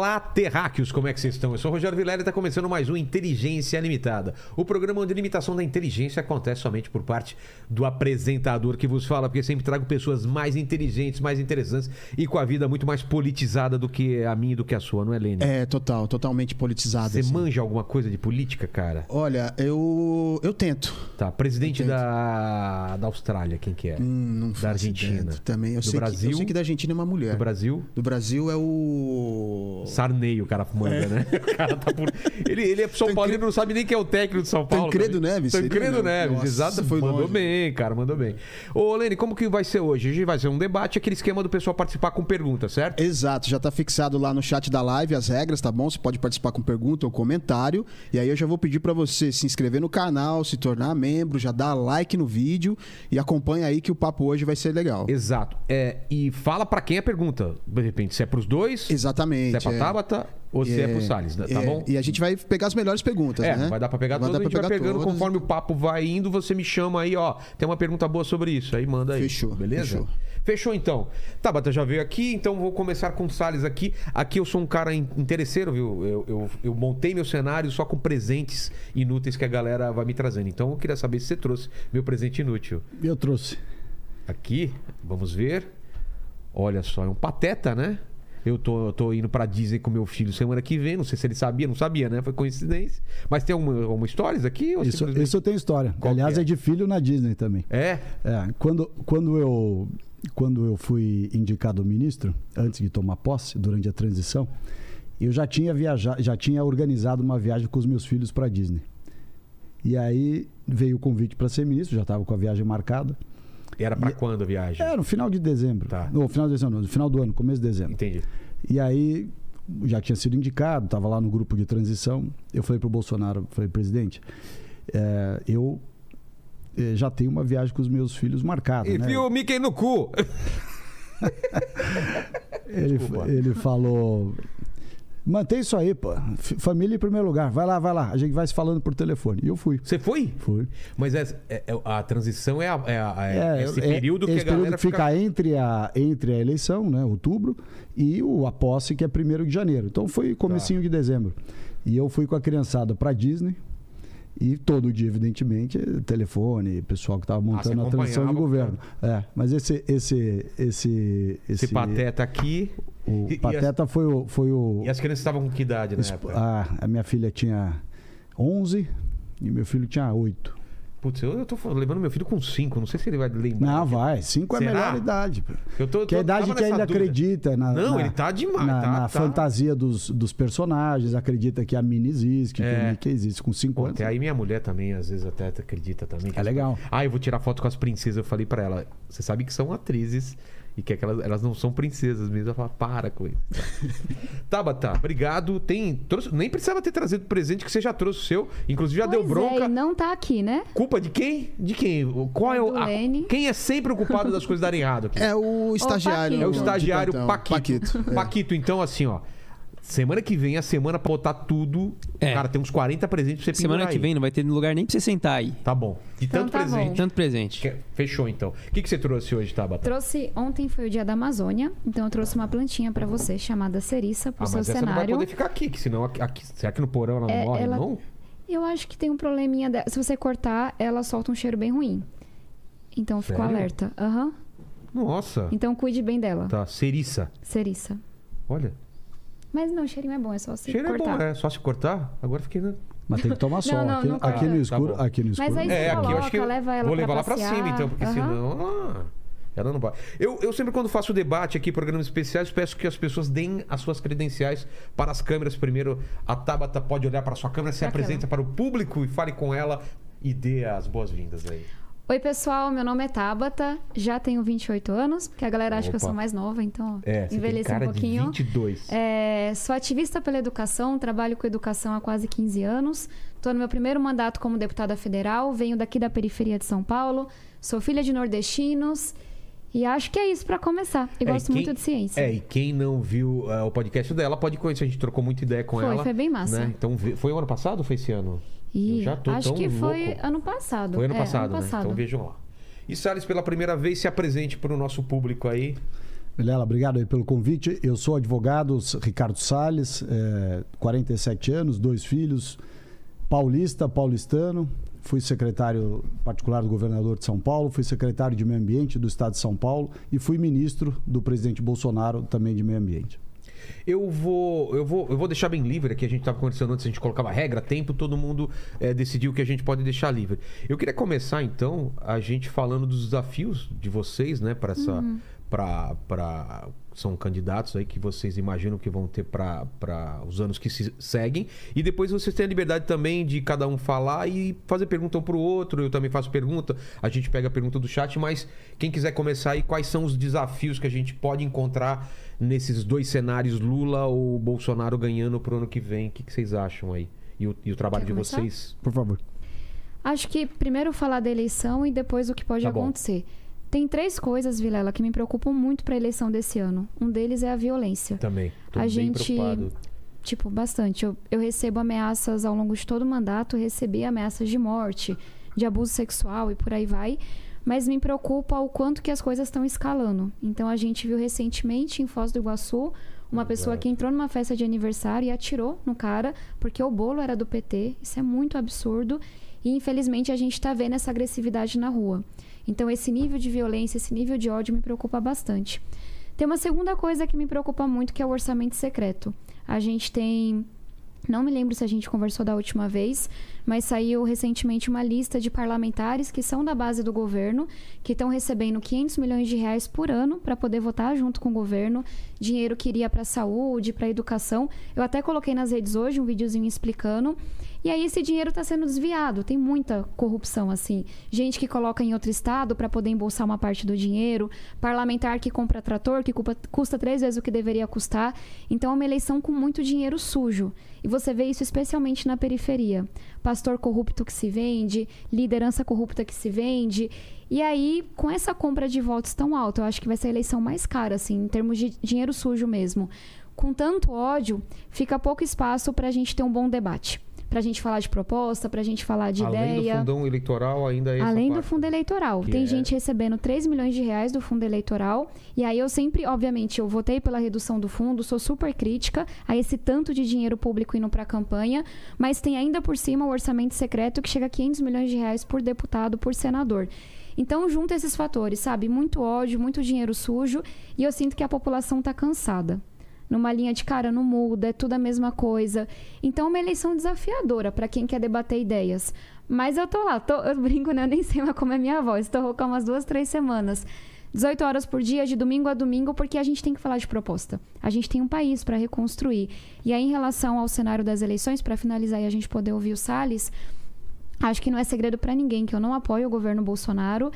Olá, terráqueos, como é que vocês estão? Eu sou o Rogério Vilela e está começando mais um Inteligência Limitada. O programa onde a limitação da inteligência acontece somente por parte do apresentador que vos fala, porque sempre trago pessoas mais inteligentes, mais interessantes e com a vida muito mais politizada do que a minha e do que a sua, não é, Lênin? É, total, totalmente politizado. Você assim. manja alguma coisa de política, cara? Olha, eu eu tento. Tá, presidente tento. da, da Austrália, quem que é? Hum, não Da Argentina. Também. Eu Do sei, que, Brasil? eu sei que da Argentina é uma mulher. Do Brasil? Do Brasil é o. Sarney, o cara manda, né? O cara tá por... ele, ele é São Tancredo- Paulo, ele não sabe nem quem é o técnico de São Paulo. Tancredo também. Neves, seria, Tancredo não? Neves, Nossa, exato. foi mandou longe. bem, cara, mandou bem. Ô, Lene, como que vai ser hoje? Hoje vai ser um debate, aquele esquema do pessoal participar com perguntas, certo? Exato, já tá fixado lá no chat da live as regras, tá bom? Você pode participar com pergunta ou comentário. E aí eu já vou pedir pra você se inscrever no canal, se tornar membro, já dar like no vídeo e acompanha aí que o papo hoje vai ser legal. Exato. É, e fala pra quem é a pergunta. De repente, se é pros dois, Exatamente. se é pra é. Tabata ou se é, pro Salles, né? tá é, bom? E a gente vai pegar as melhores perguntas, É, né? vai dar pra pegar todas, a gente vai pegando todas. conforme o papo vai indo, você me chama aí, ó. Tem uma pergunta boa sobre isso, aí manda aí. Fechou, Beleza? fechou. Fechou então. Tabata já veio aqui, então vou começar com o Salles aqui. Aqui eu sou um cara in- interesseiro, viu? Eu, eu, eu montei meu cenário só com presentes inúteis que a galera vai me trazendo. Então eu queria saber se você trouxe meu presente inútil. Eu trouxe. Aqui, vamos ver. Olha só, é um pateta, né? Eu tô, eu tô indo pra Disney com meu filho semana que vem. Não sei se ele sabia, não sabia, né? Foi coincidência. Mas tem alguma, alguma histórias aqui? Isso, simplesmente- isso tem história. Qual Aliás, é? é de filho na Disney também. É? É, quando, quando, eu, quando eu fui indicado ministro, antes de tomar posse, durante a transição, eu já tinha viajado, já tinha organizado uma viagem com os meus filhos para Disney. E aí veio o convite para ser ministro, já estava com a viagem marcada. Era pra E- quando a viagem? Era no final de dezembro. Tá. No final de dezembro, no final do ano, começo de dezembro. Entendi. E aí já tinha sido indicado, estava lá no grupo de transição. Eu falei para o Bolsonaro, falei, presidente, é, eu eh, já tenho uma viagem com os meus filhos marcada. né? Enfia o Mickey no cu. Ele, ele falou. Mantém isso aí, pô. Família em primeiro lugar. Vai lá, vai lá. A gente vai se falando por telefone. E eu fui. Você foi? Fui. Mas é- é- é- a transição é, a- é a- é É, esse é- período que esse a galera período que fica entre a, entre a eleição, né, outubro, e o, a posse, que é 1 de janeiro. Então foi comecinho de dezembro. E eu fui com a criançada para Disney. E todo dia, evidentemente, telefone, pessoal que estava montando Ah, a transição de governo. É, mas esse esse esse Esse pateta aqui. o E- e pateta foi o foi o E as crianças estavam com que idade Esp- época? Ah, a minha filha tinha 11 e meu filho tinha 8. Putz, eu, eu tô levando meu filho com 5. Não sei se ele vai lembrar. Não, vai. 5 é a melhor idade. Eu tô, Que é a idade que ainda acredita na, Não, na- ele tá demais. na, tá, na tá. fantasia dos, dos personagens, acredita que a Minnie existe, que É. Mickey existe com 5 Pô, anos. até aí minha mulher também, às vezes, até acredita também. que É as- legal. Ah, eu vou tirar foto com as princesas. Eu falei pra ela, você sabe que são atrizes e que aquelas, elas não são princesas mesmo. Ela fala, para com isso. Tabata, obrigado. Tem, trouxe- nem precisava ter trazido presente que você já trouxe o seu. Inclusive já deu Pois bronca. É, e não tá aqui, né? Culpa de quem? De quem? Qual é o. A- quem é sempre o culpado das coisas darem errado aqui? É o estagiário. É o estagiário. Paquito. Paquito. é. Paquito, então, assim, ó. Semana que vem, a semana pra botar tudo. É. Cara, tem uns 40 presentes pra você Semana que aí. vem não vai ter lugar nem pra você sentar aí. Tá bom. De Então tanto tá presente. bom. Tanto presente. Que- Fechou, então. O que, que você trouxe hoje, Tabata? Trouxe. Ontem foi o dia da Amazônia, então eu trouxe uma plantinha pra você chamada Ceriça pro Ah, seu mas essa não vai cenário. poder ficar aqui, que senão aqui, aqui- será que no porão ela não É, morre, ela- não? Eu acho que tem um probleminha dela. Se você cortar, ela solta um cheiro bem ruim. Então ficou alerta. Aham. Nossa. Então cuide bem dela. Tá, ceriça. Ceriça. Olha. Mas não, o cheirinho é bom, é só você Cheiro cortar. é bom, é só se cortar. Agora fiquei. na- Mas tem que tomar sol. não, aqui, não aqui corta. no escuro, Tá bom. aqui no escuro. Mas aí- É, você aqui eu acho que. coloca, leva ela vou levar lá pra passear. cima, então, porque Aham. senão. ah, ela não vai. Eu, eu sempre, quando faço debate aqui, programas especiais, peço que as pessoas deem as suas credenciais para as câmeras. Primeiro, a Tabata pode olhar para a sua câmera, se Pra apresenta para o público e fale com ela e dê as boas-vindas aí. Oi, pessoal, meu nome é Tabata, já tenho 28 anos, porque a galera acha que eu sou mais nova, então É, envelheci um pouquinho. de 22. É, sou ativista pela educação, trabalho com educação há quase 15 anos. Estou no meu primeiro mandato como deputada federal, venho daqui da periferia de São Paulo, sou filha de nordestinos e acho que é isso para começar. E É, gosto quem- muito de ciência. É, e quem não viu é, o podcast dela pode conhecer. A gente trocou muita ideia com Foi, ela. foi bem massa. né? Então, foi o ano passado ou foi esse ano? E Eu já tô acho tão que foi louco. ano passado. Foi ano É, passado, né? passado. Então vejam lá. E Salles, pela primeira vez, se apresente para o nosso público aí. Vilela, obrigado aí pelo convite. Eu sou advogado Ricardo Salles, é, 47 anos, dois filhos, paulista, paulistano. Fui secretário particular do governador de São Paulo, fui secretário de Meio Ambiente do estado de São Paulo e fui ministro do presidente Bolsonaro também de Meio Ambiente. Eu vou, eu vou, eu vou deixar bem livre aqui. A gente estava conversando antes, a gente colocava regra, tempo, todo mundo é, decidiu que a gente pode deixar livre. Eu queria começar então a gente falando dos desafios de vocês, né, para essa, uhum. Para são candidatos aí que vocês imaginam que vão ter para os anos que se seguem. E depois vocês têm a liberdade também de cada um falar e fazer pergunta um para o outro. Eu também faço pergunta. A gente pega a pergunta do chat, mas quem quiser começar aí, quais são os desafios que a gente pode encontrar nesses dois cenários, Lula ou Bolsonaro ganhando para o ano que vem? O que, que vocês acham aí? E o, e o trabalho de vocês? Por favor. Acho que primeiro falar da eleição e depois o que pode tá acontecer. Bom. Tem três coisas, Vilela, que me preocupam muito para a eleição desse ano. Um deles é a violência. Também. Tô a gente preocupado. tipo bastante. Eu, eu recebo ameaças ao longo de todo o mandato, recebi ameaças de morte, de abuso sexual e por aí vai. Mas me preocupa o quanto que as coisas estão escalando. Então a gente viu recentemente em Foz do Iguaçu uma pessoa que entrou numa festa de aniversário e atirou no cara porque o bolo era do PT. Isso é muito absurdo. E infelizmente a gente está vendo essa agressividade na rua. Então, esse nível de violência, esse nível de ódio me preocupa bastante. Tem uma segunda coisa que me preocupa muito, que é o orçamento secreto. A gente tem não me lembro se a gente conversou da última vez, mas saiu recentemente uma lista de parlamentares que são da base do governo, que estão recebendo 500 milhões de reais por ano para poder votar junto com o governo, dinheiro que iria para saúde, para educação. Eu até coloquei nas redes hoje um videozinho explicando. E aí esse dinheiro está sendo desviado. Tem muita corrupção assim. Gente que coloca em outro estado para poder embolsar uma parte do dinheiro, parlamentar que compra trator que custa três vezes o que deveria custar. Então é uma eleição com muito dinheiro sujo. E você vê isso especialmente na periferia. Pastor corrupto que se vende, liderança corrupta que se vende. E aí, com essa compra de votos tão alta, eu acho que vai ser a eleição mais cara, assim, em termos de dinheiro sujo mesmo. Com tanto ódio, fica pouco espaço para a gente ter um bom debate para a gente falar de proposta, para a gente falar de Além ideia. Além do fundão eleitoral, ainda é Além do fundo eleitoral. Tem é... gente recebendo 3 milhões de reais do fundo eleitoral. E aí eu sempre, obviamente, eu votei pela redução do fundo, sou super crítica a esse tanto de dinheiro público indo para a campanha, mas tem ainda por cima o orçamento secreto que chega a 500 milhões de reais por deputado, por senador. Então, junta esses fatores, sabe? Muito ódio, muito dinheiro sujo, e eu sinto que a população está cansada numa linha de cara, não muda, é tudo a mesma coisa. Então é uma eleição desafiadora para quem quer debater ideias. Mas eu tô lá, tô, eu brinco, né? Eu nem sei como é minha voz. Tô rouca umas duas, três semanas. 18 horas por dia, de domingo a domingo, porque a gente tem que falar de proposta. A gente tem um país para reconstruir. E aí, em relação ao cenário das eleições, para finalizar e a gente poder ouvir o Salles, acho que não é segredo para ninguém que eu não apoio o governo Bolsonaro.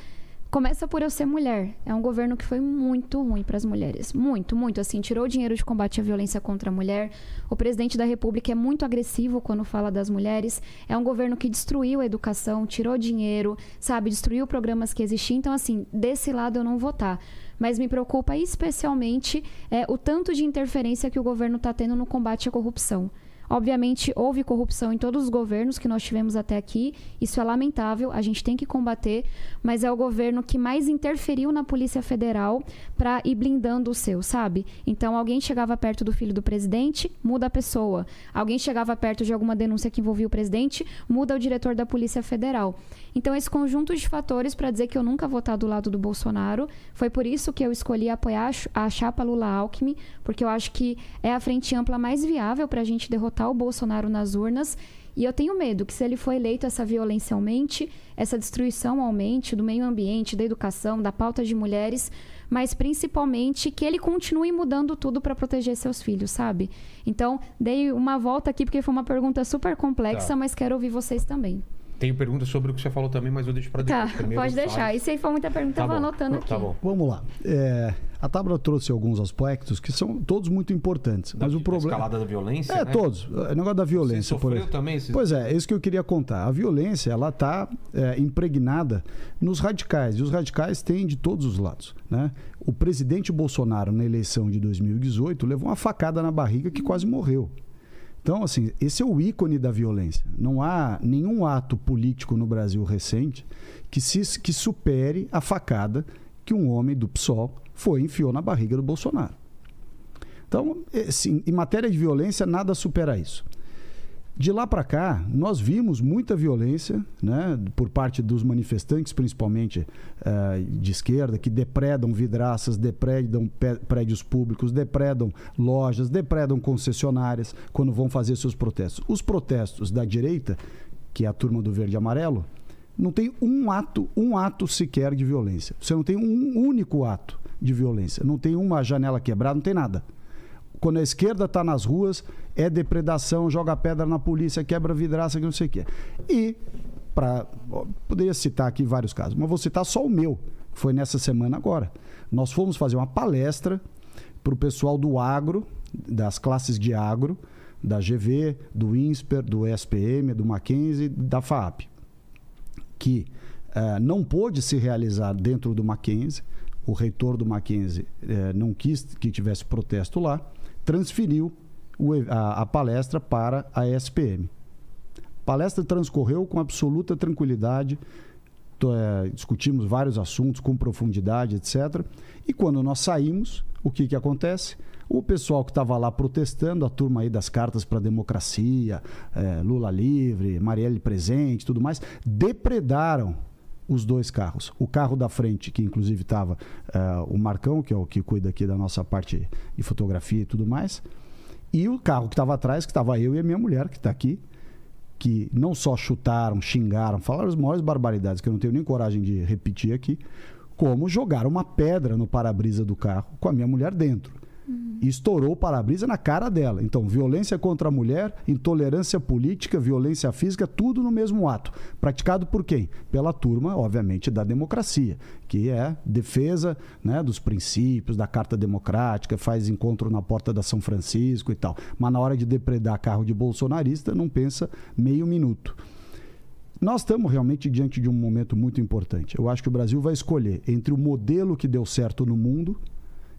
Começa por eu ser mulher. É um governo que foi muito ruim para as mulheres. Muito, muito. Assim, tirou o dinheiro de combate à violência contra a mulher. O presidente da República é muito agressivo quando fala das mulheres. É um governo que destruiu a educação, tirou dinheiro, sabe? Destruiu programas que existiam. Então, assim, desse lado eu não vou estar. Tá. Mas me preocupa especialmente é, o tanto de interferência que o governo está tendo no combate à corrupção. Obviamente, houve corrupção em todos os governos que nós tivemos até aqui. Isso é lamentável, a gente tem que combater, mas é o governo que mais interferiu na Polícia Federal para ir blindando o seu, sabe? Então, alguém chegava perto do filho do presidente, muda a pessoa. Alguém chegava perto de alguma denúncia que envolvia o presidente, muda o diretor da Polícia Federal. Então, esse conjunto de fatores para dizer que eu nunca vou estar do lado do Bolsonaro, foi por isso que eu escolhi apoiar a chapa Lula-Alckmin, porque eu acho que é a frente ampla mais viável para a gente derrotar o Bolsonaro nas urnas. E eu tenho medo que, se ele for eleito, essa violência aumente, essa destruição aumente do meio ambiente, da educação, da pauta de mulheres, mas principalmente que ele continue mudando tudo para proteger seus filhos, sabe? Então, dei uma volta aqui porque foi uma pergunta super complexa, tá. mas quero ouvir vocês também. Tenho perguntas sobre o que você falou também, mas eu deixo para depois. Tá, Primeiro pode deixar. Faz. E se aí for muita pergunta, tá eu vou bom. anotando aqui. Tá bom. Vamos lá. É, a Tabra trouxe alguns aspectos que são todos muito importantes. Da, mas o problema. escalada da violência? É, né? todos. O negócio da violência. Você sofreu por também? Você... Pois é, é, isso que eu queria contar. A violência, ela está é, impregnada nos radicais. E os radicais têm de todos os lados. Né? O presidente Bolsonaro, na eleição de 2018, levou uma facada na barriga que quase morreu. Então, assim, esse é o ícone da violência. Não há nenhum ato político no Brasil recente que, se, que supere a facada que um homem do PSOL foi e enfiou na barriga do Bolsonaro. Então, assim, em matéria de violência, nada supera isso. De lá para cá, nós vimos muita violência né, por parte dos manifestantes, principalmente uh, de esquerda, que depredam vidraças, depredam prédios públicos, depredam lojas, depredam concessionárias quando vão fazer seus protestos. Os protestos da direita, que é a turma do verde e amarelo, não tem um ato, um ato sequer de violência. Você não tem um único ato de violência. Não tem uma janela quebrada, não tem nada quando a esquerda está nas ruas, é depredação, joga pedra na polícia, quebra vidraça, que não sei o quê. E, para poderia citar aqui vários casos, mas vou citar só o meu, foi nessa semana agora. Nós fomos fazer uma palestra para o pessoal do agro, das classes de agro, da GV, do INSPER, do SPM, do Mackenzie, da FAP, que uh, não pôde se realizar dentro do Mackenzie, o reitor do Mackenzie uh, não quis que tivesse protesto lá, transferiu o, a, a palestra para a SPM. A palestra transcorreu com absoluta tranquilidade, é, discutimos vários assuntos com profundidade, etc. E quando nós saímos, o que, que acontece? O pessoal que estava lá protestando, a turma aí das cartas para a democracia, é, Lula livre, Marielle presente, tudo mais, depredaram os dois carros. O carro da frente, que inclusive estava uh, eh, o Marcão, que é o que cuida aqui da nossa parte de fotografia e tudo mais, e o carro que estava atrás, que estava eu e a minha mulher, que está aqui, que não só chutaram, xingaram, falaram as maiores barbaridades, que eu não tenho nem coragem de repetir aqui, como jogaram uma pedra no para-brisa do carro com a minha mulher dentro e estourou o para-brisa na cara dela. Então, violência contra a mulher, intolerância política, violência física, tudo no mesmo ato. Praticado por quem? Pela turma, obviamente, da democracia, que é defesa né, dos princípios, da Carta Democrática, faz encontro na porta da São Francisco e tal. Mas na hora de depredar carro de bolsonarista, não pensa meio minuto. Nós estamos realmente diante de um momento muito importante. Eu acho que o Brasil vai escolher entre o modelo que deu certo no mundo,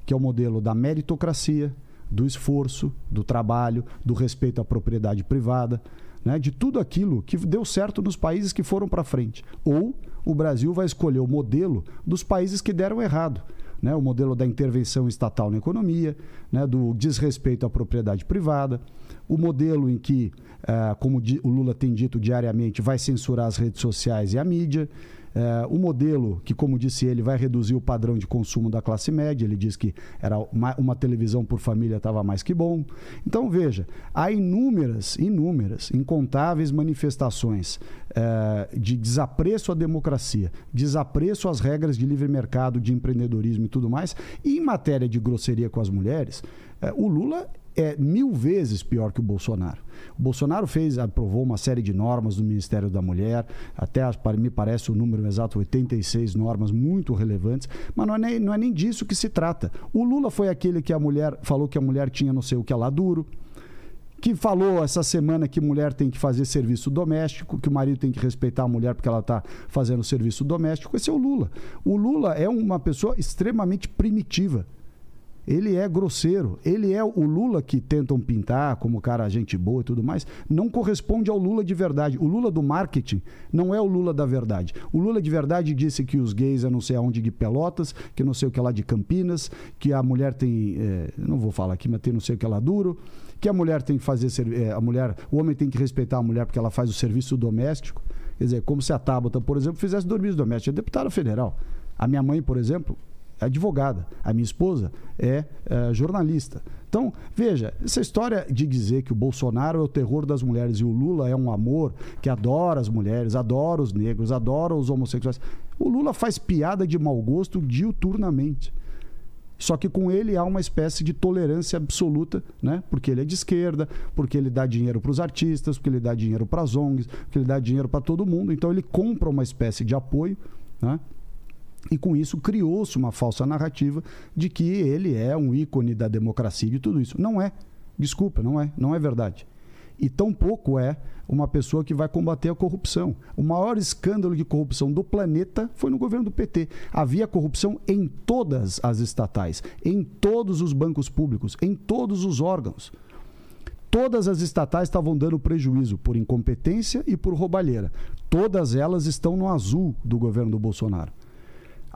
que é o modelo da meritocracia, do esforço, do trabalho, do respeito à propriedade privada, né, de tudo aquilo que deu certo nos países que foram para frente. Ou o Brasil vai escolher o modelo dos países que deram errado. Né, o modelo da intervenção estatal na economia, né, do desrespeito à propriedade privada, o modelo em que, uh, como o Lula tem dito diariamente, vai censurar as redes sociais e a mídia, é, o modelo, que, como disse ele, vai reduzir o padrão de consumo da classe média, ele diz que era uma, uma televisão por família estava mais que bom. Então, veja, há inúmeras, inúmeras, incontáveis manifestações é, de desapreço à democracia, desapreço às regras de livre mercado, de empreendedorismo e tudo mais. E em matéria de grosseria com as mulheres, é, o Lula é mil vezes pior que o Bolsonaro. O Bolsonaro fez, aprovou uma série de normas do Ministério da Mulher, até me parece o número exato, 86 normas muito relevantes, mas não é, nem, não é nem disso que se trata. O Lula foi aquele que a mulher falou que a mulher tinha não sei o que lá duro, que falou essa semana que mulher tem que fazer serviço doméstico, que o marido tem que respeitar a mulher porque ela está fazendo serviço doméstico. Esse é o Lula. O Lula é uma pessoa extremamente primitiva ele é grosseiro. Ele é o Lula que tentam pintar como cara gente boa e tudo mais. Não corresponde ao Lula de verdade. O Lula do marketing não é o Lula da verdade. O Lula de verdade disse que os gays é não sei aonde de Pelotas, que não sei o que lá de Campinas, que a mulher tem. É, não vou falar aqui, mas tem não sei o que lá duro. Que a mulher tem que fazer. É, a mulher, o homem tem que respeitar a mulher porque ela faz o serviço doméstico. Quer dizer, como se a Tabata, por exemplo, fizesse serviço doméstico. É deputada federal. A minha mãe, por exemplo, advogada. A minha esposa é, é, jornalista. Então, veja, essa história de dizer que o Bolsonaro é o terror das mulheres e o Lula é um amor que adora as mulheres, adora os negros, adora os homossexuais. O Lula faz piada de mau gosto diuturnamente. Só que com ele há uma espécie de tolerância absoluta, né? Porque ele é de esquerda, porque ele dá dinheiro para os artistas, porque ele dá dinheiro para as ONGs, porque ele dá dinheiro para todo mundo. Então ele compra uma espécie de apoio, né? E com isso criou-se uma falsa narrativa de que ele é um ícone da democracia e tudo isso. Não é. Desculpa, não é. Não é verdade. E tampouco é uma pessoa que vai combater a corrupção. O maior escândalo de corrupção do planeta foi no governo do PT. Havia corrupção em todas as estatais, em todos os bancos públicos, em todos os órgãos. Todas as estatais estavam dando prejuízo por incompetência e por roubalheira. Todas elas estão no azul do governo do Bolsonaro.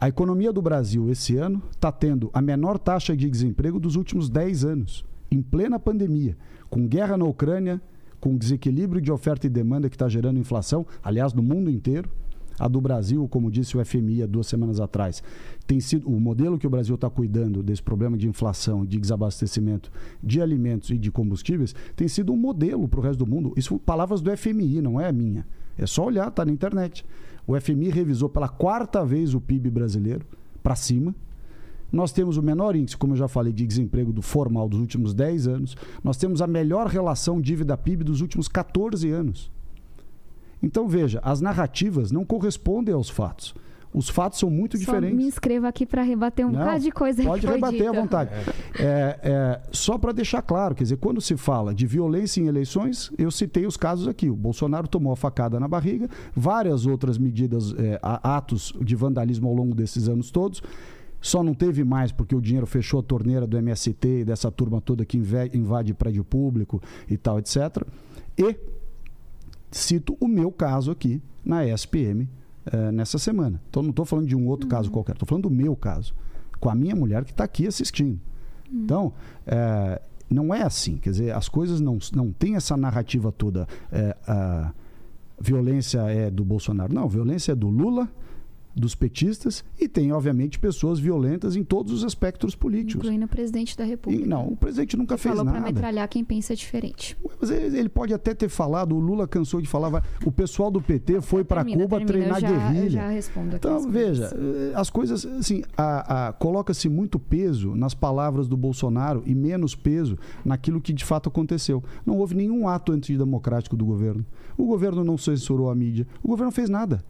A economia do Brasil esse ano está tendo a menor taxa de desemprego dos últimos 10 anos, em plena pandemia, com guerra na Ucrânia, com desequilíbrio de oferta e demanda que está gerando inflação, aliás, no mundo inteiro. A do Brasil, como disse o FMI há duas semanas atrás, tem sido o modelo que o Brasil está cuidando desse problema de inflação, de desabastecimento de alimentos e de combustíveis, tem sido um modelo para o resto do mundo. Isso palavras do FMI, não é a minha. É só olhar, está na internet. O FMI revisou pela quarta vez o PIB brasileiro para cima. Nós temos o menor índice, como eu já falei, de desemprego do formal dos últimos 10 anos. Nós temos a melhor relação dívida-PIB dos últimos 14 anos. Então, veja, as narrativas não correspondem aos fatos. Os fatos são muito Só diferentes. me inscreva aqui para rebater um bocado de coisa Pode rebater dita. à vontade. É, é, só para deixar claro, quer dizer, quando se fala de violência em eleições, eu citei os casos aqui. O Bolsonaro tomou a facada na barriga, várias outras medidas, é, atos de vandalismo ao longo desses anos todos. Só não teve mais porque o dinheiro fechou a torneira do MST e dessa turma toda que invade prédio público e tal, etc. E cito o meu caso aqui na ESPM eh, nessa semana. Então não estou falando de um outro caso qualquer, estou falando do meu caso, com a minha mulher que está aqui assistindo. Então, eh, não é assim, quer dizer, as coisas não, não têm essa narrativa toda. eh, a violência é do Bolsonaro. Não, violência é do Lula, dos petistas e tem, obviamente, pessoas violentas em todos os aspectos políticos. Incluindo o presidente da E, República. não, o presidente nunca fez Falou para nada. metralhar quem pensa diferente. Mas ele, ele pode até ter falado, o Lula cansou de falar, o pessoal do PT foi para Cuba termina, treinar já, guerrilha. já respondo aqui. Então, coisas. veja, eh, as coisas, assim, coloca-se muito peso nas palavras do Bolsonaro e menos peso naquilo que de fato aconteceu. Não houve nenhum ato antidemocrático do governo. O governo não censurou a mídia. O governo não fez nada.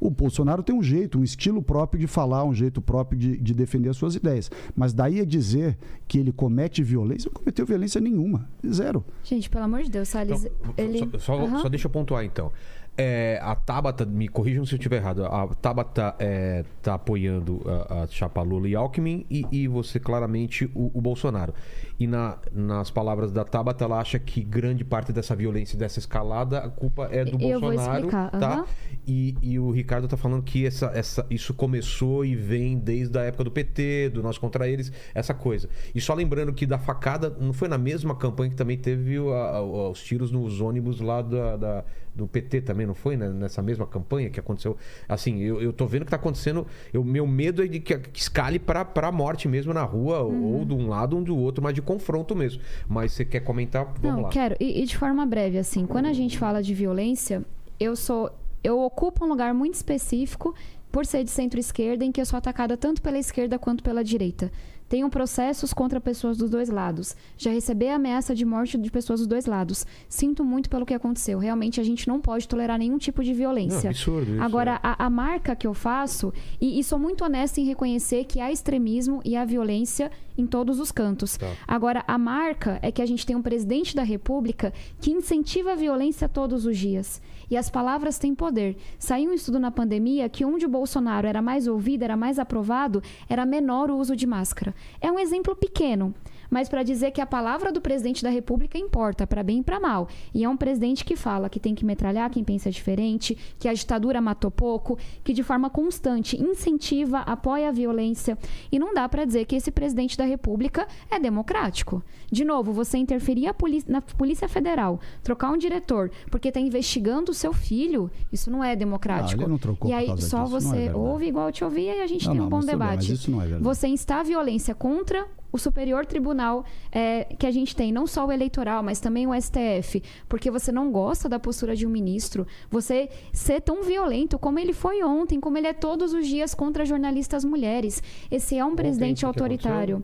O Bolsonaro tem um jeito, um estilo próprio de falar, um jeito próprio de, de defender as suas ideias. Mas daí a dizer que ele comete violência, não cometeu violência nenhuma. Zero. Gente, pelo amor de Deus, Salles, Então, ele... só, só, Aham. só deixa eu pontuar então. É, a Tabata, me corrijam se eu estiver errado, a Tabata é, tá apoiando a, a chapa Lula e Alckmin e, e você claramente o, o Bolsonaro. E na- nas palavras da Tabata, ela acha que grande parte dessa violência e dessa escalada, a culpa é do Eu Bolsonaro. Tá? aham. E, e o Ricardo tá falando que essa, essa, isso começou e vem desde a época do PT, do Nós Contra Eles, essa coisa. E só lembrando que da facada, não foi na mesma campanha que também teve a- a- os tiros nos ônibus lá da, da- do PT também, não foi? né? Nessa mesma campanha que aconteceu. Assim, eu, eu tô vendo que tá acontecendo. O meu medo é de que, que escale pra, pra morte mesmo na rua, Uhum. ou de um lado ou do outro, mas de confronto mesmo. Mas você quer comentar? Vamos Não, lá. quero. E, e de forma breve, assim, quando a gente fala de violência, eu sou. Eu ocupo um lugar muito específico por ser de centro-esquerda, em que eu sou atacada tanto pela esquerda quanto pela direita. Tenho processos contra pessoas dos dois lados. Já recebi ameaça de morte de pessoas dos dois lados. Sinto muito pelo que aconteceu. Realmente a gente não pode tolerar nenhum tipo de Não, violência. absurdo isso, Agora, é. a, a marca que eu faço, e, e sou muito honesta em reconhecer que há extremismo e há violência em todos os cantos. Tá. Agora, a marca é que a gente tem um presidente da República que incentiva a violência todos os dias. E as palavras têm poder. Saiu um estudo na pandemia que onde o Bolsonaro era mais ouvido, era mais aprovado, era menor o uso de máscara. É um exemplo pequeno, mas para dizer que a palavra do presidente da República importa, para bem e para mal. E é um presidente que fala que tem que metralhar quem pensa diferente, que a ditadura matou pouco, que de forma constante incentiva, apoia a violência. E não dá para dizer que esse presidente da República é democrático. De novo, você interferir na Polícia Federal, trocar um diretor porque está investigando o seu filho, isso não é democrático. Não, ele não trocou e aí só disso, é você verdade. ouve igual eu te ouvia e a gente Não, tem um bom bem, debate. mas isso não é verdade. Você instar a violência contra o superior tribunal é, que a gente tem, não só o eleitoral, mas também o STF, porque você não gosta da postura de um ministro, você ser tão violento como ele foi ontem, como ele é todos os dias contra jornalistas mulheres. Esse é um presidente o que que autoritário.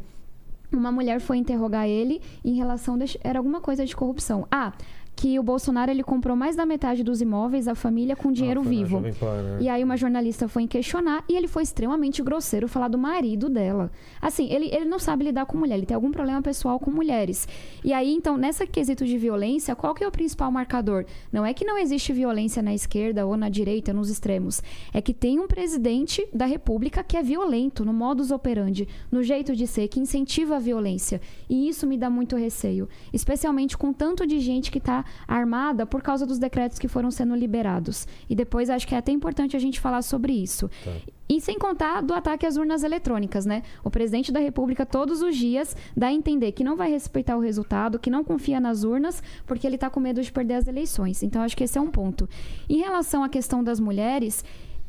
Uma mulher foi interrogar ele em relação. de- era alguma coisa de corrupção. Ah, que o Bolsonaro ele comprou mais da metade dos imóveis da família com dinheiro Ah, foi na vivo. Né? E aí uma jornalista foi questionar e ele foi extremamente grosseiro falar do marido dela. Assim, ele, ele não sabe lidar com mulher, ele tem algum problema pessoal com mulheres. E aí, então, nessa quesito de violência, qual que é o principal marcador? Não é que não existe violência na esquerda ou na direita, nos extremos. É que tem um presidente da república que é violento no modus operandi, no jeito de ser, que incentiva a violência. E isso me dá muito receio. Especialmente com tanto de gente que está armada por causa dos decretos que foram sendo liberados. E depois acho que é até importante a gente falar sobre isso. Tá. E sem contar do ataque às urnas eletrônicas, né? O presidente da República todos os dias dá a entender que não vai respeitar o resultado, que não confia nas urnas, porque ele está com medo de perder as eleições. Então acho que esse é um ponto. Em relação à questão das mulheres,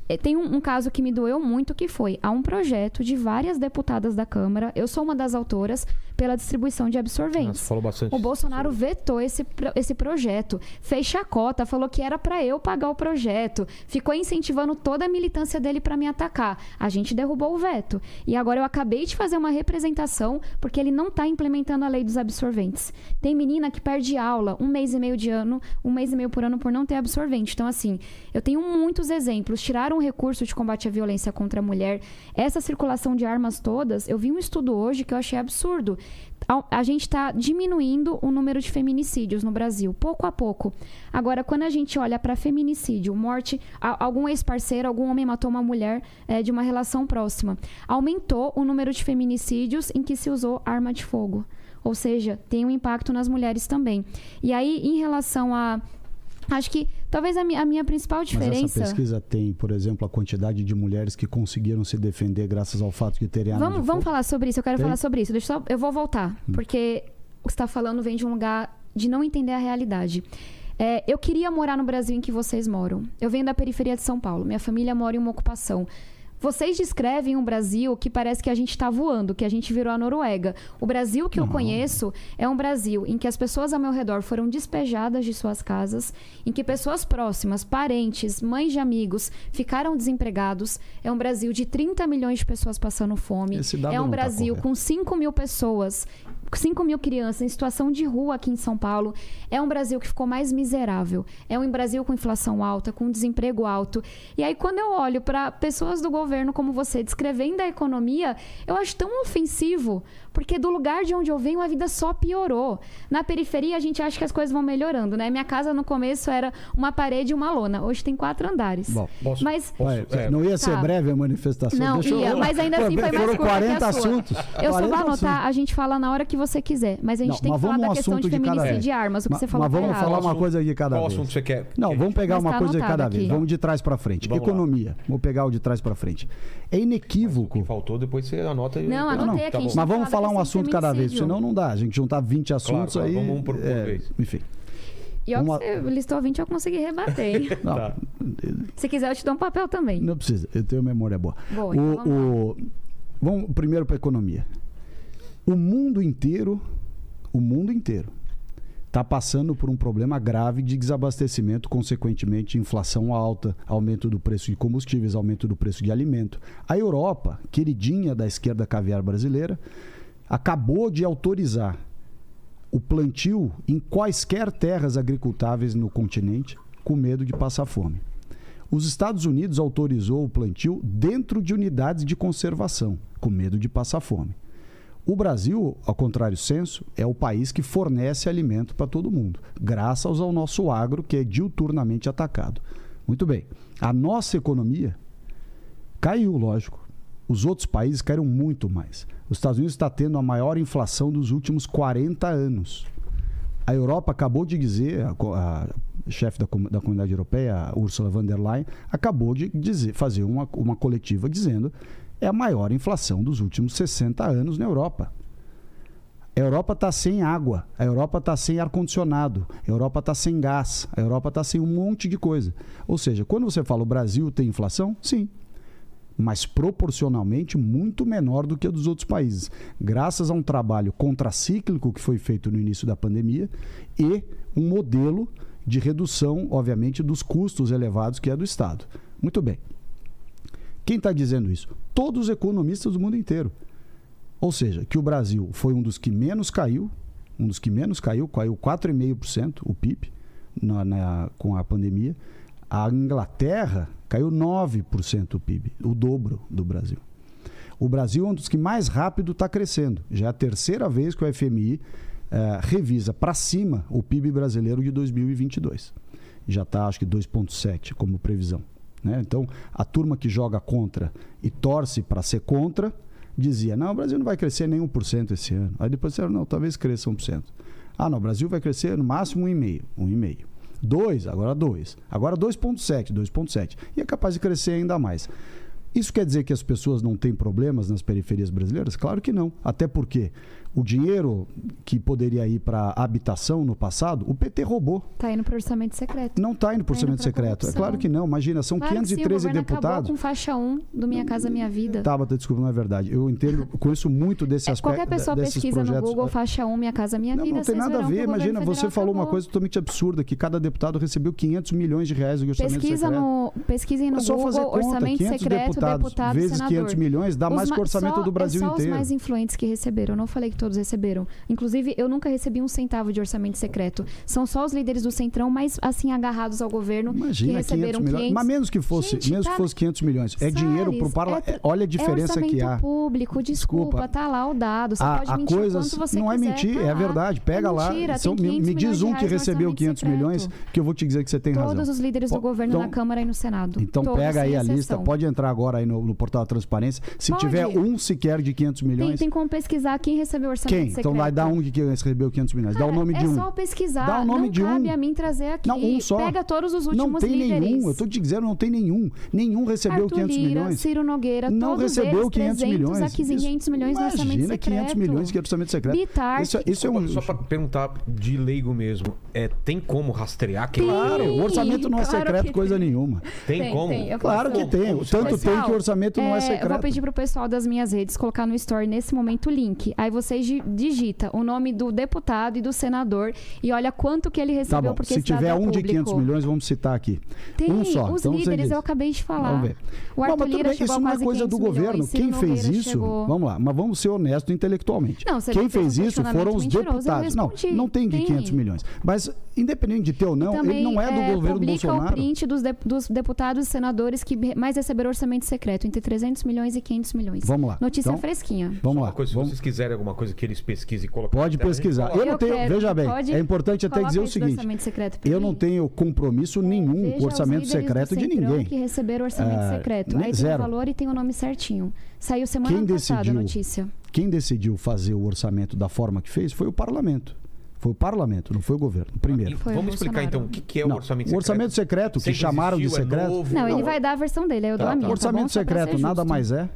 eh, tem um, um caso que me doeu muito que foi há um projeto de várias deputadas da Câmara, eu sou uma das autoras, pela distribuição de absorventes. falou bastante. O Bolsonaro vetou esse, esse projeto, fez chacota, falou que era para eu pagar o projeto, ficou incentivando toda a militância dele para me atacar. A gente derrubou o veto. E agora eu acabei de fazer uma representação porque ele não está implementando a lei dos absorventes. Tem menina que perde aula um mês e meio de ano, um mês e meio por ano por não ter absorvente. Então, assim, eu tenho muitos exemplos. Tiraram o recurso de combate à violência contra a mulher. Essa circulação de armas todas, eu vi um estudo hoje que eu achei absurdo. A gente está diminuindo o número de feminicídios no Brasil, pouco a pouco. Agora, quando a gente olha para feminicídio, morte, algum ex-parceiro, algum homem matou uma mulher eh, de uma relação próxima, aumentou o número de feminicídios em que se usou arma de fogo. Ou seja, tem um impacto nas mulheres também. E aí, em relação a. Acho que talvez a mi- a minha principal Mas diferença. essa pesquisa tem, por exemplo, a quantidade de mulheres que conseguiram se defender graças ao fato de terem arma Vamos, vamos falar sobre isso, eu quero Tem? falar sobre isso. Deixa eu, só, eu vou voltar, porque o que você está falando vem de um lugar de não entender a realidade. É, eu queria morar no Brasil em que vocês moram. Eu venho da periferia de São Paulo. Minha família mora em uma ocupação. Vocês descrevem um Brasil que parece que a gente está voando, que a gente virou a Noruega. O Brasil que eu Não. conheço é um Brasil em que as pessoas ao meu redor foram despejadas de suas casas, em que pessoas próximas, parentes, mães de amigos ficaram desempregados. É um Brasil de 30 milhões de pessoas passando fome. É um não tá Brasil correto. com 5 mil pessoas, 5 mil crianças em situação de rua aqui em São Paulo. É um Brasil que ficou mais miserável. É um Brasil com inflação alta, com desemprego alto. E aí, quando eu olho para pessoas do governo como você descrevendo a economia, eu acho tão ofensivo. Porque do lugar de onde eu venho, a vida só piorou. Na periferia, a gente acha que as coisas vão melhorando, né? Minha casa no começo era uma parede e uma lona. Hoje tem quatro andares. Bom, Posso- Mas posso- é, não ia ser Tá. breve a manifestação? Não, Deixa eu- ia, mas ainda assim foi mais Foram curta 40 que a sua. assuntos. Eu só 40 vou anotar, assuntos. a gente fala na hora que você quiser. Mas a gente Não, tem que mas falar vamos da um questão de assunto de cada feminicídio vez. de armas. O que Ma- você falou mas vamos errado. falar uma coisa de cada Qual vez. assunto você quer? Não, vamos pegar Mas uma tá coisa de cada vez. aqui. Vamos de trás para frente. Vamos lá. Economia. Vou pegar o de trás para frente. É O inequívoco. que faltou, depois você anota e. Não, Não, anotei não, aqui. tá Mas vamos que falar um assunto cada vez, senão não dá. A gente juntar 20 assuntos claro, aí. vamos um por- por é, vez. Enfim. E ó, Uma- que você listou 20, eu consegui rebater, hein? Não, Tá. Se quiser, eu te dou um papel também. não precisa. Eu tenho memória boa. Boa, O- então vamos lá. o- vamos primeiro para economia. O mundo inteiro, o mundo inteiro, está passando por um problema grave de desabastecimento, consequentemente inflação alta, aumento do preço de combustíveis, aumento do preço de alimento. A Europa, queridinha da esquerda caviar brasileira, acabou de autorizar o plantio em quaisquer terras agricultáveis no continente, com medo de passar fome. Os Estados Unidos autorizou o plantio dentro de unidades de conservação, com medo de passar fome. O Brasil, ao contrário senso, é o país que fornece alimento para todo mundo, graças ao nosso agro, que é diuturnamente atacado. Muito bem. A nossa economia caiu, lógico. Os outros países caíram muito mais. Os Estados Unidos está tendo a maior inflação dos últimos 40 anos. A Europa acabou de dizer, a, a chefe da, da comunidade europeia, Ursula von der Leyen, acabou de dizer, fazer uma, uma coletiva dizendo é a maior inflação dos últimos 60 anos na Europa. A Europa está sem água, a Europa está sem ar-condicionado, a Europa está sem gás, a Europa está sem um monte de coisa. Ou seja, quando você fala o Brasil tem inflação, sim, mas proporcionalmente muito menor do que a dos outros países, graças a um trabalho contracíclico que foi feito no início da pandemia e um modelo de redução, obviamente, dos custos elevados que é do Estado. Muito bem. Quem está dizendo isso? Todos os economistas do mundo inteiro. Ou seja, que o Brasil foi um dos que menos caiu, um dos que menos caiu, caiu 4,5% o PIB na, na- com a pandemia. A Inglaterra caiu 9% o PIB, o dobro do Brasil. O Brasil é um dos que mais rápido está crescendo. Já é a terceira vez que o FMI eh, revisa para cima o PIB brasileiro de 2022. Já está, acho que 2,7 como previsão. né? Então, a turma que joga contra e torce para ser contra, dizia: não, o Brasil não vai crescer nem 1% esse ano. Aí depois disseram: não, talvez cresça 1%. Ah, não, o Brasil vai crescer no máximo 1,5. 1,5. 2, agora 2. Agora 2,7, 2,7. E é capaz de crescer ainda mais. Isso quer dizer que as pessoas não têm problemas nas periferias brasileiras? Claro que não. Até porque o dinheiro que poderia ir para habitação no passado, o PT roubou. Tá indo para orçamento secreto. Não está indo para Tá indo orçamento secreto. É claro que não. Imagina, são Claro que sim, o 513 acabou deputados. com faixa 1 do Minha Casa Minha Vida. Tabata, desculpa, não é verdade. Eu entendo, conheço muito desse É, aspecto. qualquer pessoa desses pesquisa no projetos. Google faixa 1 Minha Casa Minha Não, Vida. não tem nada a ver. o Imagina, você falou uma coisa totalmente absurda, que cada deputado recebeu 500 milhões de reais do orçamento Pesquisa secreto. no, pesquisem no É só fazer Google conta, orçamento 500 secreto, deputados deputado, vezes senador. 500 milhões dá Os mais que o orçamento do Brasil é só inteiro. os mais influentes que receberam. Eu não falei que todos receberam. Inclusive, eu nunca recebi um centavo de orçamento secreto. São só os líderes do Centrão mais assim agarrados ao governo que Imagina 500 receberam milhões. 500. Mas menos que fosse, Gente, menos tá- que fosse 500 milhões. É dinheiro pro Salles, parlamento. é- Olha a diferença é que há. público, desculpa, Desculpa. tá lá o dado. Você a, pode a mentir coisa quanto você não é quiser, mentir, tá é lá. verdade. Pega é lá. mentira, São- tem me, 500 me diz um que recebeu orçamento 500 secreto. milhões, que eu vou te dizer que você tem razão. Todos os líderes do Pô, governo então- na Câmara e no Senado. Então Todos, pega aí a lista, pode entrar agora aí no, no portal da transparência. Se Pode. tiver um sequer de 500 Tem, milhões, tem como pesquisar quem recebeu o orçamento quem? secreto. Então vai dar um que recebeu 500 milhões. Dá o Cara, nome de é um. só pesquisar. Dá o nome não de um. cabe a mim trazer aqui. Não, um só. Pega todos os últimos não tem líderes. nenhum. Eu tô te dizendo, não tem nenhum. Nenhum recebeu Arthur 500 Lira, milhões. Ciro Nogueira, não todos recebeu eles 500 300 milhões. a 500 milhões no orçamento Imagina secreto. 500 milhões que é orçamento secreto. Bitar, Isso, isso é um. Só pra perguntar de leigo mesmo, é, tem como rastrear quem Claro, o orçamento não é Claro secreto coisa tem. nenhuma. Tem, Tem, como? tem, eu Claro que tem. Você Tanto tem que o orçamento não é Eu secreto. vou pedir pro pessoal das minhas redes colocar no story nesse momento o link. Aí vocês di- digita o nome do deputado e do senador e olha quanto que ele Tá recebeu bom. porque Se tiver é um de público. 500 milhões, vamos citar aqui. Tem um só. os Então você líderes, eu acabei de falar. Vamos ver. O Arthur Não, mas tudo Lira bem, chegou isso a não é coisa do 500 governo. Quem fez Nogueira isso? chegou- Vamos lá, mas vamos ser honestos intelectualmente. Não, Quem fez um isso foram os deputados. Não, não tem de Tem. 500 milhões. Mas, independente de ter ou não, ele não é do é, governo publica Bolsonaro. o print dos, de- dos deputados e senadores que mais receberam orçamento secreto, entre 300 milhões e 500 milhões. Vamos lá. Notícia Então, fresquinha. Vamos lá. coisa, se vamos- vocês quiserem alguma coisa que eles pesquisem e coloquem. Pode a pesquisar. coloca. Eu não tenho. quero. Veja bem, Pode? é importante até dizer o seguinte: orçamento eu não tenho compromisso nenhum Veja com orçamento secreto de ninguém. que receberam orçamento Ah, secreto. Aí tem zero. o valor e tem o nome certinho. Saiu semana Quem passada a decidiu? notícia. Quem decidiu fazer o orçamento da forma que fez foi o parlamento. Foi o parlamento, não foi o governo. Primeiro. Foi o vamos explicar então o que, é o Não, orçamento o secreto. orçamento secreto, que Sempre chamaram de existiu, é secreto. novo? Não, ele vai dar a versão dele, aí eu dou Tá, a tá. minha. orçamento tá bom? Só pra secreto nada mais é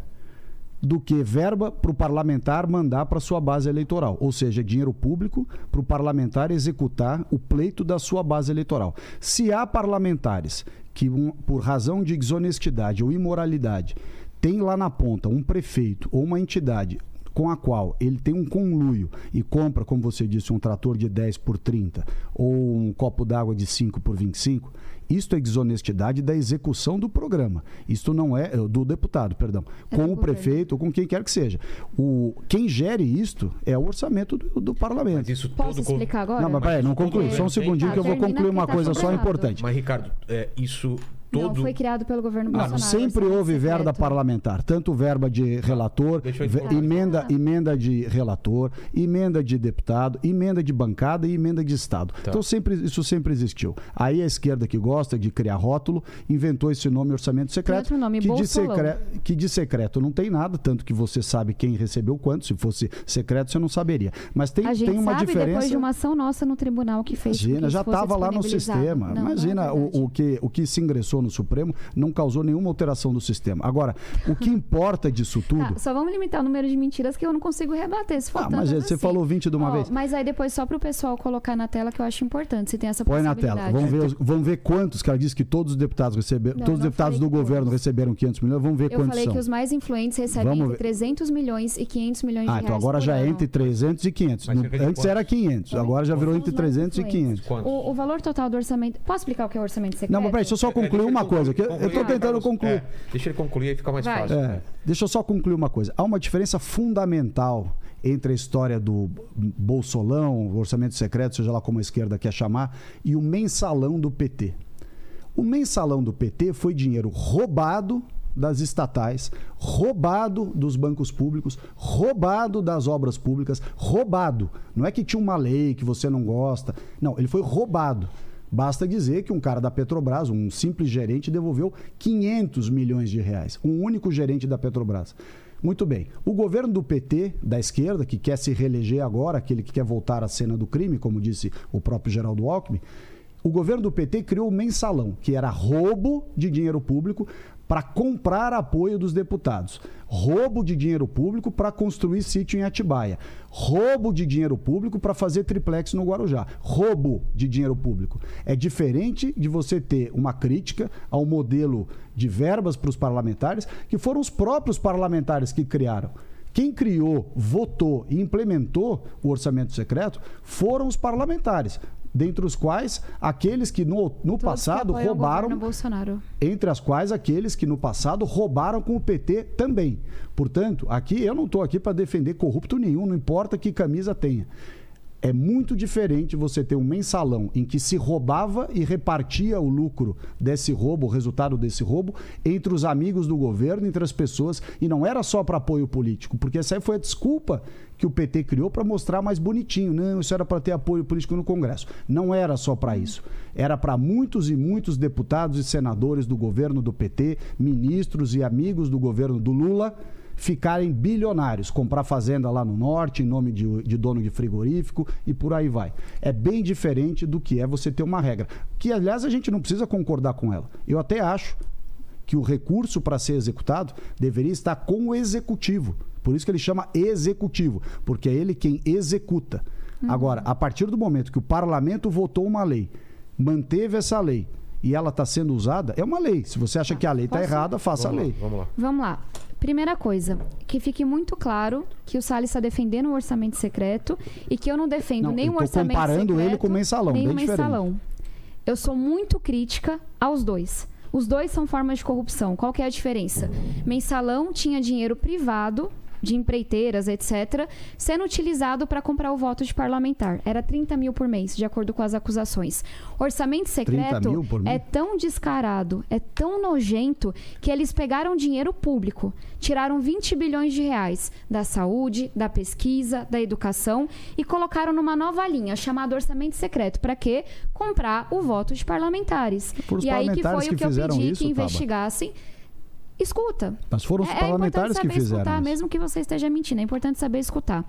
do que verba para o parlamentar mandar para sua base eleitoral, ou seja, dinheiro público para o parlamentar executar o pleito da sua base eleitoral. Se há parlamentares que, por razão de desonestidade ou imoralidade, tem lá na ponta um prefeito ou uma entidade com a qual ele tem um conluio e compra, como você disse, um trator de 10 por 30 ou um copo d'água de 5 por 25, isto é desonestidade da execução do programa. Isto não é eh, do deputado, perdão, É com o prefeito ou com quem quer que seja. O quem gere isto é o orçamento do, do parlamento. Mas isso Posso todo. explicar agora? Não, mas peraí, não conclui. Só um segundinho Tá, que eu vou concluir uma tá coisa só importante. Mas, Ricardo, é, isso todo. Não, foi criado pelo governo Não, Bolsonaro. sempre orçamento houve verba secreto. parlamentar, tanto verba de relator, emenda, emenda de relator, emenda de deputado, emenda de bancada e emenda de estado. Tá. Então sempre isso sempre existiu. Aí a esquerda que gosta de criar rótulo inventou esse nome orçamento secreto, outro nome, que, de Bolsolão. secre- que de secreto não tem nada, tanto que você sabe quem recebeu quanto. Se fosse secreto você não saberia. Mas tem, A gente tem uma sabe diferença. depois de uma ação nossa no tribunal que fez Imagina, já estava lá no sistema. Não, não é Imagina o, o que, o que se ingressou no Supremo não causou nenhuma alteração do sistema. Agora, o que importa disso tudo. Tá, só vamos limitar o número de mentiras que eu não consigo rebater. Se for Ah, mas você assim. falou 20 de uma Ó, vez. Mas aí depois só para o pessoal colocar na tela que eu acho importante, se tem essa Põe na tela. Vamos ver, os- vamos ver quantos, que ela disse que todos os deputados receberam. Não, todos os deputados falei do governo todos. receberam 500 milhões. Vamos ver Eu quantos falei são. que os mais influentes recebem Vamos entre ver. 300 milhões e 500 milhões de Ah, reais. então agora já é entre 300 e 500. Mas antes quantos? era 500, agora já virou São entre os mais 300 e influentes. 500. Quantos? O, o valor total do orçamento. Posso explicar o que é orçamento secreto? Não, mas peraí, deixa eu só É, concluir uma coisa. que eu- concluir. eu estou tentando É, concluir. deixa ele concluir aí fica mais Vai. fácil. É, né? deixa eu só concluir uma coisa. Há uma diferença fundamental entre a história do Bolsolão, o orçamento secreto, seja lá como a esquerda quer chamar, e o mensalão do PT. O mensalão do PT foi dinheiro roubado das estatais, roubado dos bancos públicos, roubado das obras públicas, roubado. Não é que tinha uma lei que você não gosta. Não, ele foi roubado. Basta dizer que um cara da Petrobras, um simples gerente, devolveu 500 milhões de reais. Um único gerente da Petrobras. Muito bem. O governo do PT, da esquerda, que quer se reeleger agora, aquele que quer voltar à cena do crime, como disse o próprio Geraldo Alckmin, o governo do PT criou o mensalão, que era roubo de dinheiro público para comprar apoio dos deputados. Roubo de dinheiro público para construir sítio em Atibaia. Roubo de dinheiro público para fazer triplex no Guarujá. Roubo de dinheiro público. É diferente de você ter uma crítica ao modelo de verbas para os parlamentares, que foram os próprios parlamentares que criaram. Quem criou, votou e implementou o orçamento secreto foram os parlamentares dentre os quais aqueles que no, no Todos passado que roubaram, entre as quais aqueles que no passado roubaram com o PT também. Portanto, aqui eu não estou aqui para defender corrupto nenhum, não importa que camisa tenha. É muito diferente você ter um mensalão em que se roubava e repartia o lucro desse roubo, o resultado desse roubo, entre os amigos do governo, entre as pessoas, e não era só para apoio político, porque essa aí foi a desculpa que o PT criou para mostrar mais bonitinho. Não, isso era para ter apoio político no Congresso. Não era só para isso. Era para muitos e muitos deputados e senadores do governo do PT, ministros e amigos do governo do Lula ficarem bilionários, comprar fazenda lá no norte, em nome de, de, dono de frigorífico e por aí vai. É bem diferente do que é você ter uma regra. Que, aliás, a gente não precisa concordar com ela. Eu até acho que o recurso para ser executado deveria estar com o executivo. Por isso que ele chama executivo, porque é ele quem executa. Uhum. Agora, a partir do momento que o parlamento votou uma lei, manteve essa lei e ela está sendo usada, é uma lei. Se você acha que a lei está errada, faça vamos a lei. Lá, vamos lá. Vamos lá. Primeira coisa, que fique muito claro que o Salles está defendendo o orçamento secreto e que eu não defendo não, nem o orçamento comparando secreto, ele com o mensalão, nem o mensalão. Eu sou muito crítica aos dois. Os dois são formas de corrupção. Qual que é a diferença? Mensalão tinha dinheiro privado de empreiteiras, etc., sendo utilizado para comprar o voto de parlamentar. Era 30 mil por mês, de acordo com as acusações. Orçamento secreto é tão descarado, é tão nojento, que eles pegaram dinheiro público, tiraram 20 bilhões de reais da saúde, da pesquisa, da educação e colocaram numa nova linha chamada orçamento secreto. Para quê? Comprar o voto de parlamentares. e aí que foi o que eu pedi isso, que investigassem. Taba escuta. Mas foram os é, parlamentares é que fizeram. Escutar, isso. mesmo que você esteja mentindo, é importante saber escutar.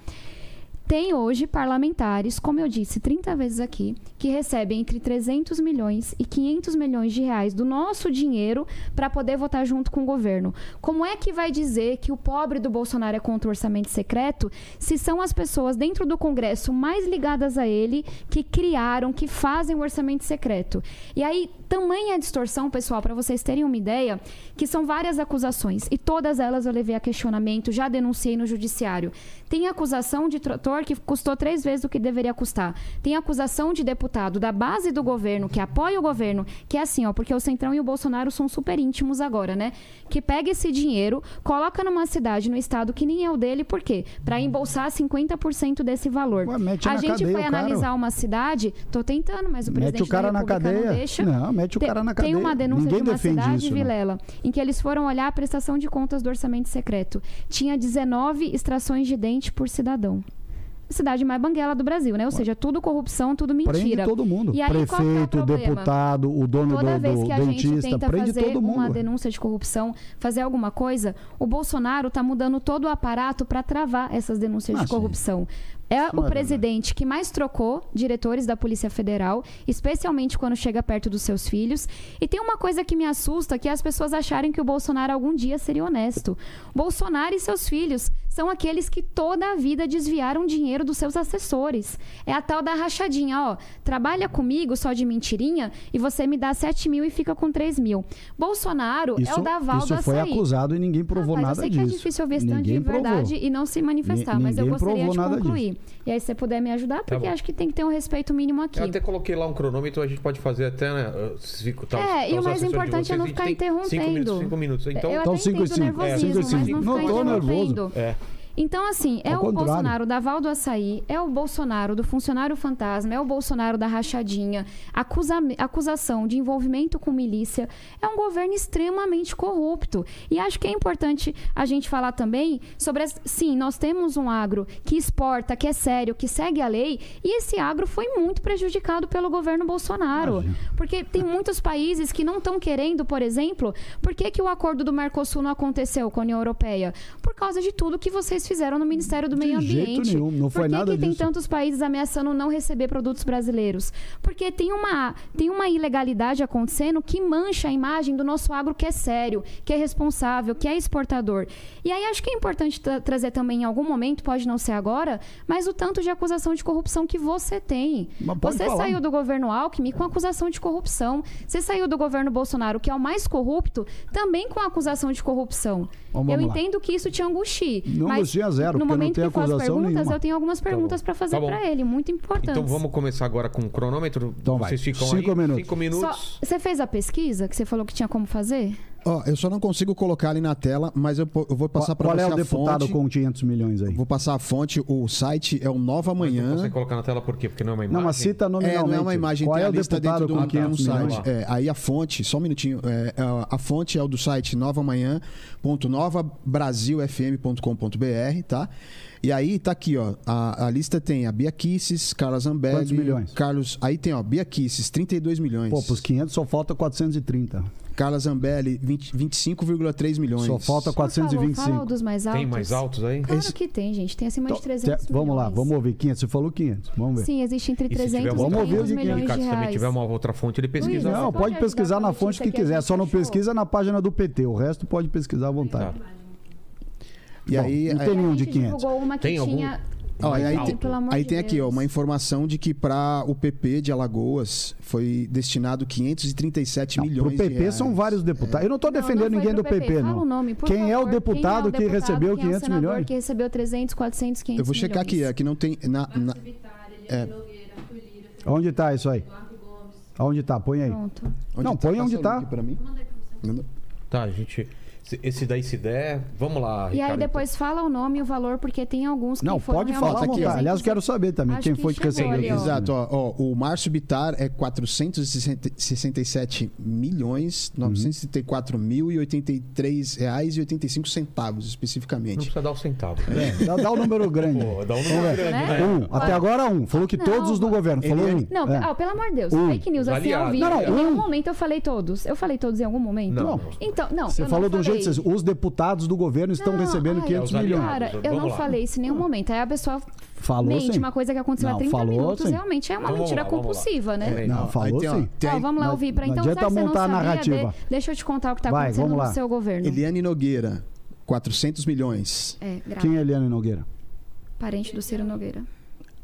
Tem hoje parlamentares, como eu disse 30 vezes aqui, que recebem entre 300 milhões e 500 milhões de reais do nosso dinheiro para poder votar junto com o governo. Como é que vai dizer que o pobre do Bolsonaro é contra o orçamento secreto se são as pessoas dentro do Congresso mais ligadas a ele que criaram, que fazem o orçamento secreto? E aí, tamanha distorção, pessoal, para vocês terem uma ideia, que são várias acusações e todas elas eu levei a questionamento, já denunciei no judiciário. Tem acusação de trator que custou três vezes o que deveria custar. Tem acusação de deputado da base do governo, que apoia o governo, que é assim, ó, porque o Centrão e o Bolsonaro são super íntimos agora, né? Que pega esse dinheiro, coloca numa cidade, no estado que nem é o dele, por quê? Para embolsar 50% desse valor. Ué, a gente cadeia, foi analisar cara. uma cidade, tô tentando, mas o presidente mete o cara da na cadeia. não deixa. Não, mete o cara na cadeia. Tem uma denúncia Ninguém de uma cidade, isso, Vilela, em que eles foram olhar a prestação de contas do orçamento secreto. Tinha 19 extrações de dente por cidadão cidade mais banguela do Brasil, né? Ou seja, tudo corrupção, tudo mentira. Prende todo mundo. E aí, Prefeito, é o deputado, o dono Toda do, vez que a dentista, gente tenta prende fazer todo mundo. uma denúncia de corrupção, fazer alguma coisa, o Bolsonaro está mudando todo o aparato para travar essas denúncias Ah, de corrupção. É Isso o é presidente que mais trocou diretores da Polícia Federal, especialmente quando chega perto dos seus filhos. E tem uma coisa que me assusta, que é as pessoas acharem que o Bolsonaro algum dia seria honesto. Bolsonaro e seus filhos são aqueles que toda a vida desviaram dinheiro dos seus assessores. É a tal da rachadinha, ó. Trabalha comigo só de mentirinha e você me dá 7 mil e fica com 3 mil. Bolsonaro é o Daval isso do foi açaí. acusado e ninguém provou mas nada eu sei disso. que é difícil ouvir esse tanto de Ninguém provou. verdade e não se manifestar, Ni- mas eu ninguém gostaria de nada concluir. E aí, se você puder me ajudar, porque bom. acho que tem que ter um respeito mínimo aqui. Eu até coloquei lá um cronômetro, a gente pode fazer até, né? uh, se- tá- É, tá e o os mais importante é não ficar tem Cinco minutos, interrompendo. cinco minutos. Então, eu Então, até cinco e entendo cinco. o É, nervosismo, cinco mas cinco. não tô nervoso. interrompendo. é. Então, assim, é Ao o contrário. Bolsonaro da Val do Açaí, é o Bolsonaro do funcionário fantasma, é o Bolsonaro da rachadinha, acusa, acusação de envolvimento com milícia. É um governo extremamente corrupto. E acho que é importante a gente falar também sobre. As, sim, nós temos um agro que exporta, que é sério, que segue a lei, e esse agro foi muito prejudicado pelo governo Bolsonaro. Porque tem muitos países que não estão querendo, por exemplo, por que, que o acordo do Mercosul não aconteceu com a União Europeia? Por causa de tudo que vocês fizeram no Ministério do De Meio jeito Ambiente. nenhum, não foi por que nada que tem disso. tantos países ameaçando não receber produtos brasileiros? Porque tem uma, tem uma ilegalidade acontecendo que mancha a imagem do nosso agro que é sério, que é responsável, que é exportador. E aí acho que é importante tra- trazer também em algum momento, pode não ser agora, mas o tanto de acusação de corrupção que você tem. Mas Você falar. saiu do governo Alckmin com acusação de corrupção. Você saiu do governo Bolsonaro, que é o mais corrupto, também com acusação de corrupção. Vamos eu entendo que isso te angustie. Não angustia zero, no porque não momento tem que acusação perguntas, nenhuma. eu tenho algumas perguntas bom. para fazer Tá para ele, muito importantes. Então vamos começar agora com o cronômetro. Então vai. Vocês ficam Cinco aí. minutos. Cinco minutos. Só- você fez a pesquisa que você falou que tinha como fazer? Ó, eu só não consigo colocar ali na tela, mas eu, eu vou passar para Qual você é o a deputado fonte. com 500 milhões aí? Vou passar a fonte, o site é o Nova Mas não Amanhã. consegue colocar na tela por quê? Porque não é uma imagem. Não, mas cita É, nominalmente. não é uma imagem, Qual tem é a o lista dentro do, com 500 do milhões? site. É, aí a fonte, só um minutinho, é, é, a fonte é o do site novamanhã.novabrasilfm.com.br, tá? E aí tá aqui, ó, a, a lista tem a Bia Kisses, Carla Zambelli, Quantos milhões? Carlos, aí tem, ó, Bia Kisses, 32 milhões. Pô, pros 500 só falta 430. Carla Zambelli, 20 25,3 milhões. Só falta Não falou, 425. fala dos mais altos. Tem mais altos aí? Claro Esse- que tem, gente. Tem acima de Então, 300 te- Vamos lá, milhões. vamos ouvir 500. Você falou 500. Vamos ver. Sim, existe entre E se 300 tiver e Vamos ouvir o 500 de milhões de se também reais. tiver uma outra fonte, ele pesquisa. Não, Você pode pode pesquisar na fonte que quiser. Só não achou. pesquisa na página do PT. O resto pode pesquisar à vontade. Tá. E aí, não aí- tem nenhum A de gente 500. divulgou uma que Tem algum? tinha... Ó, aí, Não, tem, pelo amor aí de tem aqui ó, uma informação de que para o PP de Alagoas foi destinado 537 Não, milhões pro de PP reais. são vários deputados. Eu não estou defendendo não ninguém do PP, Fala não. o nome, por quem é o favor. deputado Quem é que o recebeu quem é o 500 senador milhões? que recebeu 300, 400, 500 Eu vou checar aqui, milhões. aqui não tem na, na- é, Onde está isso aí? Onde está? Põe aí. Pronto. onde Não, põe onde o tá. pra mim. Manda. Tá, a gente. Se- Esse daí se der. Vamos lá, E aí Ricardo. depois fala o nome e o valor, porque tem alguns que Não, foram pode falar tá aqui, ó. Aliás, eu quero saber também Acho quem que foi que recebeu. ali, ó. Exato, ó, ó, o Márcio Bitar é 467 milhões Uhum. 934 mil e 83 reais e 85 centavos Não especificamente. precisa dar o centavo. né? É, dá, dá o número grande. Pô, dá um número grande, Né? Um. Até agora um. Falou que Não, todos os do governo. Falou ele- um. Não, É. pelo amor de Deus. Um. Fake news, assim, ao vivo. Não, não, em um. nenhum momento eu falei todos. Eu falei todos em algum momento? Não. Então, não. Você falou não de jeito. falei. Os deputados do governo estão Não, recebendo ai, 500 É, os milhões. Cara, eu Vamos não lá. falei isso em nenhum momento. Aí a pessoa Falou mente sim. uma coisa que aconteceu há Não, 30 falou minutos. sim. Realmente é uma Então mentira lá, compulsiva, né? Não, falou tem, sim. tem Ó, vamos lá ouvir. Pra, então, já que você montar a não sabia, narrativa. de- deixa eu te contar o que tá Vai, acontecendo no seu governo. Eliane Nogueira, 400 milhões. É. Quem é Eliane Nogueira? Parente do Ciro Nogueira.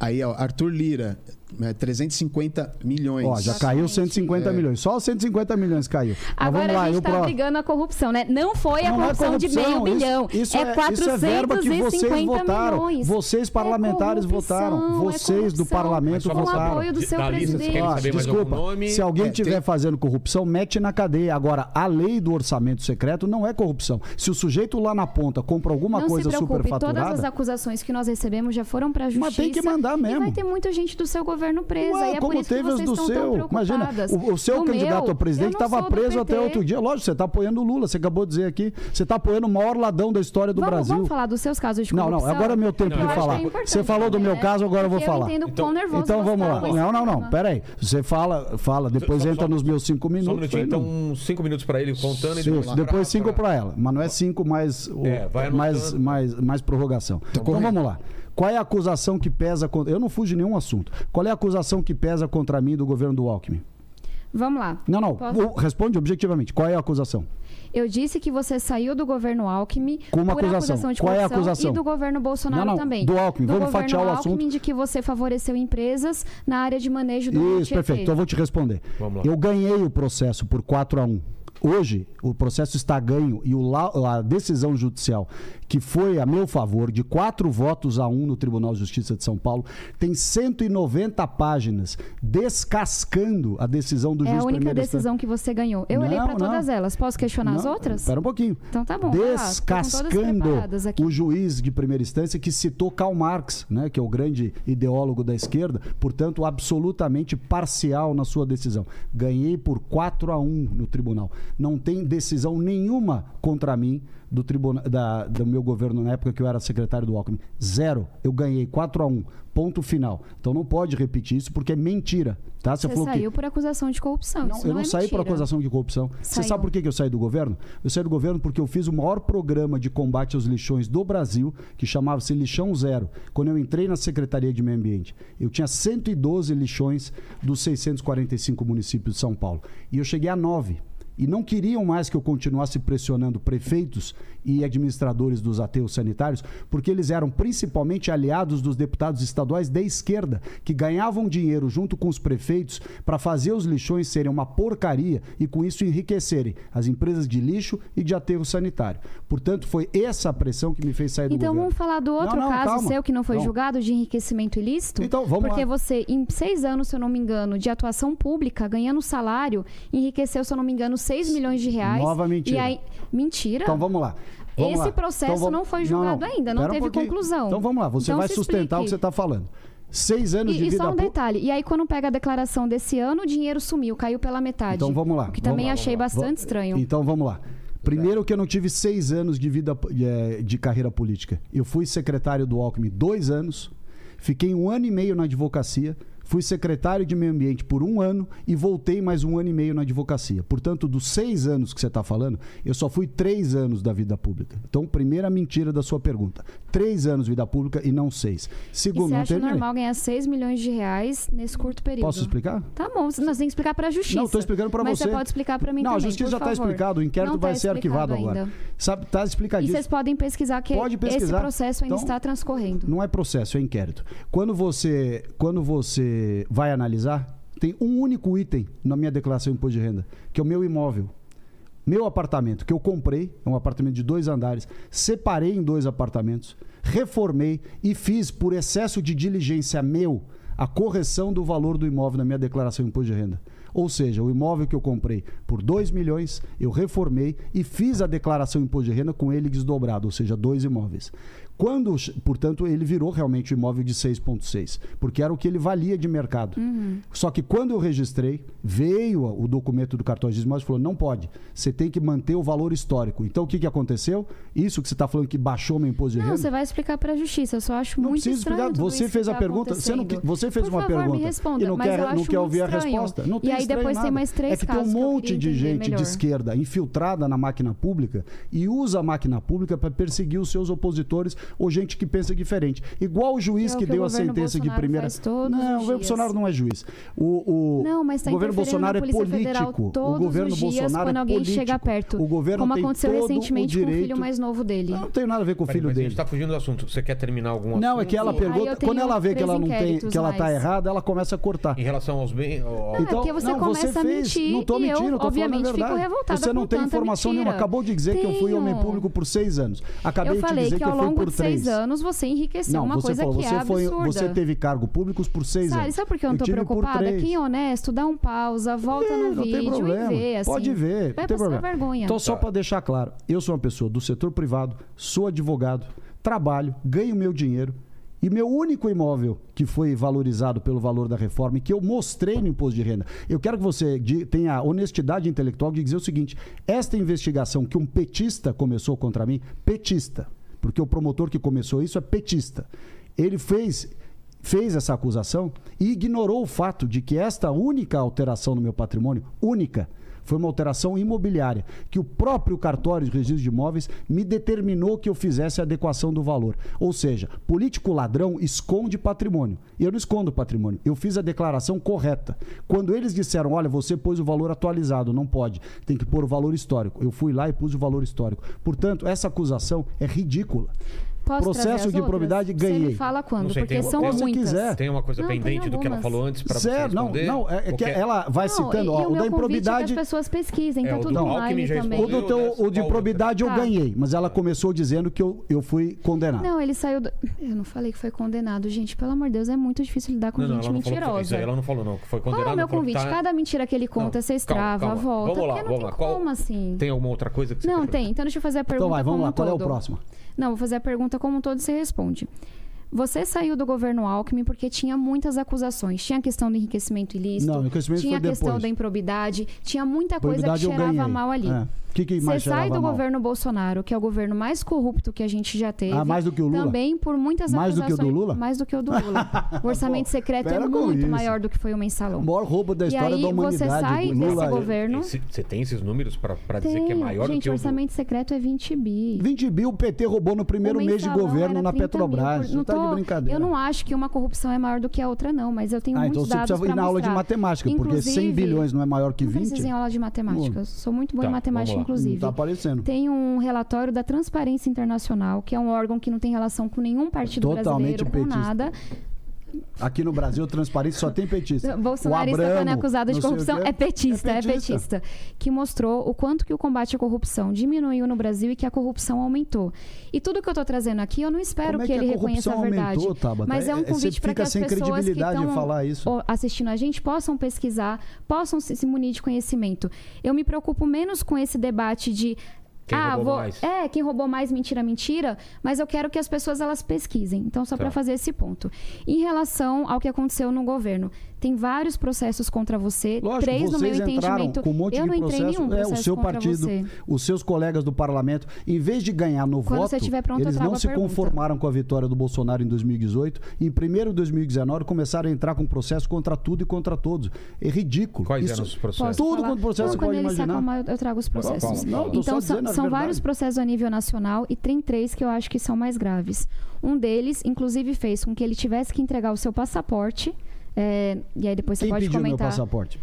Aí, ó, Arthur Lira, é, 350 milhões. Ó, já caiu 150 É. milhões. Só 150 milhões caiu. Mas Agora vamos lá, a e gente tá pro- brigando a corrupção, né? Não foi a Não é corrupção, de corrupção, meio isso- bilhão. Isso é é, 450 isso é verba que vocês votaram. milhões. Vocês parlamentares É corrupção, votaram. é Vocês do corrupção. parlamento Com o votaram. apoio do seu Da presidente. mais desculpa, se alguém É, estiver tem- fazendo corrupção, mete na cadeia. Agora, a lei do orçamento secreto não é corrupção. Se o sujeito lá na ponta compra alguma não coisa se preocupe, todas as superfaturada, acusações que nós recebemos já foram pra justiça. Mas tem que mandar E mesmo. vai ter muita gente do seu governo presa. Ué, e é como por isso teve as vocês do seu. Imagina, o, o seu Do candidato meu, a presidente não estava preso até outro dia. Lógico, você está apoiando o Lula. Você acabou de dizer aqui. Você está apoiando o maior ladão da história do vamos, Brasil. vamos falar dos seus casos de Não, corrupção? não, agora é meu tempo Não, de falar. é Você falou do meu né? caso, agora eu vou falar. Eu entendo Então- quão nervoso Então você vamos tá lá. Não, não, não. tema. Pera aí. Você fala, fala. Depois Só- entra só- nos meus cinco minutos. Só um minutinho. Não. Então, cinco minutos pra ele contando e Isso, depois depois cinco pra- para ela. Mas não é cinco mais, É, mais, mais, mais prorrogação. Então correto. vamos lá. Qual é a acusação que pesa contra. Eu não fujo de nenhum assunto. Qual é a acusação que pesa contra mim do governo do Alckmin? Vamos lá. Não, não. Posso? Responde objetivamente. Qual é a acusação? Eu disse que você saiu do governo Alckmin Com uma por acusação. de Qual é a acusação? E do governo Bolsonaro Não, não, também. do Alckmin. Vamos governo fatiar o Alckmin assunto. de que você favoreceu empresas na área de manejo do Isso, perfeito. Então eu vou te responder. Vamos lá. Eu ganhei o processo por 4 a 1 Hoje, o processo está ganho e o la- a decisão judicial que foi a meu favor, de quatro votos a um no Tribunal de Justiça de São Paulo, tem 190 páginas descascando a decisão do É juiz a única decisão que você ganhou. Eu olhei Não, para todas elas. Posso questionar as Não, outras? Espera um pouquinho. Então tá bom. todas Descascando aqui. o juiz de primeira instância que citou Karl Marx, né, que é o grande ideólogo da esquerda, portanto, absolutamente parcial na sua decisão. Ganhei por 4 a 1 no tribunal. Não tem decisão nenhuma contra mim do, tribuna, da, do meu governo na época que eu era secretário do Alckmin. Zero. Eu ganhei 4 a 1 Ponto final. Então não pode repetir isso porque é mentira. Tá? Você falou que saiu por acusação de corrupção. não, eu não é saí por mentira. acusação de corrupção. Você Saiu. sabe por que que eu saí do governo? Eu saí do governo porque eu fiz o maior programa de combate aos lixões do Brasil, que chamava-se Lixão Zero. Quando eu entrei na Secretaria de Meio Ambiente, eu tinha 112 lixões dos 645 municípios de São Paulo. E eu cheguei a 9. E não queriam mais que eu continuasse pressionando prefeitos e administradores dos ateus sanitários, porque eles eram principalmente aliados dos deputados estaduais da esquerda, que ganhavam dinheiro junto com os prefeitos para fazer os lixões serem uma porcaria e com isso enriquecerem as empresas de lixo e de aterro sanitário. Portanto, foi essa a pressão que me fez sair do Então governo. vamos falar do outro Não, não, caso calma. seu que não foi Não. julgado de enriquecimento ilícito? Então, vamos Porque lá. você, em seis anos, se eu não me engano, de atuação pública, ganhando salário, enriqueceu, se eu não me engano, 6 milhões de reais. Nova mentira. E aí, mentira? Então vamos lá. Vamos Esse lá. processo Então, vamos- não foi julgado ainda, não Pera um teve pouquinho. conclusão. Então vamos lá, você Então vai sustentar o que explique. você está falando. Seis anos de E, e vida só um pú- detalhe, e aí quando pega a declaração desse ano, o dinheiro sumiu, caiu pela metade. Então vamos lá. O que vamos também lá, achei bastante estranho. Então vamos lá. Primeiro que eu não tive seis anos de vida eh, de carreira política. Eu fui secretário do Alckmin dois anos, fiquei um ano e meio na advocacia, fui secretário de meio ambiente por um ano e voltei mais um ano e meio na advocacia. Portanto, dos seis anos que você está falando, eu só fui três anos da vida pública. Então, primeira mentira da sua pergunta. Três anos de vida pública e não seis. E Segundo, você não acha terminei. normal ganhar 6 milhões de reais nesse curto período? Posso explicar? Tá bom, nós temos que explicar para a justiça. Não, estou explicando para Mas você. você pode explicar para mim Não, também, a justiça já está explicado, o inquérito Não vai tá ser arquivado explicado agora. ainda. Sabe, tá E explicadíssimo. vocês podem pesquisar que Pode pesquisar. esse processo ainda Então, está transcorrendo. Não é processo, é inquérito. Quando você, quando você vai analisar, tem um único item na minha declaração de imposto de renda, que é o meu imóvel. Meu apartamento, que eu comprei, é um apartamento de dois andares, separei em dois apartamentos, reformei e fiz, por excesso de diligência meu, a correção do valor do imóvel na minha declaração de imposto de renda. Ou seja, o imóvel que eu comprei por 2 milhões, eu reformei e fiz a declaração de imposto de renda com ele desdobrado, ou seja, dois imóveis. Quando, portanto, ele virou realmente o imóvel de 6,6, porque era o que ele valia de mercado. Só que quando eu registrei, veio o documento do cartão de imóveis e falou: não pode, você tem que manter o valor histórico. Então o que, que aconteceu? Isso que você está falando que baixou meu imposto de Não, renda. você vai explicar para a justiça. Eu só acho Não muito estranho explicar. Você fez que a tá pergunta. Você, não, você fez Por uma favor, pergunta me responda, e não mas quer, não quer ouvir a estranho. resposta. Não E tem aí estranho depois tem nada. mais três É que tem um monte de gente melhor. de esquerda infiltrada na máquina pública e usa a máquina pública para perseguir os seus opositores ou gente que pensa diferente. Igual o juiz Que é que, que deu a sentença de Bolsonaro primeira. faz todos não, os o governo. Bolsonaro não é juiz. O, o, Não, mas tá o governo Bolsonaro na é político. todos o governo os dias Bolsonaro quando é alguém político. chega perto. O governo como tem aconteceu todo o recentemente com o direito- filho mais novo dele. Não tem nada a ver com o filho mas a dele. gente tá fugindo do assunto. Você quer terminar algum assunto? Não, é que ela pergunta. Quando ela vê que ela não tem, que ela tá mais. errada, ela começa a cortar. Em relação aos bens... ao- É, porque você não, começa a fez. mentir Não e eu, mentindo, eu tô obviamente, falando a fico revoltada Você não tem informação mentira. nenhuma. Acabou de dizer que eu fui homem público por seis anos. Acabei de dizer que que, eu fui por de. Seis anos você enriqueceu Não, uma você coisa falou, que é você, foi, absurda. você teve cargo públicos por seis Sabe, anos. sabe por que eu não tô preocupada? Quem é honesto, dá um pausa, volta É, no não tem vídeo problema. e vê, assim. Pode ver, Vai não tem problema. vergonha. Então, só para deixar claro, eu sou uma pessoa do setor privado, sou advogado, trabalho, ganho meu dinheiro. E meu único imóvel que foi valorizado pelo valor da reforma e que eu mostrei no imposto de renda, eu quero que você tenha a honestidade intelectual de dizer o seguinte: esta investigação que um petista começou contra mim, petista, porque o promotor que começou isso é petista, ele fez fez essa acusação e ignorou o fato de que esta única alteração no meu patrimônio, única, foi uma alteração imobiliária, que o próprio cartório de registro de imóveis me determinou que eu fizesse a adequação do valor. Ou seja, político ladrão esconde patrimônio. Eu não escondo patrimônio, eu fiz a declaração correta. Quando eles disseram, olha, você pôs o valor atualizado, não pode, tem que pôr o valor histórico. Eu fui lá e pus o valor histórico. Portanto, essa acusação é ridícula. Posso Processo de improbidade, outras? Você ganhei. me fala quando, Não sei, porque tem- são se muitas. quiser. Tem uma coisa Não, pendente do que ela falou antes pra você Sério, não, responder? não, é, é que Porque- ela vai Não, citando, e, ó, e o o da meu convite é que improbidade. as pessoas pesquisem, É, tá tudo online também. O, do teu- o de Qual probidade eu Tá. ganhei, mas ela começou dizendo que eu, eu fui condenado. Não, ele saiu do... Eu não falei que foi condenado, gente. Pelo amor de Deus, é muito difícil lidar com Não, não, gente ela não falou que foi- isso mentirosa. ela não falou, não. Que foi condenado. Qual é o meu convite? tá- Cada mentira que ele conta, você estrava, volta. Vamos lá, porque vamos não lá. como assim. Tem alguma outra coisa que você Não, tem. Então deixa eu fazer a pergunta Então vai, vamos lá, qual é o próximo? Não, vou fazer a pergunta como um todo e você responde. Você saiu do governo Alckmin porque tinha muitas acusações. Tinha a questão do enriquecimento ilícito, Não, enriquecimento tinha a questão depois. da improbidade, tinha muita coisa que cheirava mal ali. É. Que, que mais Você sai do mal? governo Bolsonaro, que é o governo mais corrupto que a gente já teve. Ah, mais do que o Lula? Também por muitas Mais do que o acusações. do Lula? Mais do que o do Lula. O orçamento secreto é pera muito isso. maior do que foi o mensalão. O maior roubo da E história aí da você humanidade. sai Lula, desse governo- Esse- Você tem esses números pra, pra dizer Tem, que é maior gente, do que o o do- orçamento secreto é 20 bi. 20 bi o PT roubou no primeiro mês de governo na 30 mil Petrobras. por- não tá de tô- brincadeira. Eu não acho que uma corrupção é maior do que a outra, não, mas eu tenho Ah, então muitos você dados precisa ir na aula de matemática, porque 100 Inclusive, bilhões não é maior que Não 20. precisa ir em aula de matemática. Eu sou muito boa Tá, em matemática, vamos lá. Inclusive. Não tá aparecendo. Tem um relatório da Transparência Internacional, que é um órgão que não tem relação com nenhum partido Totalmente brasileiro, com petista. nada. Aqui no Brasil, transparência só tem petista. Bolsonarista, O Abramo, quando é acusado de não sei o corrupção, quê. é petista, é É petista. petista. Que mostrou o quanto que o combate à corrupção diminuiu no Brasil e que a corrupção aumentou. E tudo que eu tô trazendo aqui, eu não espero é que, ele a reconheça a corrupção verdade. aumentou, Tabata? Mas é um É- é- convite para que as pessoas que estão assistindo a gente possam pesquisar, possam se munir de conhecimento. Eu me preocupo menos com esse debate de Quem ah, roubou vou, mais? é, quem roubou mais, mentira, mentira, mas eu quero que as pessoas elas pesquisem. Então, só Tá. para fazer esse ponto. Em relação ao que aconteceu no governo, tem vários processos contra você, Lógico, três no meu entendimento. com um monte eu de não entrei em processo. nenhum é, processo o seu contra partido, você. os seus colegas do parlamento, em vez de ganhar no Quando voto, você estiver pronto, eu eles não se pergunta. conformaram com a vitória do Bolsonaro em 2018. Em 1 de 2019, começaram a entrar com processo contra tudo e contra todos. É ridíquanto. Quais Isso- eram os processos? Tudo quanto processo não, pode imaginar. acalmar, eu, trago os processos. Não, então, são, são vários processos a nível nacional e tem três que eu acho que são mais graves. Um deles, inclusive, fez com que ele tivesse que entregar o seu passaporte. É, e aí depois você Quem pode pediu meu comentar. passaporte?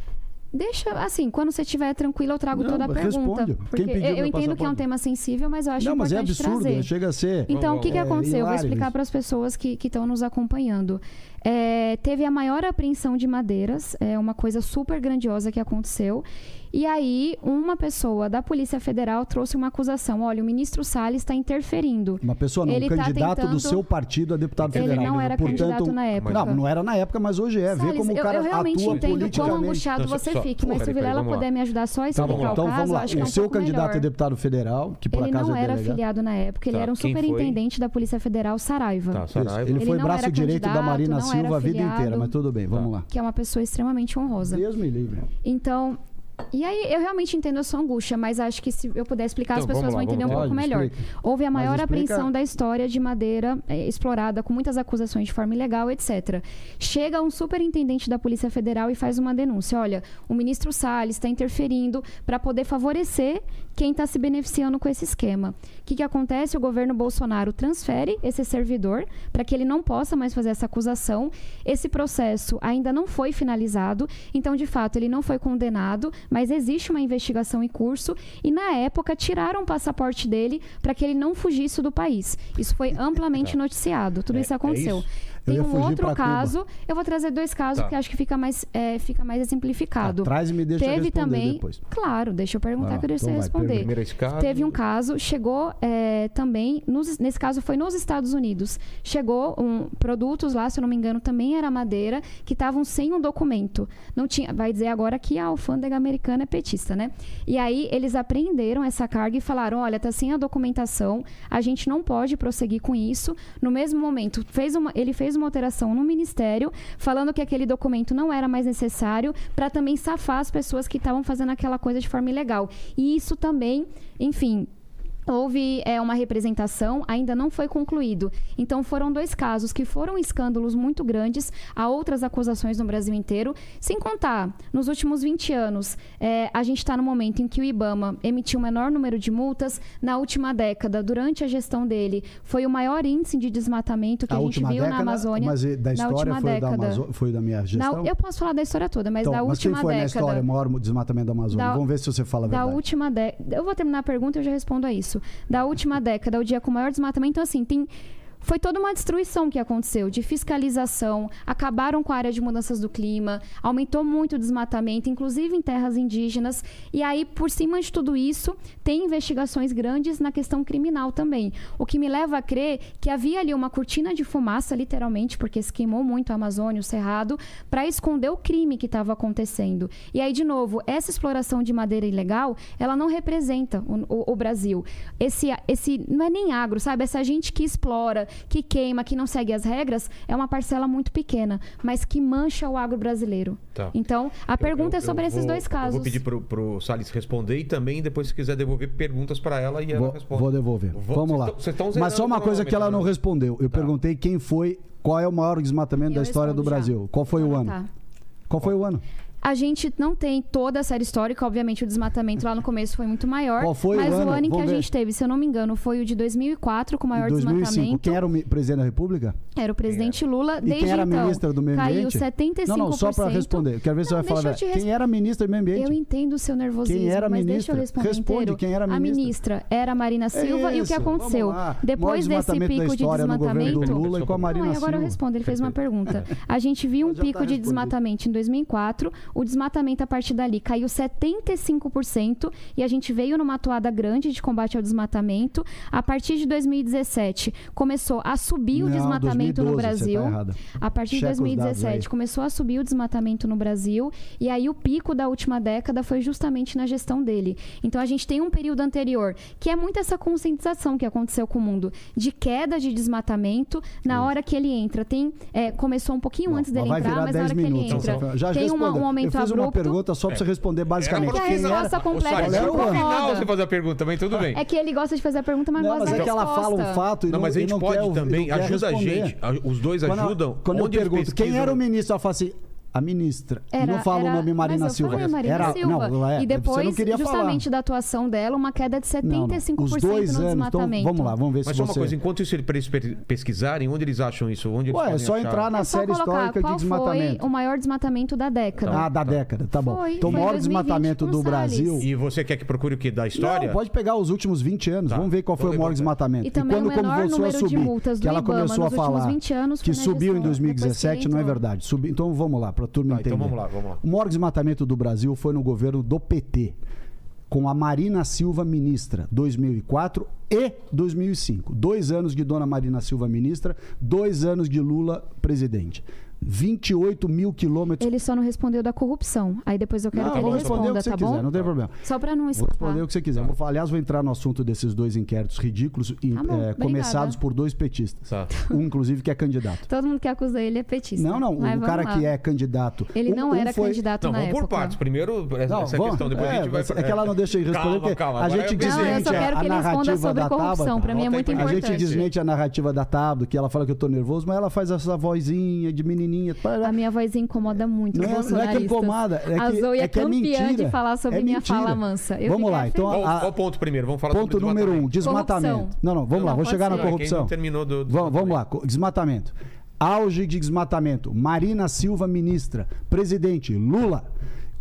Deixa, assim, quando você estiver tranquilo, eu trago Não, toda a pergunta. responde. Quem Porque eu, eu meu entendo que é um passaporte? tema sensível, mas eu acho não, mas é absurdo. trazer. Chega a ser. Então, o que, que É aconteceu? Eu vou explicar para as pessoas que estão nos acompanhando. É, teve a maior apreensão de madeiras, é uma coisa super grandiosa que aconteceu. E aí, uma pessoa da Polícia Federal trouxe uma acusação: olha, o ministro Salles está interferindo. Uma pessoa não, Ele um tá candidato do tentando- seu partido a deputado Ele federal. não era Portanto, candidato na época. Não, não era na época, mas hoje é. Vê Salles, como o eu- cara eu, realmente atua entendo quão angustiado Então, você só- fique, mas peraí, se o Vilela puder me ajudar só a Tá explicar bom, o então caso, vamos lá. acho que é O um seu pouco candidato melhor. é deputado federal, que por Ele acaso não é era delegado. afiliado na época, ele Tá, era um quem foi? superintendente da Polícia Federal, Saraiva. Tá. Ele Ele foi não braço era direito da candidato, Marina não era Silva a vida inteira, mas tudo bem, vamos lá. Que é uma pessoa extremamente honrosa. Deus me livre. Então, e aí eu realmente entendo a sua angústia, mas acho que se eu puder explicar, as Então, pessoas vamos lá, vão entender um lá. pouco melhor. explica. Houve a maior apreensão da história de madeira eh, explorada, com muitas acusações de forma ilegal, etc. Chega um superintendente da Polícia Federal e faz uma denúncia. Olha, o ministro Salles está interferindo para poder favorecer quem está se beneficiando com esse esquema. O que, que acontece? O governo Bolsonaro transfere esse servidor para que ele não possa mais fazer essa acusação. Esse processo ainda não foi finalizado, então, de fato, ele não foi condenado, mas existe uma investigação em curso e, na época, tiraram o passaporte dele para que ele não fugisse do país. Isso foi amplamente noticiado. Tudo É- isso é aconteceu. isso? Tem um outro pra Cuba. caso, eu vou trazer dois casos Tá. que acho que fica mais, é, fica mais exemplificado. Atrás e me deixa Teve responder também. depois. Claro, deixa eu perguntar lá, que eu deixo então você responder. Caso. Teve um caso, chegou é, também, nos- nesse caso foi nos Estados Unidos. Chegou um, produtos lá, se eu não me engano, também era madeira, que estavam sem um documento. Não tinha, vai dizer agora que a alfândega americana é petista, né? E aí eles apreenderam essa carga e falaram: olha, tá sem a documentação, a gente não pode prosseguir com isso. No mesmo momento, fez uma, ele fez uma alteração no ministério, falando que aquele documento não era mais necessário, para também safar as pessoas que estavam fazendo aquela coisa de forma ilegal. E isso também, enfim, Houve é, uma representação, ainda não foi concluído. Então foram dois casos que foram escândalos muito grandes, há outras acusações no Brasil inteiro. Sem contar, nos últimos 20 anos, é, a gente está no momento em que o IBAMA emitiu o menor número de multas. Na última década, durante a gestão dele, foi o maior índice de desmatamento que a, gente última viu década, na Amazônia. Mas da na história última foi, da década. Foi da minha Na- gestão? eu posso falar da história toda, mas Então, da mas quem última foi na década. história o maior desmatamento da Amazônia? Da- Vamos ver se você fala a Da verdade. última década. Eu vou terminar a pergunta e eu já respondo a isso. Isso. Da última década, o dia com maior desmatamento. Então, assim, tem foi toda uma destruição que aconteceu de fiscalização, acabaram com a área de mudanças do clima, aumentou muito o desmatamento, inclusive em terras indígenas. E aí, por cima de tudo isso, tem investigações grandes na questão criminal também. O que me leva a crer que havia ali uma cortina de fumaça, literalmente, porque se queimou muito a Amazônia, o Cerrado, para esconder o crime que estava acontecendo. E aí, de novo, essa exploração de madeira ilegal, ela não representa o, o, o Brasil. Esse, esse não é nem agro, sabe? Essa gente que explora, que queima, que não segue as regras, é uma parcela muito pequena, mas que mancha o agro brasileiro. Tá. Então, a pergunta Eu- é sobre eu esses vou- dois casos. Eu vou pedir pro, pro Salles responder e também, depois, se quiser devolver perguntas para ela e ela Vou, responde. vou devolver. Vou- Vamos lá. tão- Mas só uma o coisa que ela não né? respondeu. Eu perguntei quem foi, qual é o maior desmatamento Eu da história do já. Brasil. Qual foi o Ah, ano? tá. Qual foi o ano? A gente não tem toda a série histórica, obviamente o desmatamento lá no começo foi muito maior. Qual foi o mas ano? o ano em que Vamos a ver. gente teve, se eu não me engano, foi o de 2004, com o maior Em 2005. desmatamento. Quem era o presidente da República? Era o presidente Lula. E Desde quem era então, ministra do Meio caiu Ambiente? 75%. Não, não, só para responder. Quero ver se você Não, vai falar. deixa eu te Quem era ministra do Meio Ambiente? Eu entendo o seu nervosismo, Quem era mas deixa ministra? eu responder Responde, inteiro. quem era A ministra? ministra era a Marina Silva e o que aconteceu? Depois desse desmatamento da pico de governo do desmatamento... Lula e com a Marina Não, agora eu Silva. respondo, ele fez uma pergunta. A gente viu um tá pico de desmatamento em 2004, o desmatamento a partir dali caiu 75% e a gente veio numa atuada grande de combate ao desmatamento. A partir de 2017 começou a subir o Não, desmatamento 2012, no tá Brasil. errada. A partir de Checa dados 2017 aí. começou a subir o desmatamento no Brasil e aí o pico da última década foi justamente na gestão dele. Então a gente tem um período anterior que é muito essa conscientização que aconteceu com o mundo de queda de desmatamento na hora que ele entra. Tem é, começou um pouquinho Bom, antes dele entrar, mas na 10 hora que ele entra então, já tem respondeu. um aumento Eu fiz uma abrupto. pergunta só para você responder basicamente. Pra Quem resposta era... completa, final Roda. você fazer a pergunta também, tudo bem. É que ele gosta de fazer a pergunta, mas Não, gosta mas da é que ela fala um fato e Não, não, mas a gente não pode quer também, ajuda a gente. a- Os dois Quando, ajudam. quando eu pergunto quem era o ministro, eu falo assim, a ministra. E Era, não fala era- o nome Marina mas eu Silva. falei Marina era, Silva. Não, é, e você depois, não queria justamente falar. da atuação dela, uma queda de Não, não. 75% Os dois no anos. Então, desmatamento. vamos lá, vamos ver Mas se só uma você... coisa, enquanto isso eles pe- pesquisarem, onde eles acham isso? Onde eles Ué, é só achar? entrar na É série colocar histórica qual de desmatamento. foi o maior desmatamento da década. Ah, da década, tá bom. Foi, então, o maior 2020 desmatamento do. Brasil. E você quer que procure o quê? Da história? Não, pode pegar os últimos 20 anos. Tá. Vamos ver qual foi o maior desmatamento. E também quando o menor começou a número de subir, multas que do ela Ibama começou a nos últimos falar 20 anos que subiu em gestão, depois que ele 2017, não é verdade. Então vamos lá, para a turma Tá, entender. então vamos lá, vamos lá. O maior desmatamento do Brasil foi no governo do PT, com a Marina Silva ministra, 2004 e 2005. Dois anos de Dona Marina Silva ministra, dois anos de Lula presidente. 28 mil quilômetros. Ele só não respondeu da corrupção. Aí depois eu quero Não, que eu ele vou responder o responda, que você tá quiser, bom? não tem problema. Só pra não Vou escapar. responder o que você quiser. Vou, aliás, vou entrar no assunto desses dois inquéritos ridículos, Tá bom, obrigada. começados por dois petistas. Tá. Um, inclusive, que é candidato. Todo mundo que acusa ele é petista. Não, não. Mas o cara lá. que é candidato. Ele um- não um era foi- candidato Não, na vamos por época. partes. Primeiro, essa, Não, essa vamos- questão, depois é, a gente vai... É que ela não deixa eu responder, Calma, porque calma, a gente desmente a que ele responda narrativa da corrupção. Pra mim é muito pra A gente importante. desmente a narrativa da Tabdo, que ela fala que eu tô nervoso, mas ela faz essa vozinha de menininha. A minha vozinha incomoda muito Não é, não é que bolsonaristas. incomoda, é que, a Zoe é, é é campeã mentira. de falar sobre É minha mentira. fala mansa. Eu Vamos lá, então, feliz. Qual, a- qual ponto primeiro? Vamos falar Ponto sobre número um, desmatamento. Corrupção. Não, não, vamos lá, vamos pode chegar na corrupção. não terminou do... do Vamos, vamos lá, desmatamento. Auge de desmatamento. Marina Silva, ministra. Presidente, Lula.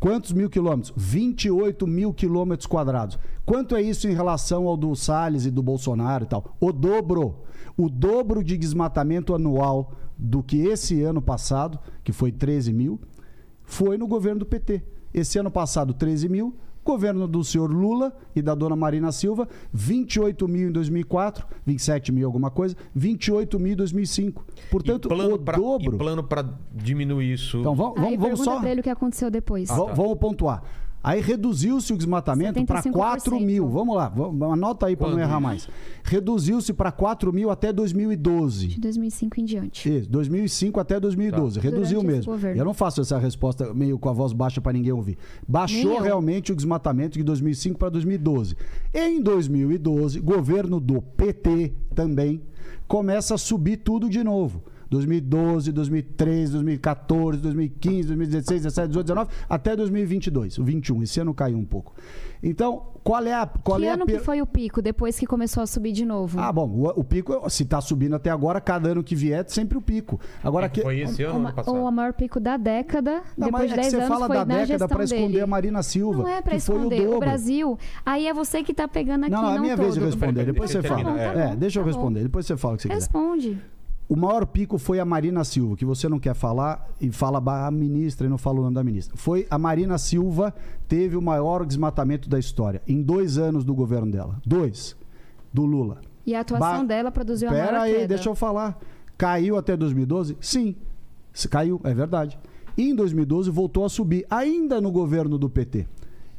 Quantos mil quilômetros? 28 mil quilômetros quadrados. Quanto é isso em relação ao do Salles e do Bolsonaro e tal? O dobro. O dobro de desmatamento anual do que esse ano passado, que foi 13 mil, foi no governo do PT. Esse ano passado, 13 mil. Governo do senhor Lula e da dona Marina Silva, 28 mil em 2004, 27 mil alguma coisa, 28 mil em 2005. Portanto, e plano o pra, dobro. E plano para diminuir isso. Então vamos, Aí vamos, vamos pergunta só. ele o que aconteceu depois. Ah, tá. Vamos pontuar. Aí reduziu-se o desmatamento para 75%. 4 mil. Vamos lá, vamos- anota aí para não errar mais. Reduziu-se para 4 mil até 2012. De 2005 em diante. Isso, 2005 até 2012. Tá. Reduziu Durante mesmo. Eu não faço essa resposta meio com a voz baixa para ninguém ouvir. Baixou Nem eu. realmente o desmatamento de 2005 para 2012. Em 2012, governo do PT também começa a subir tudo de novo. 2012, 2013, 2014, 2015, 2016, 17, 18, 19, até 2022, o 21. Esse ano caiu um pouco. Então, qual é a qual que é ano a que foi o pico, depois que começou a subir de novo? Ah, bom, o, o pico, se tá subindo até agora, cada ano que vier, é sempre o pico. Agora Que que foi esse ano ou o, ano passado? o maior pico da década, Não, depois mas de é que 10 você anos, fala foi da na década para esconder dele. a Marina Silva, Não é pra que foi o esconder. O. Brasil, aí é você que tá pegando aqui, Não, é não a minha todo. vez de responder, depois você fala. é. É, deixa eu Tá bom. responder, depois você fala o que você quiser. Responde. O maior pico foi a Marina Silva, que você não quer falar e fala a ministra e não fala o nome da ministra. Foi a Marina Silva, teve o maior desmatamento da história, em dois anos do governo dela. Dois. Do Lula. E a atuação Ba- dela produziu a Pera maior aí, queda. deixa eu falar. Caiu até 2012? Sim. Caiu, é verdade. E em 2012 voltou a subir, ainda no governo do PT.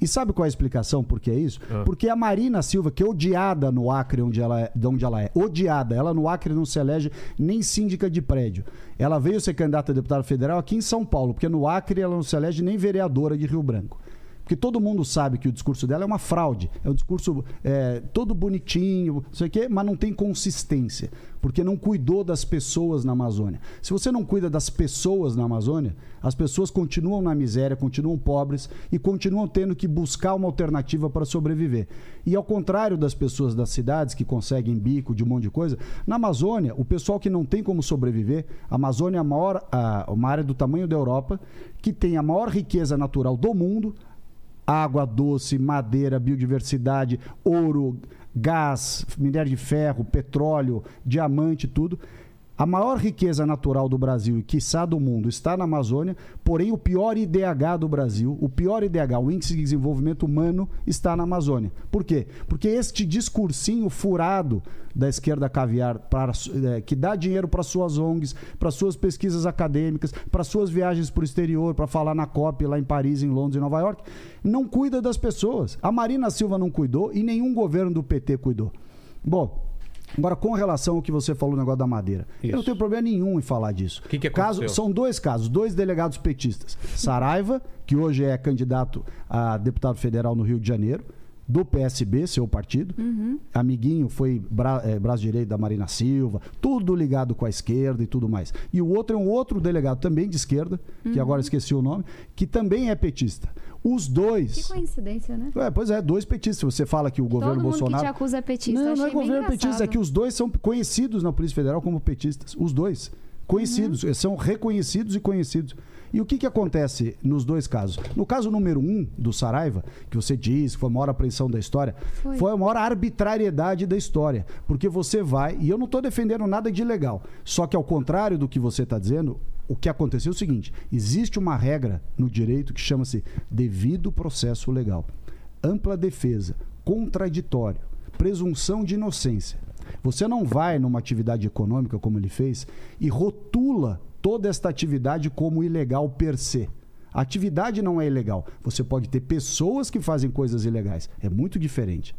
E sabe qual é a explicação por que é isso? Ah. Porque a Marina Silva, que é odiada no Acre, onde ela é, de onde ela é, odiada, ela no Acre não se elege nem síndica de prédio. Ela veio ser candidata a deputada federal aqui em São Paulo, porque no Acre ela não se elege nem vereadora de Rio Branco. Porque todo mundo sabe que o discurso dela é uma fraude. É um discurso é, todo bonitinho, sei quê, mas não tem consistência. Porque não cuidou das pessoas na Amazônia. Se você não cuida das pessoas na Amazônia, as pessoas continuam na miséria, continuam pobres e continuam tendo que buscar uma alternativa para sobreviver. E ao contrário das pessoas das cidades que conseguem bico de um monte de coisa, na Amazônia, o pessoal que não tem como sobreviver, a Amazônia é a maior, a- uma área do tamanho da Europa, que tem a maior riqueza natural do mundo, água doce, madeira, biodiversidade, ouro, gás, minério de ferro, petróleo, diamante, tudo. A maior riqueza natural do Brasil e, quiçá, do mundo está na Amazônia, porém o pior IDH do Brasil, o pior IDH, o Índice de Desenvolvimento Humano, está na Amazônia. Por quê? Porque este discursinho furado da esquerda caviar, para, eh, que dá dinheiro para suas ONGs, para suas pesquisas acadêmicas, para suas viagens para o exterior, para falar na COP lá em Paris, em Londres, em Nova York, não cuida das pessoas. A Marina Silva não cuidou e nenhum governo do PT cuidou. Bom, Agora, com relação ao que você falou no negócio da madeira, eu não Isso. tenho problema nenhum em falar disso. O que que Caso- são dois casos, dois delegados petistas. Saraiva, que hoje é candidato a deputado federal no Rio de Janeiro, do PSB, seu partido. Amiguinho foi bra eh, braço direito da Marina Silva, tudo ligado com a esquerda e tudo mais. E o outro é um outro delegado também de esquerda, que agora esqueci o nome, que também é petista. Os Que dois. coincidência, né? É, pois é, dois petistas. Você fala que o governo Todo mundo Bolsonaro. que te acusa é petista. Não, não é governo petista, é que os dois são conhecidos na Polícia Federal como petistas. Os dois. Conhecidos, Uhum. eles são reconhecidos e conhecidos. E o que, que acontece nos dois casos? No caso número um do Saraiva, que você diz que foi a maior apreensão da história, Foi. foi a maior arbitrariedade da história. Porque você vai, e eu não estou defendendo nada de ilegal, só que ao contrário do que você está dizendo, o que aconteceu é o seguinte: existe uma regra no direito que chama-se devido processo legal, ampla defesa, contraditório, presunção de inocência. Você não vai numa atividade econômica, como ele fez, e rotula toda esta atividade como ilegal per se. A atividade não é ilegal. Você pode ter pessoas que fazem coisas ilegais. É muito diferente.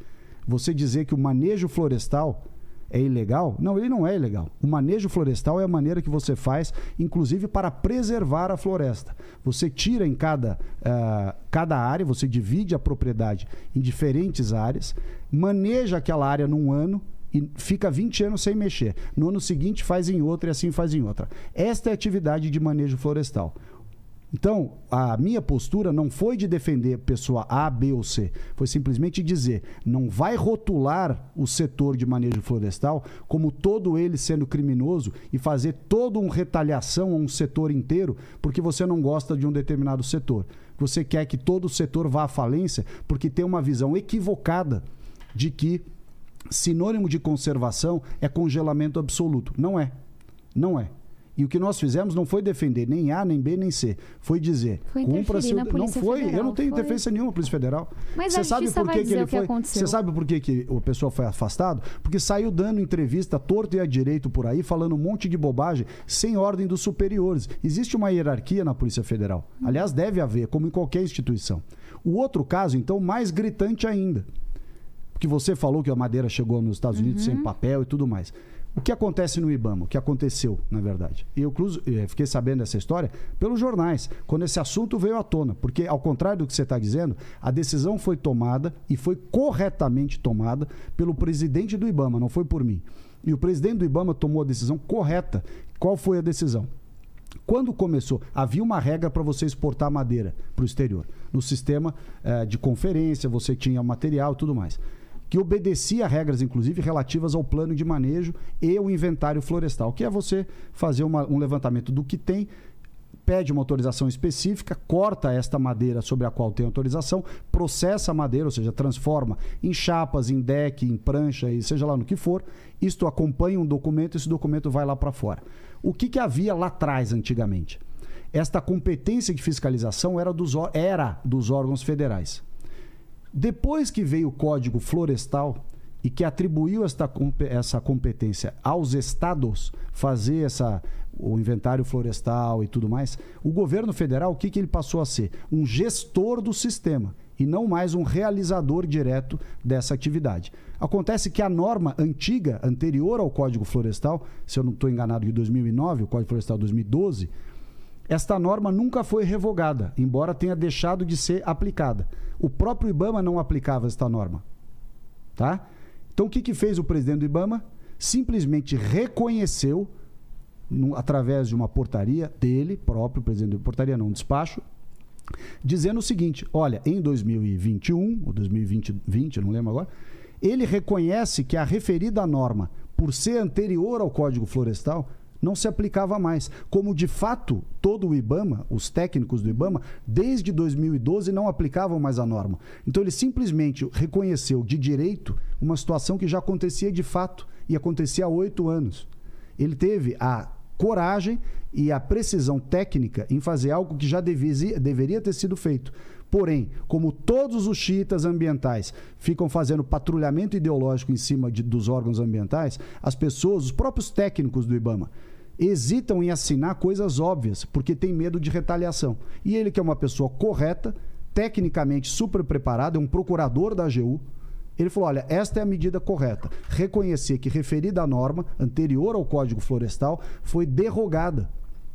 Você dizer que o manejo florestal é ilegal? Não, ele não é ilegal. O manejo florestal é a maneira que você faz, inclusive para preservar a floresta. Você tira em cada, ah, cada área, você divide a propriedade em diferentes áreas, maneja aquela área num ano e fica 20 anos sem mexer. No ano seguinte faz em outra e assim faz em outra. Esta é a atividade de manejo florestal. Então, a minha postura não foi de defender pessoa A, B ou C. Foi simplesmente dizer, não vai rotular o setor de manejo florestal como todo ele sendo criminoso e fazer toda uma retaliação a um setor inteiro porque você não gosta de um determinado setor. Você quer que todo o setor vá à falência porque tem uma visão equivocada de que sinônimo de conservação é congelamento absoluto. Não é. Não é. E o que nós fizemos não foi defender nem A, nem B, nem C. Foi dizer, Foi o- na Não foi. Eu Federal, não tenho foi. interferência nenhuma na Polícia Federal. Mas Você a sabe por que, que ele foi. Você sabe por que, que o pessoal foi afastado? Porque saiu dando entrevista torto e a direito por aí, falando um monte de bobagem, sem ordem dos superiores. Existe uma hierarquia na Polícia Federal. Aliás, deve haver, como em qualquer instituição. O outro caso, então, mais gritante ainda. Porque você falou que a madeira chegou nos Estados Unidos sem papel e tudo mais. O que acontece no Ibama? O que aconteceu, na verdade? E eu eh, fiquei sabendo dessa história pelos jornais, quando esse assunto veio à tona. Porque, ao contrário do que você está dizendo, a decisão foi tomada e foi corretamente tomada pelo presidente do Ibama, não foi por mim. E o presidente do Ibama tomou a decisão correta, Qual foi a decisão? Quando começou, havia uma regra para você exportar madeira para o exterior. No sistema eh, de conferência, você tinha material e tudo mais. Que obedecia a regras, inclusive, relativas ao plano de manejo e o inventário florestal, que é você fazer uma- um levantamento do que tem, pede uma autorização específica, corta esta madeira sobre a qual tem autorização, processa a madeira, ou seja, transforma em chapas, em deck, em prancha, e seja lá no que for. Isto acompanha um documento, esse documento vai lá para fora. O que, que havia lá atrás, antigamente? Esta competência de fiscalização era dos, era dos órgãos federais. Depois que veio o Código Florestal e que atribuiu esta, essa competência aos estados fazer essa, o inventário florestal e tudo mais, o governo federal, o que, que ele passou a ser? Um gestor do sistema e não mais um realizador direto dessa atividade. Acontece que a norma antiga, anterior ao Código Florestal, se eu não estou enganado, de 2009, o Código Florestal 2012, esta norma nunca foi revogada, embora tenha deixado de ser aplicada. O próprio IBAMA não aplicava esta norma. Tá? Então o que, que fez o presidente do IBAMA? Simplesmente reconheceu, num- através de uma portaria dele próprio, presidente portaria não, um despacho, dizendo o seguinte: olha, em 2021 ou 2020, 20, não lembro agora, ele reconhece que a referida norma, por ser anterior ao Código Florestal, não se aplicava mais. Como de fato todo o IBAMA, os técnicos do IBAMA, desde 2012 não aplicavam mais a norma. Então ele simplesmente reconheceu de direito uma situação que já acontecia de fato e acontecia há oito anos. Ele teve a coragem e a precisão técnica em fazer algo que já devia- deveria ter sido feito. Porém, como todos os chiitas ambientais ficam fazendo patrulhamento ideológico em cima de- dos órgãos ambientais, as pessoas, os próprios técnicos do IBAMA, hesitam em assinar coisas óbvias, porque tem medo de retaliação. E ele, que é uma pessoa correta, tecnicamente super preparado, é um procurador da AGU, ele falou: olha, esta é a medida correta. Reconhecer que referida norma, anterior ao Código Florestal, foi derrogada.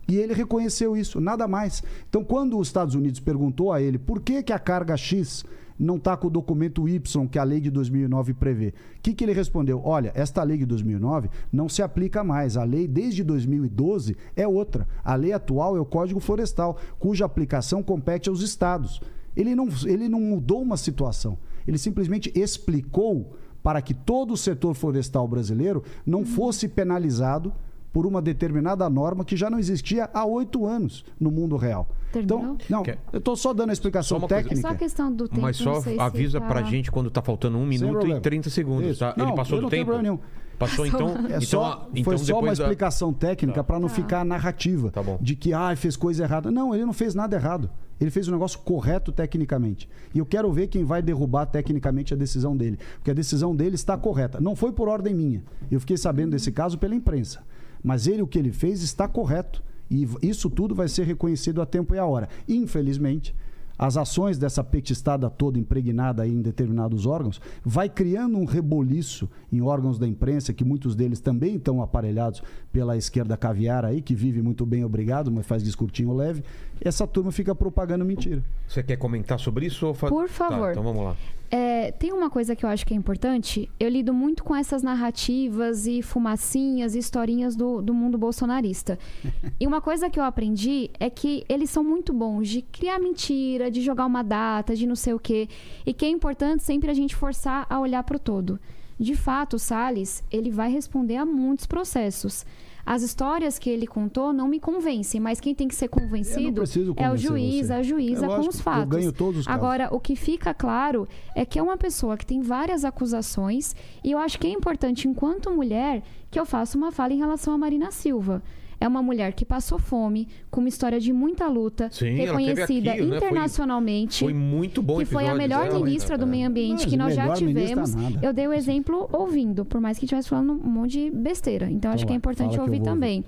E ele reconheceu isso, nada mais. Então, quando os Estados Unidos perguntou a ele por que, que a carga X não está com o documento Y que a lei de 2009 prevê, o que, que ele respondeu? Olha, esta lei de 2009 não se aplica mais. A lei desde 2012 é outra. A lei atual é o Código Florestal, cuja aplicação compete aos estados. Ele não, ele não mudou uma situação. Ele simplesmente explicou para que todo o setor florestal brasileiro não fosse penalizado por uma determinada norma que já não existia há oito anos no mundo real. Terminou? Então, não, Quer- eu estou só dando a Só explicação uma coisa- É técnica. só questão do tempo. Mas só não sei se avisa tá- pra gente quando tá faltando um minuto e problema. 30 segundos, Isso. tá? Não, Ele passou eu do não tenho tempo? problema nenhum. Passou então. É então, só, então foi só uma da- explicação técnica para não ficar a narrativa Tá bom. de que ah, fez coisa errada. Não, ele não fez nada errado. Ele fez um negócio correto tecnicamente. E eu quero ver quem vai derrubar tecnicamente a decisão dele. Porque a decisão dele está correta. Não foi por ordem minha. Eu fiquei sabendo desse caso pela imprensa. Mas ele, o que ele fez, está correto. E isso tudo vai ser reconhecido a tempo e a hora. Infelizmente, as ações dessa petistada toda impregnada em determinados órgãos vai criando um reboliço em órgãos da imprensa, que muitos deles também estão aparelhados pela esquerda caviar aí, que vive muito bem, obrigado, mas faz discurtinho leve. Essa turma fica propagando mentira. Você quer comentar sobre isso? Ou fa- Por Tá, favor. então vamos lá. É, tem uma coisa que eu acho que é importante. Eu lido muito com essas narrativas e fumacinhas e historinhas do, do mundo bolsonarista. e uma coisa que eu aprendi é que eles são muito bons de criar mentira, de jogar uma data, de não sei o quê. E que é importante sempre a gente forçar a olhar para o todo. De fato, o Salles, ele vai responder a muitos processos. As histórias que ele contou não me convencem, mas quem tem que ser Eu convencido é o juiz, você. a juíza É com os eu fatos. ganho todos os casos. Agora, o que fica claro é que é uma pessoa que tem várias acusações e eu acho que é importante, enquanto mulher, que eu faça uma fala em relação a Marina Silva. É uma mulher que passou fome, com uma história de muita luta, Sim, reconhecida aqui, né? Foi- internacionalmente. Foi muito bom que foi a melhor dela, ministra do meio ambiente Mas que nós já tivemos. Eu dei o exemplo ouvindo, por mais que estivesse falando um monte de besteira. Então, acho que é importante ouvir vou ouvir. também.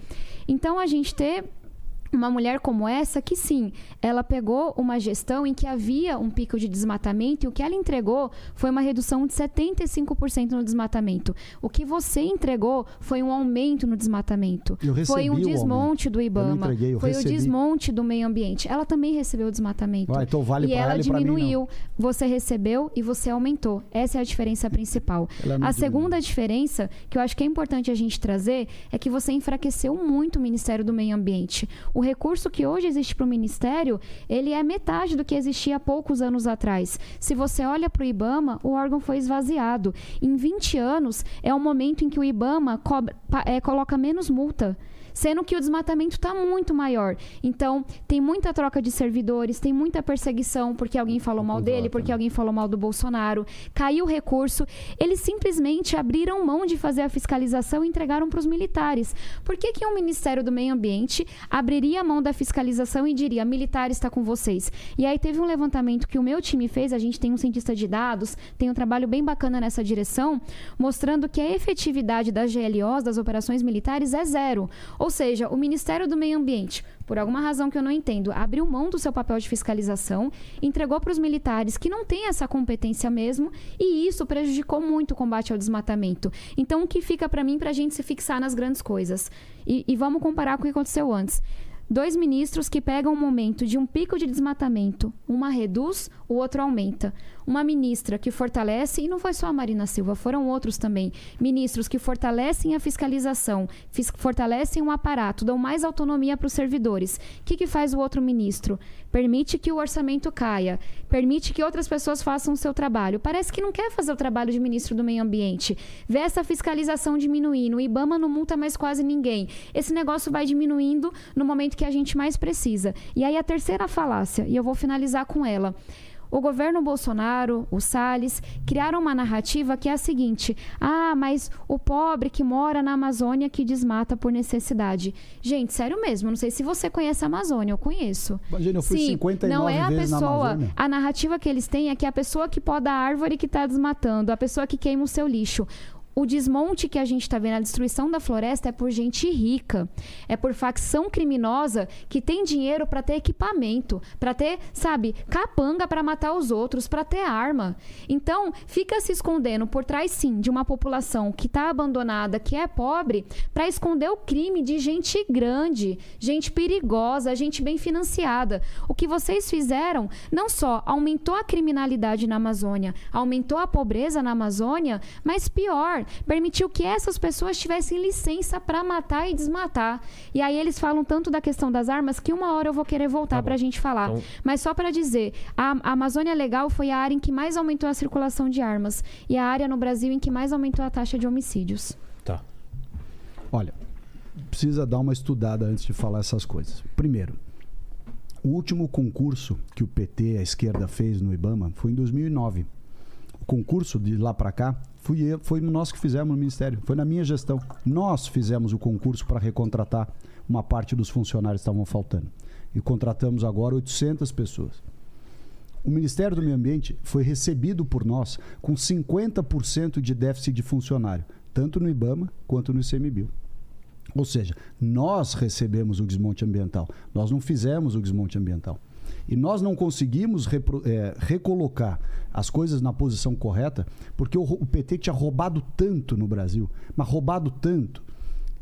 Então, a gente ter uma mulher como essa que sim, ela pegou uma gestão em que havia um pico de desmatamento e o que ela entregou foi uma redução de 75% no desmatamento. O que você entregou foi um aumento no desmatamento. Eu foi um desmonte do Eu IBAMA. entreguei, eu foi o desmonte do meio ambiente. Ela também recebeu o desmatamento. Ah, então vale e ela ela diminuiu. Você recebeu e você aumentou. Essa é a diferença principal. A diminuiu. segunda diferença, que eu acho que é importante a gente trazer, é que você enfraqueceu muito o Ministério do Meio Ambiente. O recurso que hoje existe para o Ministério, ele é metade do que existia há poucos anos atrás. Se você olha para o IBAMA, o órgão foi esvaziado. Em 20 anos, é o momento em que o IBAMA cobra- é, coloca menos multa. Sendo que o desmatamento está muito maior. Então, tem muita troca de servidores, tem muita perseguição porque alguém falou mal dele, porque alguém falou mal do Bolsonaro. Caiu o recurso. Eles simplesmente abriram mão de fazer a fiscalização e entregaram para os militares. Por que, que um Ministério do Meio Ambiente abriria a mão da fiscalização e diria: militar está com vocês? E aí teve um levantamento que o meu time fez, a gente tem um cientista de dados, tem um trabalho bem bacana nessa direção, mostrando que a efetividade das GLOs, das operações militares, é zero. Ou seja, o Ministério do Meio Ambiente, por alguma razão que eu não entendo, abriu mão do seu papel de fiscalização, entregou para os militares que não têm essa competência mesmo, e isso prejudicou muito o combate ao desmatamento. Então, o que fica para mim para a gente se fixar nas grandes coisas? E, e vamos comparar com o que aconteceu antes. Dois ministros que pegam um momento de um pico de desmatamento, uma reduz, o outro aumenta. Uma ministra que fortalece, e não foi só a Marina Silva, foram outros também, ministros que fortalecem a fiscalização, fis- fortalecem o aparato, dão mais autonomia para os servidores. O que, que faz o outro ministro? Permite que o orçamento caia, permite que outras pessoas façam o seu trabalho. Parece que não quer fazer o trabalho de ministro do Meio Ambiente. Vê essa fiscalização diminuindo, o IBAMA não multa mais quase ninguém. Esse negócio vai diminuindo no momento que a gente mais precisa. E aí a terceira falácia, e eu vou finalizar com ela. O governo Bolsonaro, o Salles, criaram uma narrativa que é a seguinte: ah, mas o pobre que mora na Amazônia que desmata por necessidade. Gente, sério mesmo, não sei se você conhece a Amazônia, eu conheço. Imagina, eu fui Sim, 59 não é a pessoa. A narrativa que eles têm é que a pessoa que poda a árvore que está desmatando, a pessoa que queima o seu lixo. O desmonte que a gente está vendo, a destruição da floresta é por gente rica. É por facção criminosa que tem dinheiro para ter equipamento, para ter, sabe, capanga para matar os outros, para ter arma. Então, fica se escondendo por trás, sim, de uma população que está abandonada, que é pobre, para esconder o crime de gente grande, gente perigosa, gente bem financiada. O que vocês fizeram não só aumentou a criminalidade na Amazônia, aumentou a pobreza na Amazônia, mas pior, permitiu que essas pessoas tivessem licença para matar e desmatar. E aí eles falam tanto da questão das armas que uma hora eu vou querer voltar Tá para a gente falar. Então- Mas só para dizer, a, a Amazônia Legal foi a área em que mais aumentou a circulação de armas e a área no Brasil em que mais aumentou a taxa de homicídios. Tá. Olha, precisa dar uma estudada antes de falar essas coisas. Primeiro, o último concurso que o PT, a esquerda, fez no IBAMA foi em 2009. Concurso de lá para cá fui eu, foi nós que fizemos no Ministério, foi na minha gestão. Nós fizemos o concurso para recontratar uma parte dos funcionários que estavam faltando. E contratamos agora 800 pessoas. O Ministério do Meio Ambiente foi recebido por nós com 50% de déficit de funcionário, tanto no IBAMA quanto no ICMBio. Ou seja, nós recebemos o desmonte ambiental, nós não fizemos o desmonte ambiental. E nós não conseguimos repro- eh, recolocar as coisas na posição correta, porque o, o PT tinha roubado tanto no Brasil, mas roubado tanto,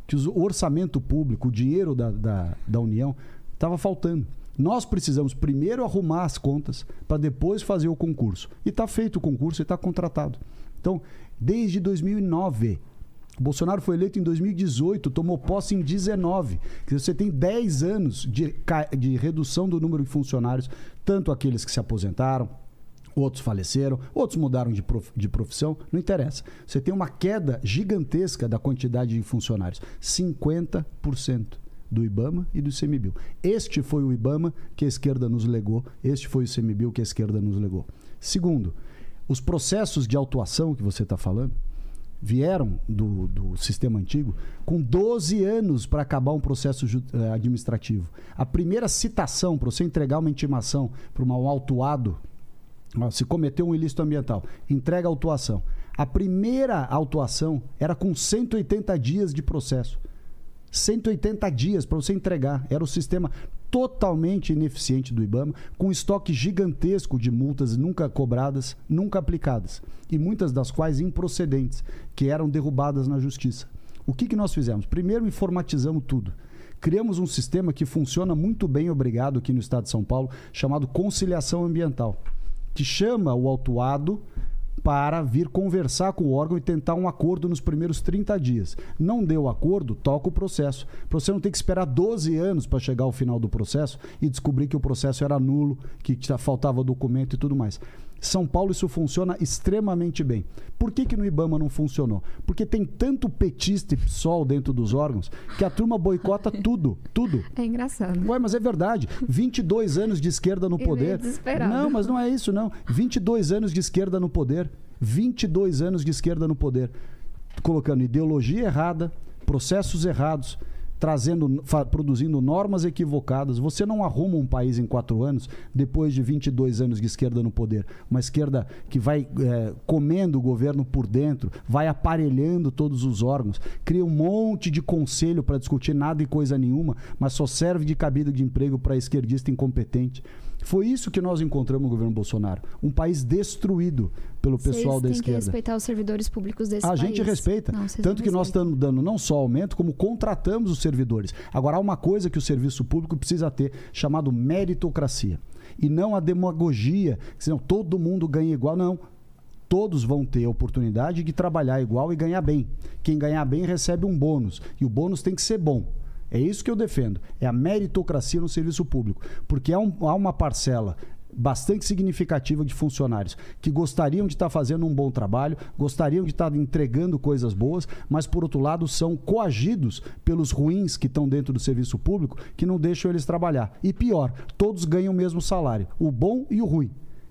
que o orçamento público, o dinheiro da, da, da União, estava faltando. Nós precisamos primeiro arrumar as contas para depois fazer o concurso. E está feito o concurso e está contratado. Então, desde 2009, o Bolsonaro foi eleito em 2018, tomou posse em 19. Quer dizer, Você tem 10 anos de, de redução do número de funcionários, tanto aqueles que se aposentaram, outros faleceram, outros mudaram de, prof- de profissão, não interessa. Você tem uma queda gigantesca da quantidade de funcionários, 50% do IBAMA e do ICMBio. Este foi o IBAMA que a esquerda nos legou, este foi o ICMBio que a esquerda nos legou. Segundo, os processos de autuação que você está falando vieram do, do sistema antigo com 12 anos para acabar um processo eh, administrativo. A primeira citação para você entregar uma intimação para um autuado, se cometeu um ilícito ambiental, entrega a autuação. A primeira autuação era com 180 dias de processo. 180 dias para você entregar. Era o sistema totalmente ineficiente do IBAMA, com estoque gigantesco de multas nunca cobradas, nunca aplicadas, e muitas das quais improcedentes, que eram derrubadas na justiça. O que, que nós fizemos? Primeiro, informatizamos tudo. Criamos um sistema que funciona muito bem, obrigado, aqui no estado de São Paulo, chamado conciliação ambiental, que chama o autuado para vir conversar com o órgão e tentar um acordo nos primeiros 30 dias. Não deu acordo, toca o processo. Para você não ter que esperar 12 anos para chegar ao final do processo e descobrir que o processo era nulo, que faltava documento e tudo mais. São Paulo isso funciona extremamente bem. Por que, que no Ibama não funcionou? Porque tem tanto petista e PSOL dentro dos órgãos que a turma boicota tudo, tudo. É engraçado. Ué, mas é verdade. 22 anos de esquerda no meio poder. Não, mas não é isso não. 22 anos de esquerda no poder. 22 anos de esquerda no poder. Colocando ideologia errada, processos errados, trazendo, produzindo normas equivocadas. Você não arruma um país em quatro anos depois de 22 anos de esquerda no poder. Uma esquerda que vai eh, comendo o governo por dentro, vai aparelhando todos os órgãos, cria um monte de conselho para discutir nada e coisa nenhuma, mas só serve de cabide de emprego para esquerdista incompetente. Foi isso que nós encontramos no governo Bolsonaro. Um país destruído pelo pessoal Vocês da têm que esquerda. respeitar os servidores públicos desse A país. gente respeita. Não, vocês Tanto que nós estamos dando não só aumento, como contratamos os servidores. Agora, há uma coisa que o serviço público precisa ter, chamado meritocracia. E não a demagogia, que senão todo mundo ganha igual. Não. Todos vão ter a oportunidade de trabalhar igual e ganhar bem. Quem ganhar bem recebe um bônus. E o bônus tem que ser bom. É isso que eu defendo. É a meritocracia no serviço público. Porque há, um- há uma parcela bastante significativa de funcionários que gostariam de estar fazendo um bom trabalho, gostariam de estar entregando coisas boas, mas por outro lado são coagidos pelos ruins que estão dentro do serviço público que não deixam eles trabalhar. E pior, todos ganham o mesmo salário, o bom e o ruim.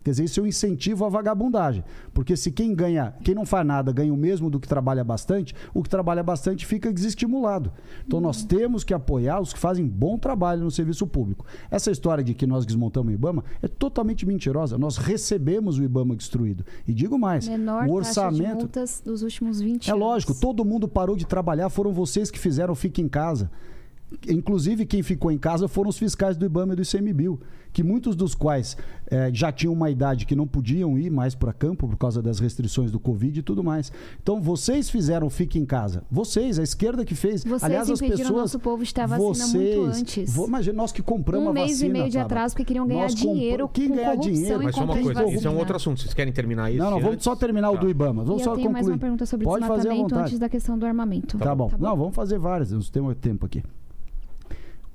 Quer dizer, isso é um incentivo à vagabundagem. Porque se quem ganha, quem não faz nada ganha o mesmo do que trabalha bastante, o que trabalha bastante fica desestimulado. Então nós temos que apoiar os que fazem bom trabalho no serviço público. Essa história de que nós desmontamos o IBAMA é totalmente mentirosa. Nós recebemos o IBAMA destruído. E digo mais, Menor o taxa de orçamento multas dos últimos 20 é anos. lógico, todo mundo parou de trabalhar, foram vocês que fizeram Fique em Casa. Inclusive, quem ficou em casa foram os fiscais do IBAMA e do ICMBio, que muitos dos quais eh, já tinham uma idade que não podiam ir mais para campo por causa das restrições do Covid e tudo mais. Então, vocês fizeram Fique em Casa. Vocês, a esquerda que fez. Vocês Aliás, as o pessoas. nosso povo vacina muito antes. Imagina, nós que compramos Um a mês e vacina. meio de atraso porque queriam ganhar Nós dinheiro que com ganhar dinheiro? Mas só uma coisa, isso é um vacina. outro assunto. Vocês querem terminar isso? Não, não, vamos antes? só terminar o Tá. do IBAMA. Vamos E só eu tenho mais concluir. uma pergunta sobre Pode fazer à desmatamento vontade. antes da questão do armamento. Tá, bom. Tá Não, vamos fazer várias. Nós temos tempo aqui.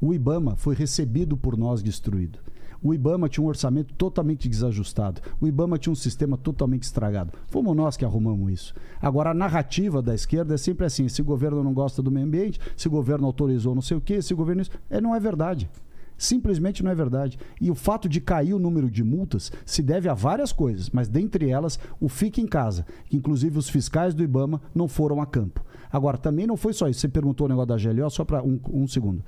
O IBAMA foi recebido por nós destruído. O IBAMA tinha um orçamento totalmente desajustado. O IBAMA tinha um sistema totalmente estragado. Fomos nós que arrumamos isso. Agora, a narrativa da esquerda é sempre assim: se o governo não gosta do meio ambiente, se o governo autorizou não sei o quê, se o governo. Isso. É, não é verdade. Simplesmente não é verdade. E o fato de cair o número de multas se deve a várias coisas, mas dentre elas o Fique em Casa, que inclusive os fiscais do IBAMA não foram a campo. Agora, também não foi só isso. Você perguntou o negócio da GLO, só para um, um segundo.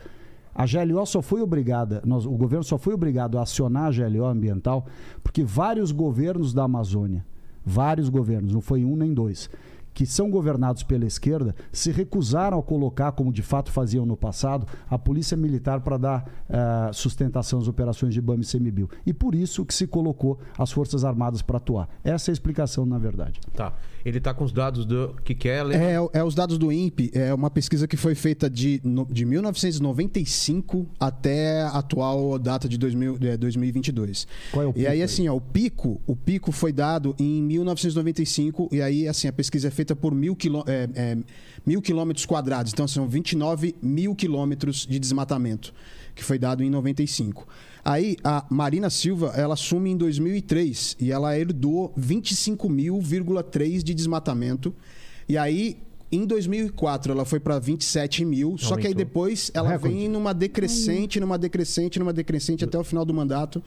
A GLO só foi obrigada, nós- o governo só foi obrigado a acionar a GLO ambiental porque vários governos da Amazônia, vários governos, não foi um nem dois, que são governados pela esquerda, se recusaram a colocar, como de fato faziam no passado, a polícia militar para dar eh, sustentação às operações de BAM e CMBio. E por isso que se colocou as Forças Armadas para atuar. Essa é a explicação, na verdade. Tá. Ele tá com os dados do que quer ler. É, é os dados do INPE, é uma pesquisa que foi feita de, no- de 1995 até a atual data de 2000, é, 2022. Qual é o E pico aí, aí? assim, ó, o pico, o pico foi dado em 1995, e aí, assim, a pesquisa é feita por mil, quilô, é, é, mil quilômetros quadrados. Então, são 29 mil quilômetros de desmatamento, que foi dado em 95. Aí, a Marina Silva, ela assume em 2003, e ela herdou 25.000,3 de desmatamento. E aí, em 2004, ela foi para 27 mil, só que aí Aumentou. depois ela Recorde. vem numa decrescente, numa decrescente, numa decrescente até o final do mandato.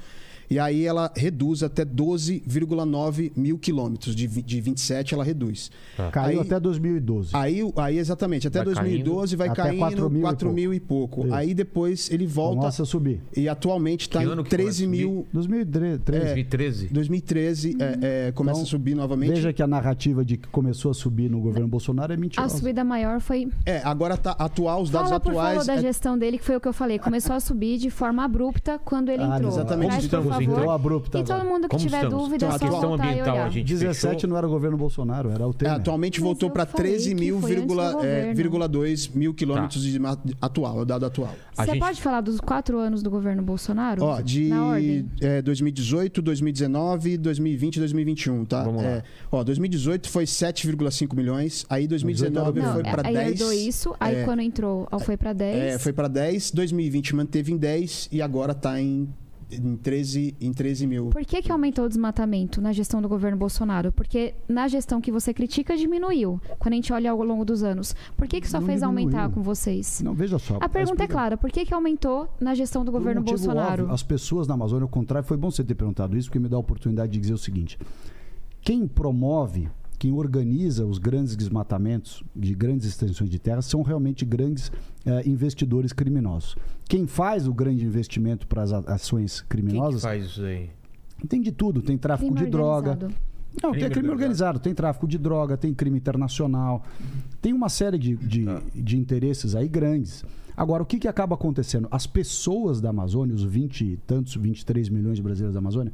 E aí ela reduz até 12,9 mil quilômetros. De, de 27 ela reduz. Caiu Aí- até 2012. Aí, aí exatamente, até Vai 2012 vai Até caindo 4 mil e 4 mil e pouco. Isso. Aí depois ele volta Começa a subir. e atualmente está em ano que foi 13 mil. 2013. 2013. 2013 é, é, começa Então, a subir novamente. Veja que a narrativa de que começou a subir no governo Bolsonaro é A mentirosa. subida maior foi. É, agora tá atual, os dados Fala por favor atuais. da é- gestão dele, que foi o que eu falei. Começou a subir de forma abrupta quando ele Ah, entrou. exatamente. Traz, Como estamos, por favor. Então? Então, abrupta E todo agora. mundo que Como tiver estamos? dúvida, Então, é a só questão voltar e ambiental, olhar. a gente 17 fechou. não era o governo Bolsonaro, era o É, Temer. atualmente Mas voltou para falei 13 que mil, vírgula, é, vírgula 2 mil quilômetros de ma- atual, é o dado atual. A Você gente- pode falar dos quatro anos do governo Bolsonaro? Ó, de Na ordem. é, 2018, 2019, 2020 e 2021, tá? Vamos lá. É, ó, 2018 foi 7,5 milhões, aí 2019 Não, foi é, para aí 10. herdou isso, aí é, quando entrou, ó, foi pra 10. É, foi para 10, 2020 manteve em 10 e agora tá em, em, 13, em 13 mil. Por que, que aumentou o desmatamento na gestão do governo Bolsonaro? Porque na gestão que você critica, diminuiu. Quando a gente olha ao longo dos anos. Por que, que só Não fez diminuiu. aumentar com vocês? Não, veja só. A pergunta é clara. Por que, que aumentou na gestão do um governo motivo Bolsonaro? óbvio, as pessoas na Amazônia, ao contrário, foi bom você ter perguntado isso, porque me dá a oportunidade de dizer o seguinte: quem promove, quem organiza os grandes desmatamentos de grandes extensões de terra são realmente grandes eh, investidores criminosos. Quem faz o grande investimento para as ações Quem que criminosas faz isso aí? tem de tudo: tem tráfico Crime de droga, organizado. Não, Crime tem crime organizado, tem tráfico de droga, tem crime internacional, tem uma série de, de, Tá. de interesses aí grandes. Agora, o que, que acaba acontecendo? As pessoas da Amazônia, os 20 e tantos, 23 milhões de brasileiros da Amazônia,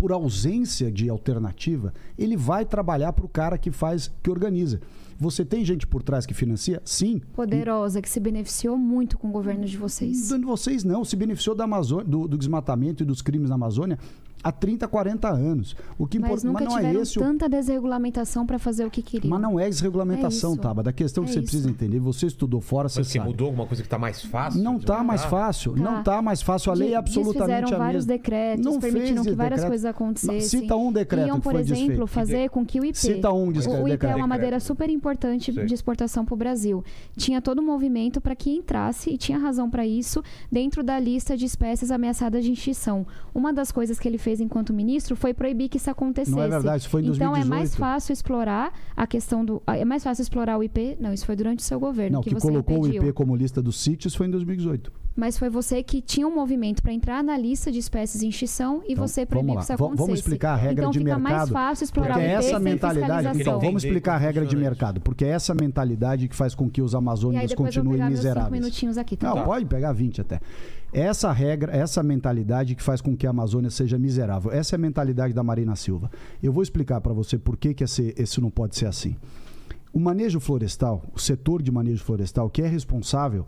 por ausência de alternativa, ele vai trabalhar para o cara que faz, que organiza. Você tem gente por trás que financia? Sim. Poderosa, que se beneficiou muito com o governo de vocês. Dando vocês não, se beneficiou da Amazônia, do, do desmatamento e dos crimes na Amazônia há 30, 40 anos. O que Mas importa, nunca mas não é tiveram esse o tanta desregulamentação para fazer o que queriam. Mas não é desregulamentação, É. Taba. Da questão que É você isso. precisa entender, você estudou fora, você Mas que sabe. mudou alguma coisa que tá mais fácil? Não tá mais fácil, Tá. não tá mais fácil. A lei é absolutamente desfizeram a vários mesma. decretos, Não permitiram fez que várias decreto. coisas acontecessem. Cita um decreto Iam, que por foi exemplo, desfeito. fazer com que o IP... Cita um descre- o IP é decreto. uma madeira super importante de exportação para o Brasil. Tinha todo um movimento para que entrasse, e tinha razão para isso, dentro da lista de espécies ameaçadas de extinção. Uma das coisas que ele fez enquanto ministro foi proibir que isso acontecesse. Não é verdade, isso foi em Então é 2018. mais fácil explorar a questão do... É mais fácil explorar o IP... Não, isso foi durante o seu governo Não, que, que, você colocou impediu. o IP como lista dos sítios foi em 2018. Mas foi você que tinha um movimento para entrar na lista de espécies em extinção e Então, você proibiu que isso acontecesse. vamos explicar a regra então de fica mais mercado, fácil explorar Porque o é IP essa mentalidade. Então, vamos explicar a regra de mercado. Porque é essa mentalidade que faz com que os amazônicos vou continuem pegar meus cinco miseráveis. minutinhos aqui, tá? Não, Tá. pode pegar 20 até. Essa regra, essa mentalidade que faz com que a Amazônia seja miserável. Essa é a mentalidade da Marina Silva. Eu vou explicar para você por que, que esse, esse não pode ser assim. O manejo florestal, o setor de manejo florestal, que é responsável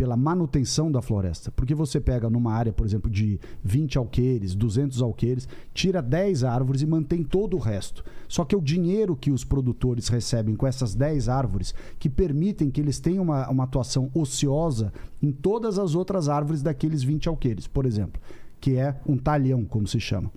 pela manutenção da floresta. Porque você pega numa área, por exemplo, de 20 alqueires, 200 alqueires, tira 10 árvores e mantém todo o resto. Só que o dinheiro que os produtores recebem com essas 10 árvores, que permitem que eles tenham uma, uma atuação ociosa em todas as outras árvores daqueles 20 alqueires, por exemplo, que é um talhão, como se chama.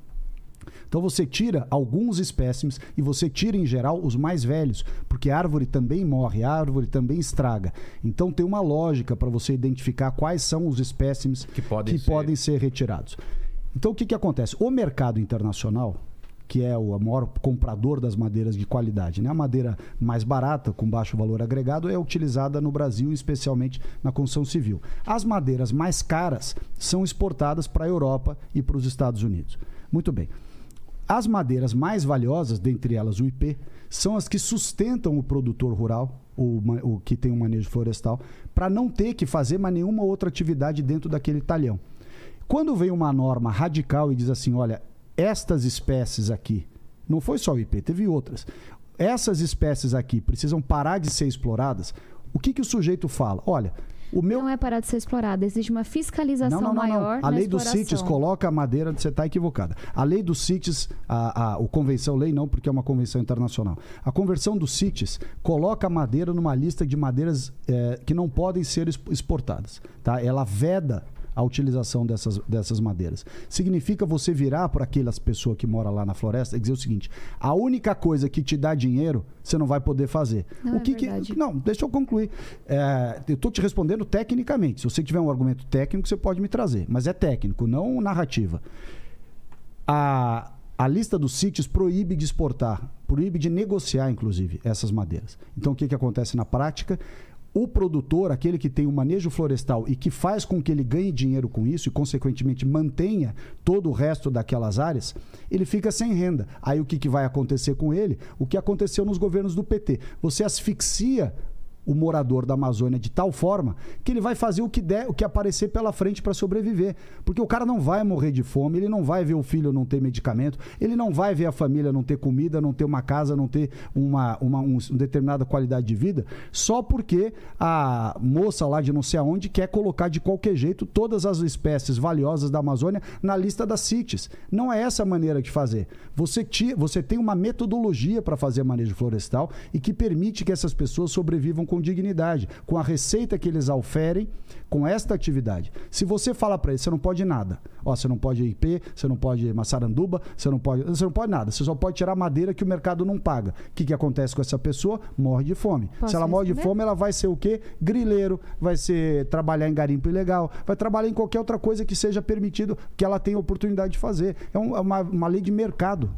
Então você tira alguns espécimes e você tira em geral os mais velhos, porque a árvore também morre, a árvore também estraga. Então tem uma lógica para você identificar quais são os espécimes Que podem ser- podem ser retirados. Então o que, que acontece? O mercado internacional, que é o maior comprador das madeiras de qualidade, né? a madeira mais barata, com baixo valor agregado, é utilizada no Brasil, especialmente na construção civil. As madeiras mais caras são exportadas para a Europa e para os Estados Unidos. Muito bem. As madeiras mais valiosas, dentre elas o IP, são as que sustentam o produtor rural, o, o que tem um manejo florestal, para não ter que fazer mais nenhuma outra atividade dentro daquele talhão. Quando vem uma norma radical e diz assim, olha, estas espécies aqui, não foi só o IP, teve outras. Essas espécies aqui precisam parar de ser exploradas. O que, que o sujeito fala? Olha, o meu Não é parar de ser explorada, existe uma fiscalização não, não, não, maior A lei dos. CITES coloca a madeira, você está equivocada. A lei dos CITES, a, a, o convenção, lei não, porque é uma convenção internacional. A conversão dos CITES coloca a madeira numa lista de madeiras eh, que não podem ser exp- exportadas. Tá? Ela veda a utilização dessas, dessas madeiras. Significa você virar para aquelas pessoas que moram lá na floresta e dizer o seguinte: a única coisa que te dá dinheiro, você não vai poder fazer. Não o é que que- verdade. Não, deixa eu concluir. É, eu estou te respondendo tecnicamente. Se você tiver um argumento técnico, você pode me trazer. Mas é técnico, não narrativa. A, a lista dos sítios proíbe de exportar, proíbe de negociar, inclusive, essas madeiras. Então, o que, que acontece na prática? O produtor, aquele que tem o manejo florestal e que faz com que ele ganhe dinheiro com isso e, consequentemente, mantenha todo o resto daquelas áreas, ele fica sem renda. Aí o que, que vai acontecer com ele? O que aconteceu nos governos do PT. Você asfixia o morador da Amazônia de tal forma que ele vai fazer o que der, o que aparecer pela frente para sobreviver. Porque o cara não vai morrer de fome, ele não vai ver o filho não ter medicamento, ele não vai ver a família não ter comida, não ter uma casa, não ter uma, uma um- determinada qualidade de vida, só porque a moça lá de não sei aonde quer colocar de qualquer jeito todas as espécies valiosas da Amazônia na lista das CITES. Não é essa a maneira de fazer. Você, ti- você tem uma metodologia para fazer manejo florestal e que permite que essas pessoas sobrevivam dignidade, com a receita que eles oferem com esta atividade. Se você fala para eles, você não pode nada. Ó, você não pode IP, você não pode maçaranduba, você não pode, você não pode nada. Você só pode tirar madeira que o mercado não paga. O que, que acontece com essa pessoa? Morre de fome. Posso Se ela morre de fome, ela vai ser o quê? Grileiro, vai ser trabalhar em garimpo ilegal, vai trabalhar em qualquer outra coisa que seja permitido que ela tenha oportunidade de fazer. É um- é uma, uma lei de mercado.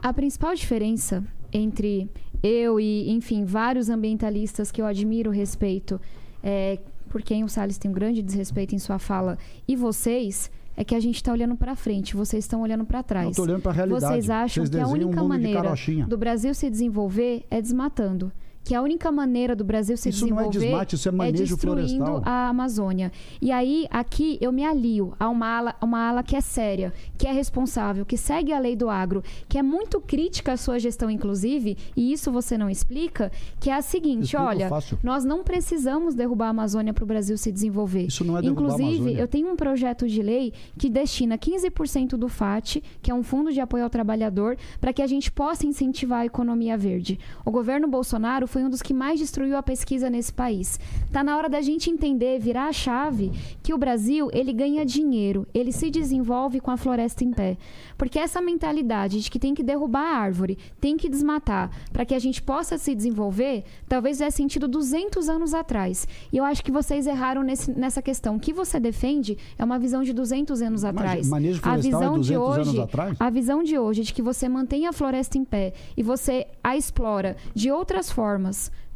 A principal diferença entre eu e, enfim, vários ambientalistas que eu admiro, respeito, é, por quem o Salles tem um grande desrespeito em sua fala, e vocês, é que a gente está olhando para frente, vocês estão olhando para trás. Eu tô olhando pra realidade. Vocês acham Vocês que a um única de maneira do Brasil se desenvolver é desmatando. Que a única maneira do Brasil se Isso não é desenvolver desmate, isso é manejo destruindo florestal. a Amazônia. E aí, aqui, eu me alio a uma ala, uma ala que é séria, que é responsável, que segue a lei do agro, que é muito crítica à sua gestão, inclusive, e isso você não explica, que é a seguinte, Explico olha, fácil. nós não precisamos derrubar a Amazônia para o Brasil se desenvolver. Isso não é derrubar Inclusive, eu tenho um projeto de lei que destina 15% do FAT, que é um fundo de apoio ao trabalhador, para que a gente possa incentivar a economia verde. O governo Bolsonaro foi um dos que mais destruiu a pesquisa nesse país. Tá na hora da gente entender, virar a chave, que o Brasil, ele ganha dinheiro, ele se desenvolve com a floresta em pé. Porque essa mentalidade de que tem que derrubar a árvore, tem que desmatar, para que a gente possa se desenvolver, talvez fizesse sentido 200 anos atrás. E eu acho que vocês erraram nesse- nessa questão. O que você defende é uma visão de 200 anos atrás. manejo a é visão de 200 anos hoje, atrás? a visão de hoje de que você mantém a floresta em pé e você a explora de outras formas,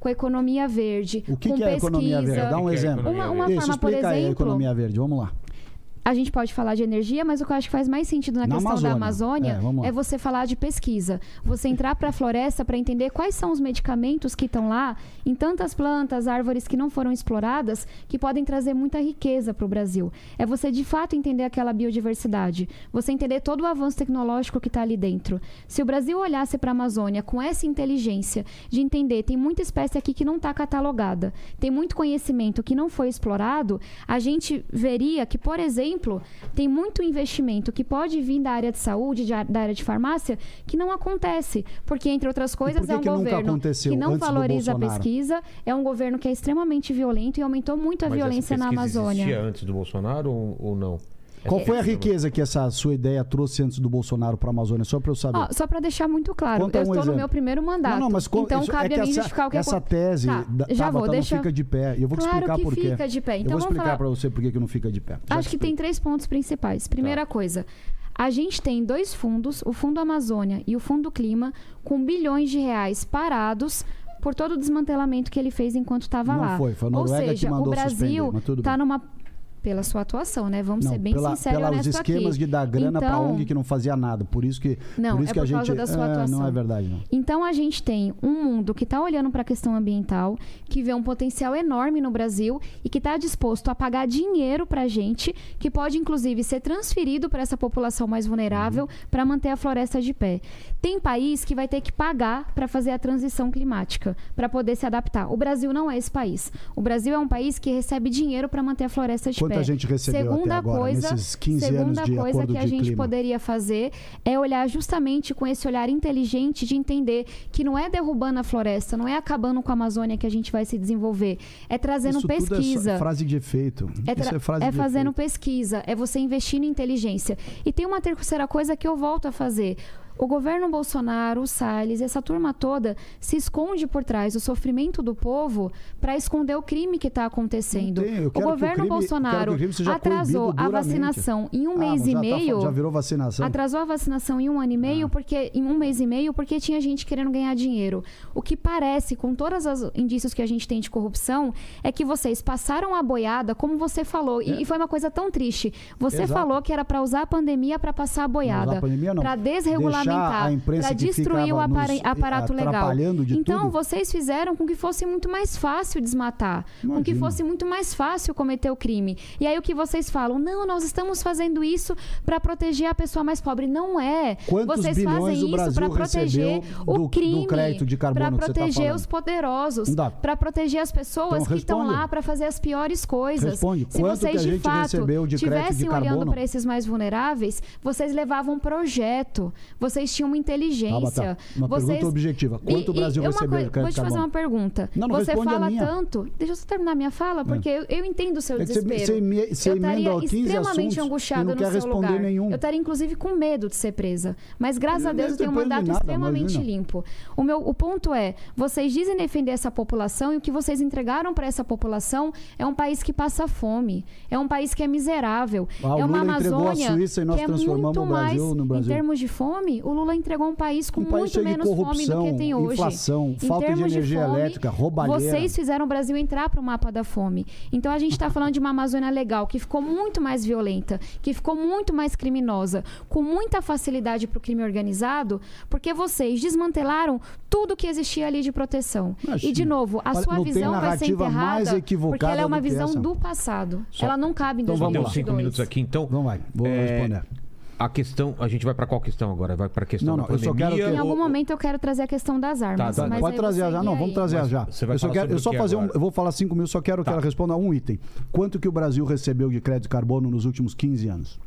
com economia verde, O que, com que é pesquisa. economia verde? Dá um é exemplo. Uma- uma forma, por explica aí a exemplo- economia verde. Vamos lá. A gente pode falar de energia, mas o que eu acho que faz mais sentido na, Na questão da Amazônia. Amazônia É, é, você falar de pesquisa. Você entrar para a floresta para entender quais são os medicamentos que estão lá em tantas plantas, árvores que não foram exploradas, que podem trazer muita riqueza para o Brasil. É você de fato entender aquela biodiversidade. Você entender todo o avanço tecnológico que está ali dentro. Se o Brasil olhasse para a Amazônia com essa inteligência de entender, tem muita espécie aqui que não está catalogada, tem muito conhecimento que não foi explorado, a gente veria que, por exemplo, tem muito investimento que pode vir da área de saúde, de da área de farmácia, que não acontece. Porque, entre outras coisas, é um que governo que não valoriza a pesquisa, é um governo que é extremamente violento e aumentou muito a Mas essa violência na Amazônia. existia antes do Bolsonaro ou, ou não? Qual Essa foi a riqueza que essa sua ideia trouxe antes do Bolsonaro para a Amazônia? Só para eu saber. Ó, só para deixar muito claro, Conta eu um estou no exemplo. meu primeiro mandato. Não, não, mas então isso- cabe é a mim essa, justificar o que essa tese Tá, da, já Tabata, vou, deixa não fica de pé. E eu vou te Claro explicar que por quê. fica de pé. eu Então vou vamos explicar falar- para você por que que não fica de pé. Já Acho te que tem três pontos principais. Primeira coisa, a gente tem dois fundos, o Fundo Amazônia e o Fundo Clima, com bilhões de reais parados por todo o desmantelamento que ele fez enquanto estava Não lá. foi, foi a Ou Noruega seja, o Brasil está numa pela sua atuação, né? Vamos Não, ser bem pela, sinceros e pelos honestos esquemas aqui. de dar grana para Então- ONG que não fazia nada. Por isso que, Não, por isso é que a por causa gente da sua É, atuação. não é verdade não. Então a gente tem um mundo que está olhando para a questão ambiental, que vê um potencial enorme no Brasil e que está disposto a pagar dinheiro para a gente, que pode inclusive ser transferido para essa população mais vulnerável para manter a floresta de pé. Tem país que vai ter que pagar para fazer a transição climática, para poder se adaptar. O Brasil não é esse país. O Brasil é um país que recebe dinheiro para manter a floresta de Quanto Quanta gente recebeu segunda até agora, coisa, nesses 15 segunda anos de coisa acordo que a gente clima? poderia fazer é olhar justamente com esse olhar inteligente de entender que não é derrubando a floresta, não é acabando com a Amazônia que a gente vai se desenvolver, é trazendo Isso é pesquisa. frase de efeito. É, Isso é frase é de fazendo efeito. pesquisa, é você investindo em inteligência. E tem uma terceira coisa que eu volto a fazer. O governo Bolsonaro, o Salles, essa turma toda se esconde por trás do sofrimento do povo para esconder o crime que está acontecendo. Tem, o governo crime- Bolsonaro o atrasou a vacinação em um Ah, mês e tá meio. fa- já virou vacinação? Atrasou a vacinação em um ano e meio, porque em um mês e meio, porque tinha gente querendo ganhar dinheiro. O que parece, com todos os indícios que a gente tem de corrupção, é que vocês passaram a boiada, como você falou, e, e foi uma coisa tão triste. Você É. Exato. falou que era para usar a pandemia para passar a boiada, para Deixar imprensa para destruir o nos, eh, aparato legal. Então tudo. vocês fizeram com que fosse muito mais fácil desmatar, com que Imagina. fosse muito mais fácil cometer o crime. E aí o que vocês falam? Não, nós estamos fazendo isso para proteger a pessoa mais pobre. Não é. Quantos vocês fazem isso para proteger o do- crime, para tá proteger falando? os poderosos, para proteger as pessoas Então, que estão lá para fazer as piores coisas. Responde. Se Quanto vocês de fato recebeu de crédito de tivessem olhando para esses mais vulneráveis, vocês levavam um projeto, vocês tinham uma inteligência. Tá, tá. Uma vocês... pergunta objetiva. Quanto o Brasil coi- de crédito Vou te fazer uma pergunta. Não, não você a fala tanto. Deixa eu só terminar minha fala, porque eu, eu entendo o seu É você- desespero. você eme- você eu estaria 15 extremamente angustiada e no seu lugar. nenhum. Eu estaria, inclusive, com medo de ser presa. Mas, graças a Eu Deus, não eu tenho um mandato nada, extremamente limpo. O, meu, o ponto é, vocês dizem defender essa população e o que vocês entregaram para essa população é um país que passa fome. É um país que é miserável. Ah, é uma a Amazônia e que é muito mais, Brasil. Em termos de fome, o Lula entregou um país com Um país muito de menos fome do que tem hoje. inflação, Em falta de energia fome, elétrica, roubalheira. Vocês fizeram o Brasil entrar para o mapa da fome. Então a gente está falando de uma Amazônia legal que ficou muito mais violenta, que ficou muito mais criminosa, com muita facilidade para o crime organizado, porque vocês desmantelaram tudo que existia ali de proteção. Imagina. E de novo, a sua visão vai ser enterrada mais porque ela é uma visão essa. do passado. Só- Ela não cabe em Então Só vamos deu lá. 2022. cinco minutos aqui, então. Vamos lá, vou É, responder. A questão, a gente vai para qual questão agora? Vai para a questão Não, da não, eu só quero pandemia? que- Em algum momento eu quero trazer a questão das armas. tá, mas Pode trazer já, não, vamos trazer Mas já. você vai eu só falar quero, eu só que fazer um, eu vou falar cinco minutos, só quero que Tá. ela responda um item. Quanto que o Brasil recebeu de crédito de carbono nos últimos 15 anos?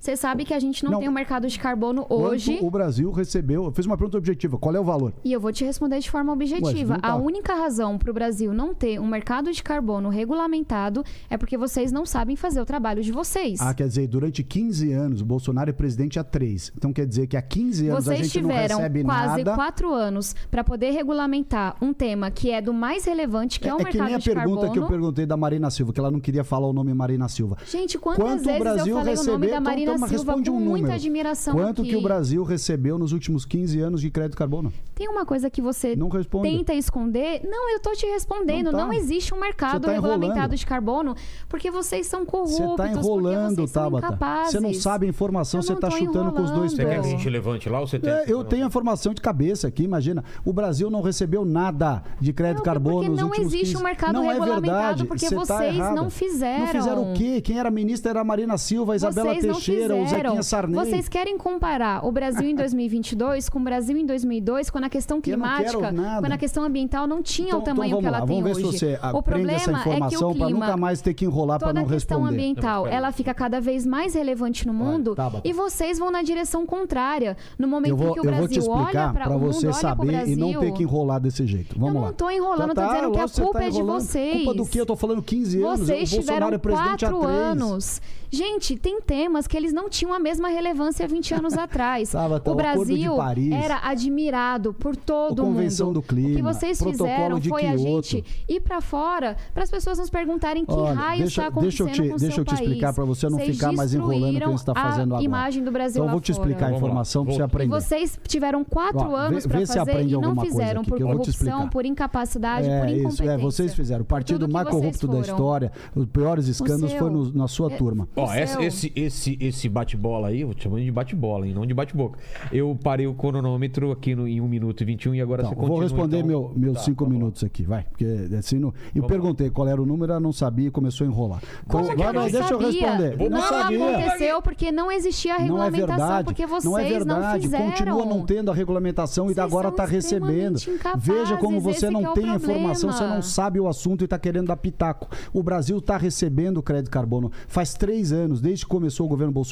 Você sabe que a gente não, Não. tem um mercado de carbono hoje. O Brasil recebeu? Eu fiz uma pergunta objetiva. Qual é o valor? E eu vou te responder de forma objetiva. Ué, tá. A única razão para o Brasil não ter um mercado de carbono regulamentado é porque vocês não sabem fazer o trabalho de vocês. Ah, quer dizer, durante 15 anos, o Bolsonaro é presidente há 3. Então quer dizer que há 15 anos a Vocês gente não tiveram recebe quase nada. quatro anos para poder regulamentar um tema que é do mais relevante, que é, o é mercado que nem a de pergunta carbono. que eu perguntei da Marina Silva, que ela não queria falar o nome Marina Silva. Gente, quantas Quanto o vezes Brasil eu falei recebeu? o nome da Marina então, Silva responde com um muita número. admiração Quanto aqui. que o Brasil recebeu nos últimos 15 anos de crédito carbono? Tem uma coisa que você Não responde. tenta esconder. Não, eu tô te respondendo. Não Não, tá. existe um mercado Você tá regulamentado enrolando. de carbono porque vocês são corruptos, Você está porque enrolando, vocês são Tabata. incapazes. Você não sabe a informação, você não está chutando com os dois Você quer que a pés. gente levante lá ou você tem? É, eu tenho a informação de cabeça aqui, imagina. O Brasil não recebeu nada de crédito Não, carbono porque nos não últimos existe 15. um mercado não regulamentado, é verdade. porque Você tá vocês errada. não fizeram. Não fizeram o quê? Quem era ministra era a Marina Silva, a Isabela Vocês não Teixeira, o. Zequinha Sarney. Vocês querem comparar o Brasil em 2022 com o Brasil em 2002, quando a questão Eu climática, quando a questão ambiental não tinha Então, o tamanho então que ela lá, tem vamos ver hoje. se você o problema essa é que o informação clima, nunca mais ter que enrolar para toda não a questão responder. ambiental, ela fica cada vez mais relevante no mundo Tabata. e vocês vão na direção contrária. No momento Eu vou, em que o eu Brasil olha para o mundo olha Brasil, e não ter que enrolar desse jeito. Vamos eu lá. não tô enrolando, Então tô dizendo que a culpa tá é de vocês. Culpa do que? Eu tô falando 15 anos. Vocês tiveram é há quatro 3. anos. Gente, tem temas que eles não tinham a mesma relevância há 20 anos atrás. Tava, tá, o o Brasil Paris. era admirado por todo A Convenção mundo. do Clima, o que vocês fizeram de foi a Quioto. gente ir pra fora para as pessoas nos perguntarem que Olha, raio deixa- está deixa eu acontecendo te- com deixa seu eu te explicar país. pra você não Vocês ficar mais enrolando o que destruíram você tá fazendo a agora. imagem do Brasil Então eu lá vou te explicar a fora. Lá, informação para você vou- E aprender. vocês tiveram quatro Ó, anos para fazer e não fizeram aqui, por que eu vou te corrupção, explicar. por incapacidade, por É incompetência. isso, é, vocês fizeram. O Por partido mais corrupto da história, os piores escândalos foi na sua É- turma. Ó, O esse, esse esse bate-bola aí, vou te chamando de bate-bola, hein? Não de bate-boca. Eu parei o cronômetro aqui no, em 1 minuto e 21 e agora Então, você continua. vou responder então. meu, meus Tá, cinco lá. minutos aqui, vai. Porque assim, não... Eu Vamos perguntei qual era o número, ela não sabia e começou a enrolar. Então, Como que vai, não vai, deixa eu responder. Vou Não, sabia. aconteceu porque não existia a Não é regulamentação, verdade. porque vocês não é verdade. fizeram. Continua não tendo a regulamentação e Vocês agora são está recebendo. incapazes, Veja como você esse não é tem informação, você não sabe o assunto e está querendo dar pitaco. O Brasil está recebendo o crédito carbono faz três anos, desde que começou o governo Bolsonaro.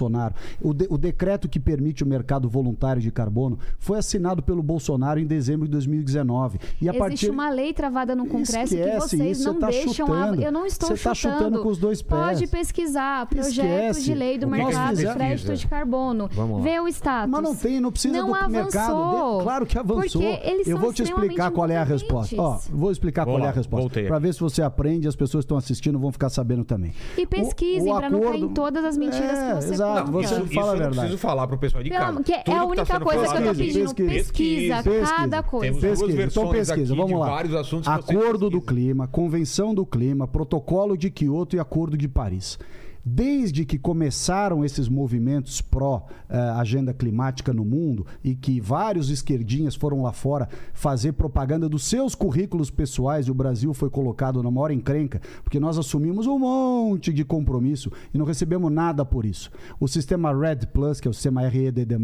O, de- o decreto que permite o mercado voluntário de carbono foi assinado pelo Bolsonaro em dezembro de 2019. E a Existe partir uma lei travada no Congresso Esquece que vocês isso, não tá deixam. a- chutando. Eu não estou Você tá chutando com os dois pés. Pode pesquisar projeto Esquece. de lei do O a mercado de crédito de carbono. Vê o status. Mas não tem, não precisa Não do avançou, mercado. De- Claro que avançou. porque eles Eu são vou te explicar qual é a resposta. Ó, vou explicar Vou qual é a resposta. Para ver se você aprende e as pessoas que estão assistindo vão ficar sabendo também. E pesquisem pra não cair em todas as mentiras É, que você exato, conta. você isso, fala isso a eu não verdade. preciso falar pro pessoal de Pelo casa. que é a que única tá coisa que eu tô pedindo. pesquisa, Pesquisa, pesquisa. cada coisa. Temos duas Pesquisa, então pesquisa, aqui vamos lá. Acordo do. Clima, Convenção do Clima, Protocolo de Quioto e Acordo de Paris. Desde que começaram esses movimentos pró-agenda climática no mundo e que vários esquerdinhas foram lá fora fazer propaganda dos seus currículos pessoais e o Brasil foi colocado na maior encrenca, porque nós assumimos um monte de compromisso e não recebemos nada por isso. O sistema RED Plus, que é o sistema REDD+,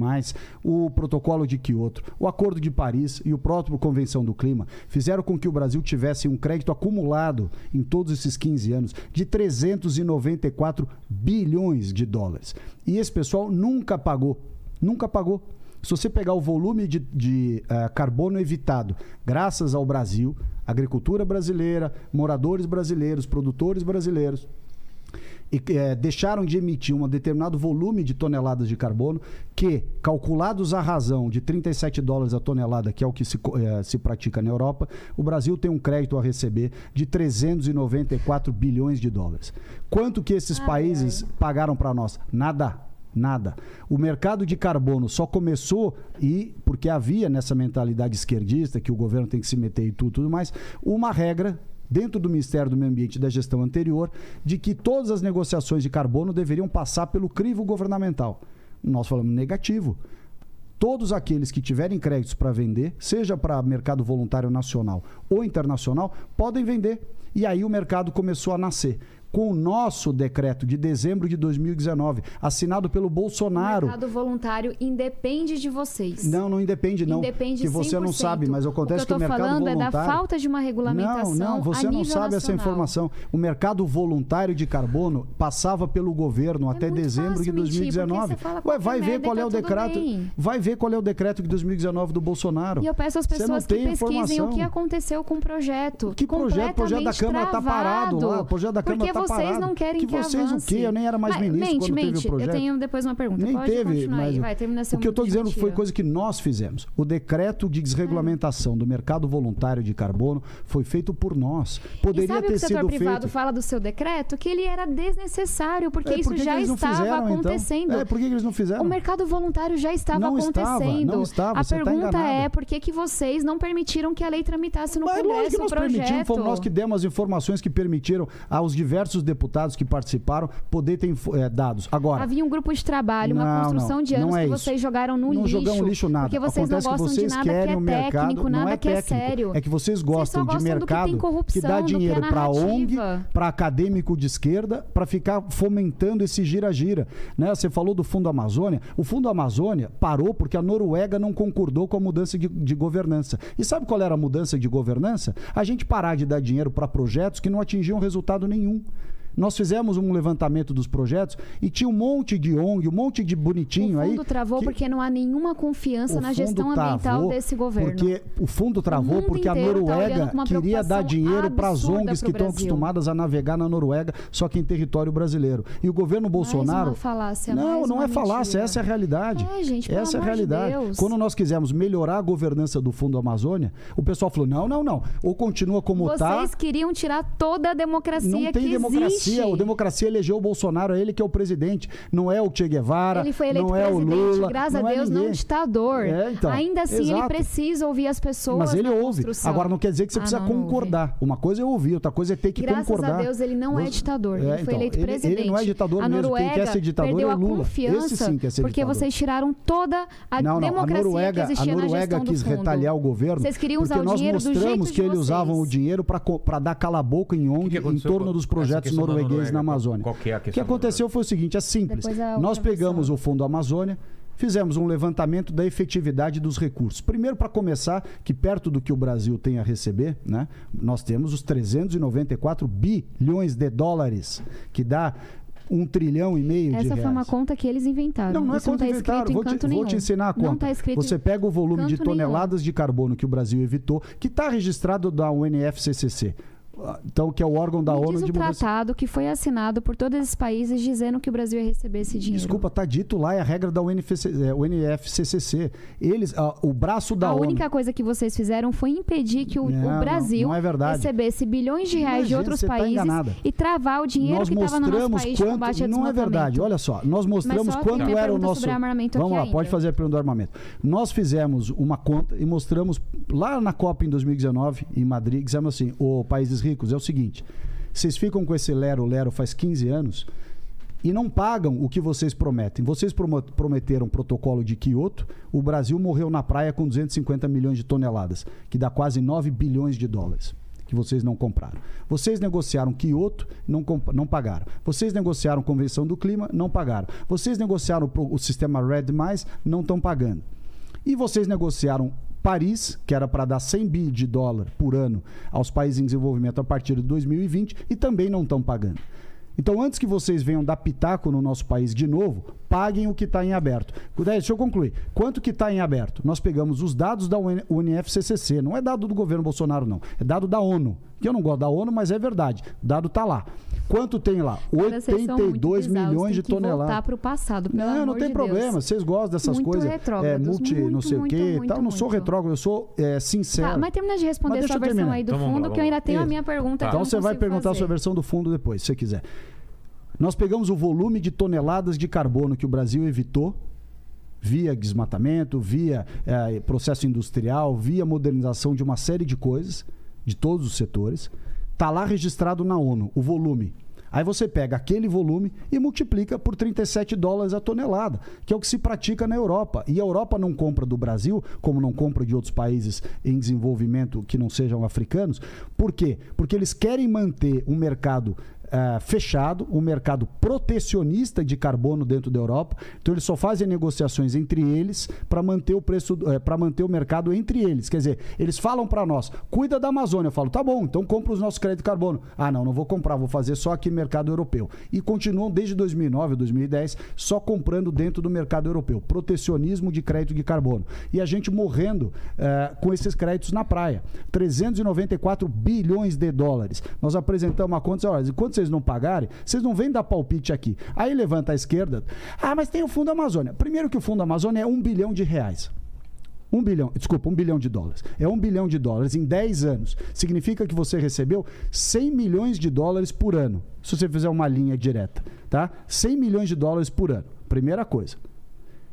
o protocolo de Quioto, o Acordo de Paris e o próprio Convenção do Clima fizeram com que o Brasil tivesse um crédito acumulado em todos esses 15 anos de 394 bilhões de dólares. E esse pessoal nunca pagou, nunca pagou. Se você pegar o volume de, de, eh, carbono evitado, graças ao Brasil, agricultura brasileira, moradores brasileiros, produtores brasileiros, eh, deixaram de emitir um determinado volume de toneladas de carbono que, calculados à razão de 37 dólares a tonelada, que é o que se, eh, se pratica na Europa, o Brasil tem um crédito a receber de 394 bilhões de dólares. Quanto que esses países pagaram para nós? Nada. Nada. O mercado de carbono só começou e porque havia nessa mentalidade esquerdista que o governo tem que se meter e tudo, tudo mais, uma regra dentro do Ministério do Meio Ambiente da gestão anterior de que todas as negociações de carbono deveriam passar pelo crivo governamental. Nós falamos negativo. Todos aqueles que tiverem créditos para vender, seja para mercado voluntário nacional ou internacional, podem vender. E aí o mercado começou a nascer. Com o nosso decreto de dezembro de 2019, assinado pelo O Bolsonaro. mercado voluntário independe de vocês. Não, não independe, não. Independe que você não 100%. sabe, mas acontece o que eu que o mercado falando voluntário. é da falta de uma regulamentação Não, não, você não sabe essa nacional. informação. O mercado voluntário de carbono passava pelo governo até muito dezembro de fácil mentir, 2019. porque você fala Ué, vai ver qual é o tá tudo decreto. bem. Vai ver qual é o decreto de 2019 do Bolsonaro. E eu peço às não pessoas que pesquisem informação. o que aconteceu com o projeto. Que projeto? O projeto da Câmara tá parado lá. O projeto da Câmara Porque tá vocês parado. não querem Que que, vocês o avance. quê? Eu nem era mais Mas, ministro mente, quando teve o mente. projeto. Eu tenho depois uma pergunta. Nem Pode teve, mas. Vai, o que eu estou dizendo foi coisa que nós fizemos. O decreto de desregulamentação do mercado voluntário de carbono foi feito por nós. Poderia sabe o ter que o setor sido privado feito. fala do seu decreto? Que ele era desnecessário, porque É, isso que que já estava fizeram, então? acontecendo. É, por que eles não fizeram? O mercado voluntário já estava Não estava, acontecendo. não estava, a tá pergunta enganada. é por que, que vocês não permitiram que a lei tramitasse no Mas Congresso que o nós projeto? permitimos, fomos nós que demos as informações que permitiram aos diversos deputados que participaram poder ter eh, dados. Agora, Havia um grupo de trabalho, uma Não, construção não, de anos não é que isso. vocês jogaram no não lixo. jogamos lixo nada. Porque vocês Acontece não que gostam vocês de nada querem que é o mercado, técnico, não nada é que é técnico. sério. É que vocês gostam de gostam que mercado dá do que é dinheiro para ONG, narrativa. para acadêmico de esquerda, para ficar fomentando esse gira-gira. Né? Você falou do Fundo Amazônia. O Fundo Amazônia parou porque a Noruega não concordou com a mudança de, de governança. E sabe qual era a mudança de governança? A gente parar de dar dinheiro para projetos que não atingiam resultado nenhum. Nós fizemos um levantamento dos projetos e tinha um monte de ONG, um monte de bonitinho O aí. fundo travou que- porque não há nenhuma confiança o na gestão ambiental desse governo. Porque o fundo travou O porque a tá Noruega uma queria dar dinheiro para as ONGs que estão acostumadas a navegar na Noruega, só que em território brasileiro. E o governo Bolsonaro. uma falácia, não, mais não é falácia, essa é a realidade. É, gente, essa é a realidade. Deus. Quando nós quisemos melhorar a governança do Fundo Amazônia, o pessoal falou: não, não, não. Ou continua como está. Vocês queriam tirar toda a democracia Não tem que democracia democracia, o democracia elegeu o Bolsonaro, é ele que é o presidente, não é o Che Guevara, Ele foi eleito não é o presidente, Lula, graças não a é Deus, não um ninguém. ditador. É, então, Ainda assim, ele exato. precisa ouvir as pessoas. Mas ele na ouve. construção. Agora não quer dizer que você Ah, precisa não, não ouve. concordar. Uma coisa é ouvir, outra coisa é ter que Graças concordar. a Deus, ele não é ditador. É, ele foi então, eleito ele- presidente. Ele não é ditador a mesmo. Noruega Quem quer ser ditador perdeu é a Lula. confiança Esse sim quer ser porque ditador. vocês tiraram toda a não, não. A democracia Noruega, que a existia na Noruega gestão quis do fundo. retalhar o governo. Vocês queriam usar o dinheiro do mostramos jeito que eles usavam o dinheiro para dar cala-boca em ONG em torno dos projetos questão Noruega? na Amazônia. Qual que é a o que questão aconteceu foi o seguinte, é simples. Nós pegamos o Fundo Amazônia, fizemos um levantamento da efetividade dos recursos. Primeiro, para começar, que perto do que o Brasil tem a receber, né, nós temos os 394 bilhões de dólares, que dá um trilhão e meio de Essa reais. foi uma conta que eles inventaram. Não, não é Isso não conta está escrito inventaram. em Vou te, vou te ensinar a conta. Não está escrito Você pega o volume de canto nenhum. toneladas de carbono que o Brasil evitou, que está registrado da UNFCCC. Então, que é o órgão da Me ONU diz de o tratado que foi assinado por todos esses países dizendo que o Brasil ia receber esse dinheiro. Desculpa, tá dito lá, é a regra da UNFC, é, UNFCCC. Eles, ah, o braço da a ONU. única coisa que vocês fizeram foi impedir que o, o Não, Brasil não, não é recebesse bilhões de reais de Imagina, outros você tá países enganada. e travar o dinheiro nós que estava no nosso país de quanto. combate ao Não é verdade, olha só. Nós mostramos quanto era o nosso. Vamos lá, ainda. pode fazer a pergunta do armamento. Nós fizemos uma conta e mostramos lá na Copa em 2019, em Madrid, dizemos assim: o países ricos é o seguinte. Vocês ficam com esse lero-lero faz 15 anos e não pagam o que vocês prometem. Vocês prometeram protocolo de Quioto, o Brasil morreu na praia com 250 milhões de toneladas, que dá quase 9 bilhões de dólares. Que vocês não compraram. Vocês negociaram Quioto, não, não pagaram. Vocês negociaram Convenção do Clima, não pagaram. Vocês negociaram o, o sistema Red, não estão pagando. E vocês negociaram Paris, que era para dar 100 bi de dólar por ano aos países em desenvolvimento a partir de 2020 e também não estão pagando. Então, antes que vocês venham dar pitaco no nosso país de novo, paguem o que está em aberto. Deixa eu concluir. Quanto que está em aberto? Nós pegamos os dados da UN UNFCCC. Não é dado do governo Bolsonaro, não. É dado da ONU. Que eu não gosto da ONU, mas é verdade. O dado está lá. Quanto tem lá? Cara, vocês são muito 82 bizarros, milhões de que voltar toneladas. para o passado, pelo Não, não tem de problema. Deus. Vocês gostam dessas Muito coisas. É, multi, não muito, sei o muito, quê e muito, tal. Não sou retrógrado, eu sou é, sincero. Tá, mas termina de responder a eu versão terminar. aí do Então fundo, lá, que eu ainda tenho a Isso. minha pergunta eu Então não você vai perguntar a fazer. sua versão do fundo depois, se você quiser. Nós pegamos o volume de toneladas de carbono que o Brasil evitou via desmatamento, via eh, processo industrial, via modernização de uma série de coisas, de todos os setores. Está lá registrado na ONU, o volume. Aí você pega aquele volume e multiplica por 37 dólares a tonelada, que é o que se pratica na Europa. E a Europa não compra do Brasil, como não compra de outros países em desenvolvimento que não sejam africanos. Por quê? Porque eles querem manter um mercado ah, fechado, um mercado protecionista de carbono dentro da Europa. Então eles só fazem negociações entre eles para manter o preço, para manter o mercado entre eles. Quer dizer, eles falam para nós, cuida da Amazônia. Eu falo, tá bom, então compra os nossos créditos de carbono. Ah, não, não vou comprar, vou fazer só aqui mercado europeu. E continuam desde 2009, 2010, só comprando dentro do mercado europeu. Protecionismo de crédito de carbono. E a gente morrendo eh, com esses créditos na praia. 394 bilhões de dólares. Nós apresentamos uma conta, olha, enquanto vocês não pagarem, vocês não vêm dar palpite aqui. Aí levanta a esquerda, ah, mas tem o Fundo Amazônia. Primeiro que o Fundo Amazônia é um bilhão de reais. Um bilhão, desculpa, um bilhão de dólares. É um bilhão de dólares em 10 anos. Significa que você recebeu 100 milhões de dólares por ano. Se você fizer uma linha direta, tá? 100 milhões de dólares por ano. Primeira coisa.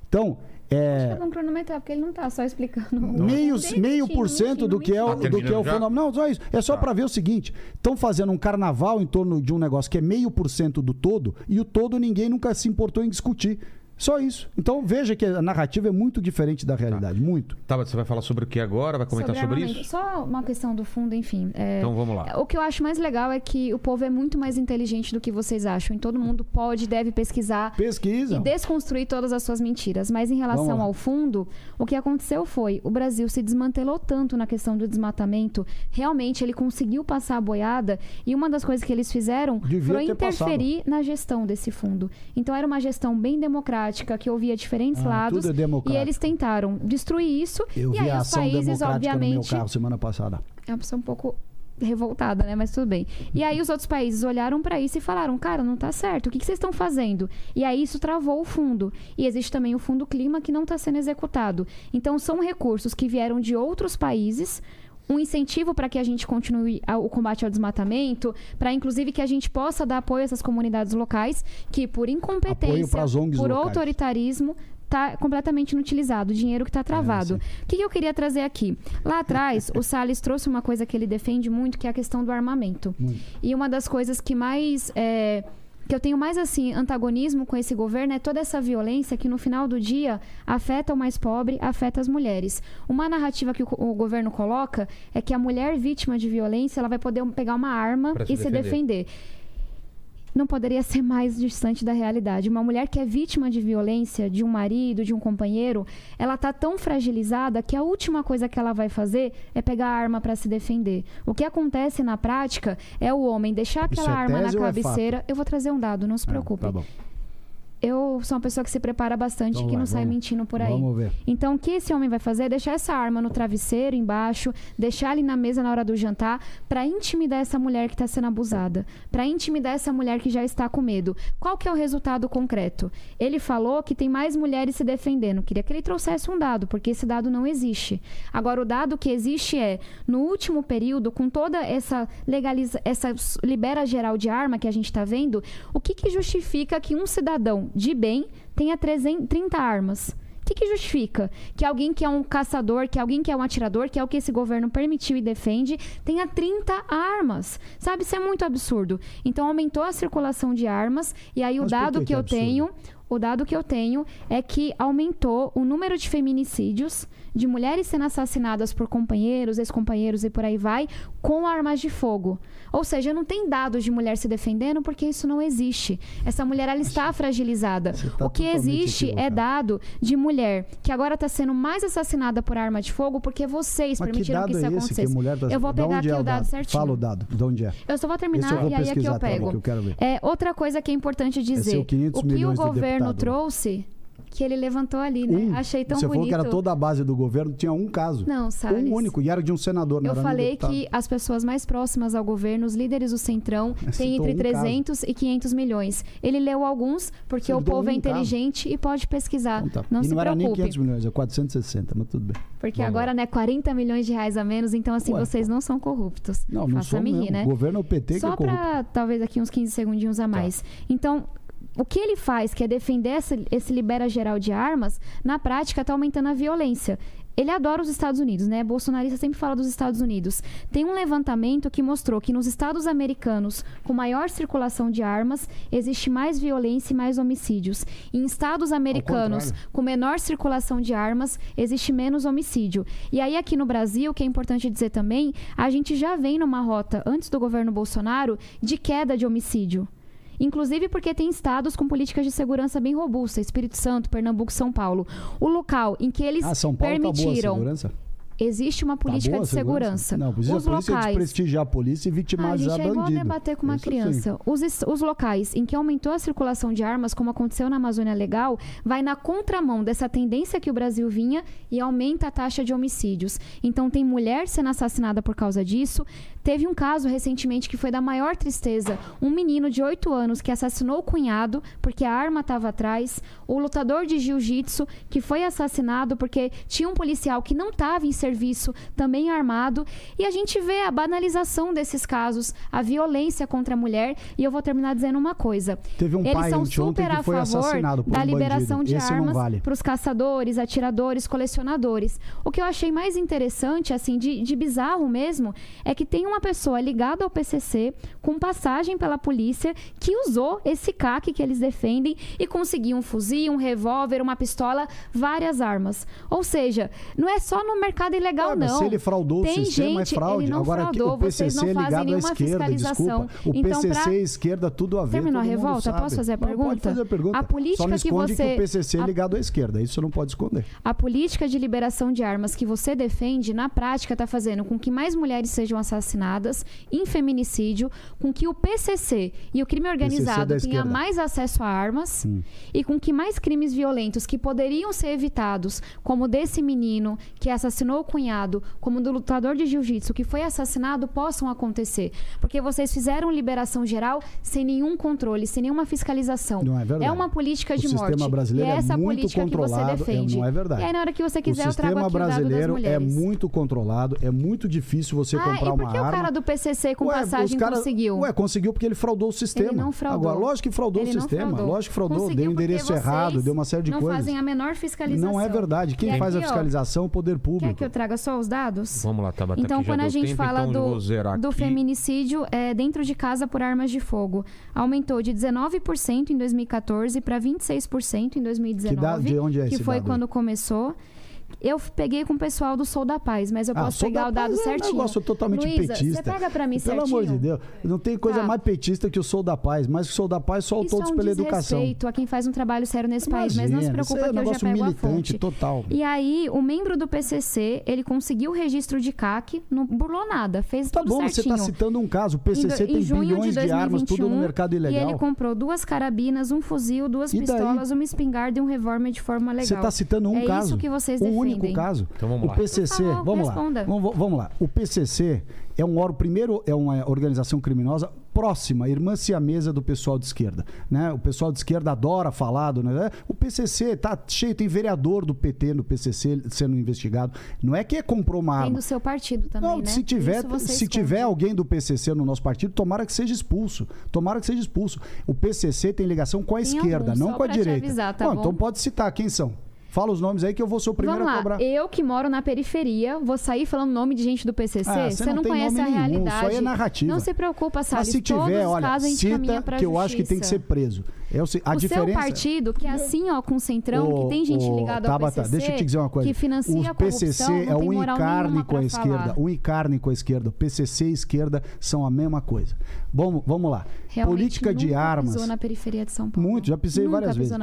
Então, é, Vamos cronometrar, porque ele não tá só explicando. meio, meio por cento do que é o, Tá do que é o já? fundo. Não, só isso. É só Tá. para ver o seguinte: estão fazendo um carnaval em torno de um negócio que é meio por cento do todo, e o todo ninguém nunca se importou em discutir. Só isso. Então veja que a narrativa é muito diferente da realidade. Muito. Tá, você vai falar sobre o que agora? Vai comentar sobre, armamento. isso? Só uma questão do fundo, enfim. é, Então vamos lá. O que eu acho mais legal é que o povo é muito mais inteligente do que vocês acham. E todo mundo pode e deve pesquisar Pesquisa. e desconstruir todas as suas mentiras. Mas em relação ao fundo, o que aconteceu foi o Brasil se desmantelou tanto na questão do desmatamento. Realmente ele conseguiu passar a boiada e uma das coisas que eles fizeram Devia foi ter interferir na gestão desse fundo. Então era uma gestão bem democrática que ouvia diferentes Ah, lados tudo é e eles tentaram destruir isso. Eu e aí os países, democrática no meu obviamente, carro semana passada. é uma pessoa um pouco revoltada, né? Mas tudo bem. E aí os outros países olharam para isso e falaram: "Cara, não tá certo. O que, que vocês estão fazendo?" E aí isso travou o fundo. E existe também o fundo clima que não está sendo executado. Então são recursos que vieram de outros países um incentivo para que a gente continue o combate ao desmatamento, para inclusive que a gente possa dar apoio a essas comunidades locais que por incompetência, por locais. autoritarismo está completamente inutilizado, o dinheiro que está travado. o que, que eu queria trazer aqui? Lá atrás, o Salles trouxe uma coisa que ele defende muito, que é a questão do armamento. E uma das coisas que mais é, que eu tenho mais assim antagonismo com esse governo é toda essa violência que no final do dia afeta o mais pobre, afeta as mulheres. Uma narrativa que o, o governo coloca é que a mulher vítima de violência ela vai poder pegar uma arma Pra se e se defender. defender. Não poderia ser mais distante da realidade. Uma mulher que é vítima de violência de um marido, de um companheiro, ela tá tão fragilizada que a última coisa que ela vai fazer é pegar a arma para se defender. O que acontece na prática é o homem deixar aquela é arma na é cabeceira. Eu vou trazer um dado, não se preocupe. tá bom. Eu sou uma pessoa que se prepara bastante Então e que não sai vamos- mentindo por aí. Vamos ver. Então, o que esse homem vai fazer é deixar essa arma no travesseiro, embaixo, deixar ali na mesa na hora do jantar, para intimidar essa mulher que está sendo abusada, para intimidar essa mulher que já está com medo. Qual que é o resultado concreto? Ele falou que tem mais mulheres se defendendo. Queria que ele trouxesse um dado, porque esse dado não existe. Agora, o dado que existe é, no último período, com toda essa legaliza, essa libera geral de arma que a gente está vendo, o que, que justifica que um cidadão de bem tenha 300 30 armas? O que, que justifica que alguém que é um caçador, que alguém que é um atirador, que é o que esse governo permitiu e defende, tenha 30 armas? Sabe, isso é muito absurdo. Então aumentou a circulação de armas e aí o Mas por dado que que, que é eu absurdo? tenho, o dado que eu tenho é que aumentou o número de feminicídios de mulheres sendo assassinadas por companheiros, ex-companheiros e por aí vai, com armas de fogo. Ou seja, não tem dados de mulher se defendendo porque isso não existe. Essa mulher ela está fragilizada. Você tá o que existe é equivocado. dado de mulher que agora está sendo mais assassinada por arma de fogo porque vocês Mas que permitiram dado que isso é esse que acontecesse. mulher tá... Eu vou pegar aqui é o dado certinho. Fala o dado. De onde é? Eu só vou terminar vou e aí aqui eu pego. que eu. É, outra coisa que é importante dizer. seu 500 o que o governo deputado. trouxe, que ele levantou ali, né? Um. Achei tão Você bonito. falou que era toda a base do governo, tinha um caso. Não, Salles. Um único, e era de um senador, não Eu falei que as pessoas mais próximas ao governo, os líderes do Centrão, Mas têm entre um caso. 300 e 500 milhões. Ele leu alguns porque Você o povo é um caso. inteligente e pode pesquisar. Então tá. Não e se não era nem preocupe. 500 milhões, é 460, mas tudo bem. Porque Vamos agora, né, 40 milhões de reais a menos, então assim, Ué. vocês não são corruptos. Não, não Faça sou rir, né? O governo é o PT que Só é corrupto. Tá. para talvez aqui uns 15 segundinhos a mais. Então, o que ele faz, que é defender esse, esse libera geral de armas, na prática está aumentando a violência. Ele adora os Estados Unidos, né? Bolsonarista sempre fala dos Estados Unidos. Tem um levantamento que mostrou que nos estados americanos com maior circulação de armas, existe mais violência e mais homicídios. Em estados americanos com menor circulação de armas, existe menos homicídio. E aí, aqui no Brasil, que é importante dizer também, a gente já vem numa rota, antes do governo Bolsonaro, de queda de homicídio. Inclusive porque tem estados com políticas de segurança bem robustas, Espírito Santo, Pernambuco, São Paulo. O local em que eles Ah, São Paulo tá boa a permitiram segurança? existe uma Tá política a de segurança. Não, precisa Os a polícia locais desprestigiar a polícia e ah, vitimizar gente, é igual bandido. debater com uma Isso criança. Os, os locais em que aumentou a circulação de armas, como aconteceu na Amazônia Legal, vai na contramão dessa tendência que o Brasil vinha e aumenta a taxa de homicídios. Então, tem mulher sendo assassinada por causa disso. Teve um caso recentemente que foi da maior tristeza. Um menino de 8 anos que assassinou o cunhado porque a arma estava atrás. O lutador de jiu-jitsu que foi assassinado porque tinha um policial que não estava em serviço, também armado. E a gente vê a banalização desses casos, a violência contra a mulher. E eu vou terminar dizendo uma coisa. Teve um Eles pai são super a favor da um liberação bandido. de Esse armas vale. para os caçadores, atiradores, colecionadores. O que eu achei mais interessante, assim, de, de bizarro mesmo, é que tem uma pessoa ligada ao PCC, com passagem pela polícia, que usou esse CAC que eles defendem e conseguiu um fuzil, um revólver, uma pistola, várias armas. Ou seja, não é só no mercado ilegal, Ah, mas não. se ele fraudou tem o sistema, gente, é fraude. Ele não Agora, fraudou, o PCC vocês não é fazem ligado à nenhuma esquerda, fiscalização. desculpa. O então, PCC pra- e esquerda, tudo a ver, Terminou a revolta? sabe. Posso fazer a Não, Pode pergunta? fazer a pergunta. A política Só não que esconde você- que o PCC é ligado à esquerda. Isso você não pode esconder. A política de liberação de armas que você defende, na prática, está fazendo com que mais mulheres sejam assassinadas em feminicídio, com que o PCC e o crime organizado da tenha esquerda. mais acesso a armas e com que mais crimes violentos que poderiam ser evitados, como o desse menino que assassinou meu cunhado, como do lutador de jiu-jitsu que foi assassinado, possam acontecer. Porque vocês fizeram liberação geral sem nenhum controle, sem nenhuma fiscalização. Não é verdade. uma política O de sistema morte. brasileiro e é é essa muito política que você controlado, é- defende. não é verdade. E aí, na hora que você O quiser, eu trago sistema aqui o das brasileiro é muito controlado, é muito difícil você ah, comprar uma o arma. cara do PCC com Ué, passagem cara- conseguiu? Ué, conseguiu porque ele fraudou o sistema. Ele não fraudou. Agora, lógico que fraudou Ele o não sistema. fraudou. Lógico que fraudou, Conseguiu deu endereço vocês errado, deu uma série de não coisas. fazem a menor fiscalização. Não é verdade. Quem E faz a aqui, ó, fiscalização é o poder público. Quer que eu traga só os dados? Vamos lá, Tabata, Então, quando a gente tempo, fala então do, do feminicídio é, dentro de casa por armas de fogo, aumentou de 19% em 2014 para 26% em 2019, Que dá- de onde é que esse foi dado quando começou. Eu peguei com o pessoal do Sou da Paz, mas eu Ah, posso Sou pegar o dado é um certinho. negócio totalmente Luísa, petista. Você pega pra mim Pelo certinho. amor de Deus, não tem coisa Tá. mais petista que o Sou da Paz, mas o Sou da Paz só Isso é todos um pela educação. a quem faz um trabalho sério nesse país, mas não se Imagina, preocupa isso é que eu já negócio pego a militante fonte. total. E aí, o membro do PCC, ele conseguiu o registro de CAC, não burlou nada, fez Tá tudo bom, você certinho. está citando um caso. O PCC em tem bilhões de, armas, tudo no 2021, mercado E ele ilegal. comprou duas carabinas, um fuzil, duas E daí? pistolas, uma espingarda e um revólver de forma legal. Você está citando um é caso. isso que vocês um único caso. Então vamos o lá. PCC, Por favor, vamos lá. Vamos, vamos lá. O PCC é um órgão, primeiro é uma organização criminosa próxima, irmã siamesa do pessoal de esquerda, né? O pessoal de esquerda adora falar do, né? O PCC tá cheio, tem vereador do PT no PCC sendo investigado. Não é que comprou uma Tem arma. do seu partido também, Não, né? se tiver, se esconde. tiver alguém do PCC no nosso partido, tomara que seja expulso. Tomara que seja expulso. O PCC tem ligação com a Tem esquerda, alguns, não só com a direita. avisar, tá Bom, bom? Então pode citar quem são. Fala os nomes aí que eu vou ser o primeiro Vamos a lá, cobrar. eu que moro na periferia, vou sair falando nome de gente do PCC? Ah, você não não, conhece a nenhum, realidade. só é narrativa. Não se preocupa, Salles. Mas se Todos tiver, os olha, casos a gente caminha cita pra que eu acho que tem que ser preso. É o, se- a o diferença... seu partido, que é assim, ó, com o Centrão, Ô, que tem gente ligada ao PCC, deixa eu te dizer uma coisa. que financia o a corrupção, PCC é um encarne com a esquerda. Um encarne com a esquerda. O PCC e esquerda são a mesma coisa. Vamos, vamos lá. Realmente Política de armas. pisou na periferia de São Paulo. Muito, já pisei nunca várias vezes.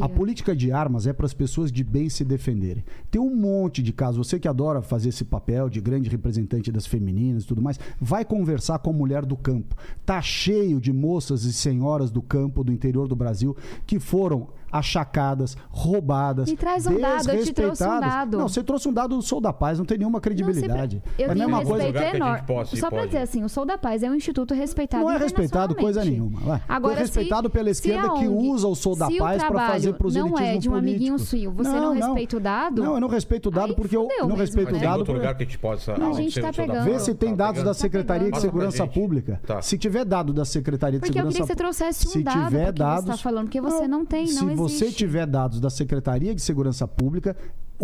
A política de armas é para as pessoas de bem se defenderem. Tem um monte de casos. Você que adora fazer esse papel de grande representante das femininas e tudo mais, vai conversar com a mulher do campo. Tá cheio de moças e senhoras do campo, do interior do Brasil, que foram achacadas, roubadas, Me traz um dado, eu te trouxe um dado. Não, você trouxe um dado do Sou da Paz, não tem nenhuma credibilidade. Não, se- eu é tenho mesma um coisa. respeito Lugar que a gente enorme. possa Só pra pode. dizer assim, o Sou da Paz é um instituto respeitado Não é respeitado coisa nenhuma. Vai. Agora, Foi respeitado se- pela esquerda a que ONG usa o Sou da Paz para fazer proselitismo não é de um amiguinho político. suyo, você não, respeita o dado? Não, eu não respeito o dado porque eu não mesmo, respeito o dado. outro lugar que a gente possa... Não, a gente tá pegando. Vê se tem Tá dados da Secretaria de Segurança. Pública. Tá. Se tiver dado da Secretaria de Porque eu Segurança queria que você trouxesse um se dado tiver porque você dados, tá falando, porque você não tem, não você tiver dados da Secretaria de Segurança Pública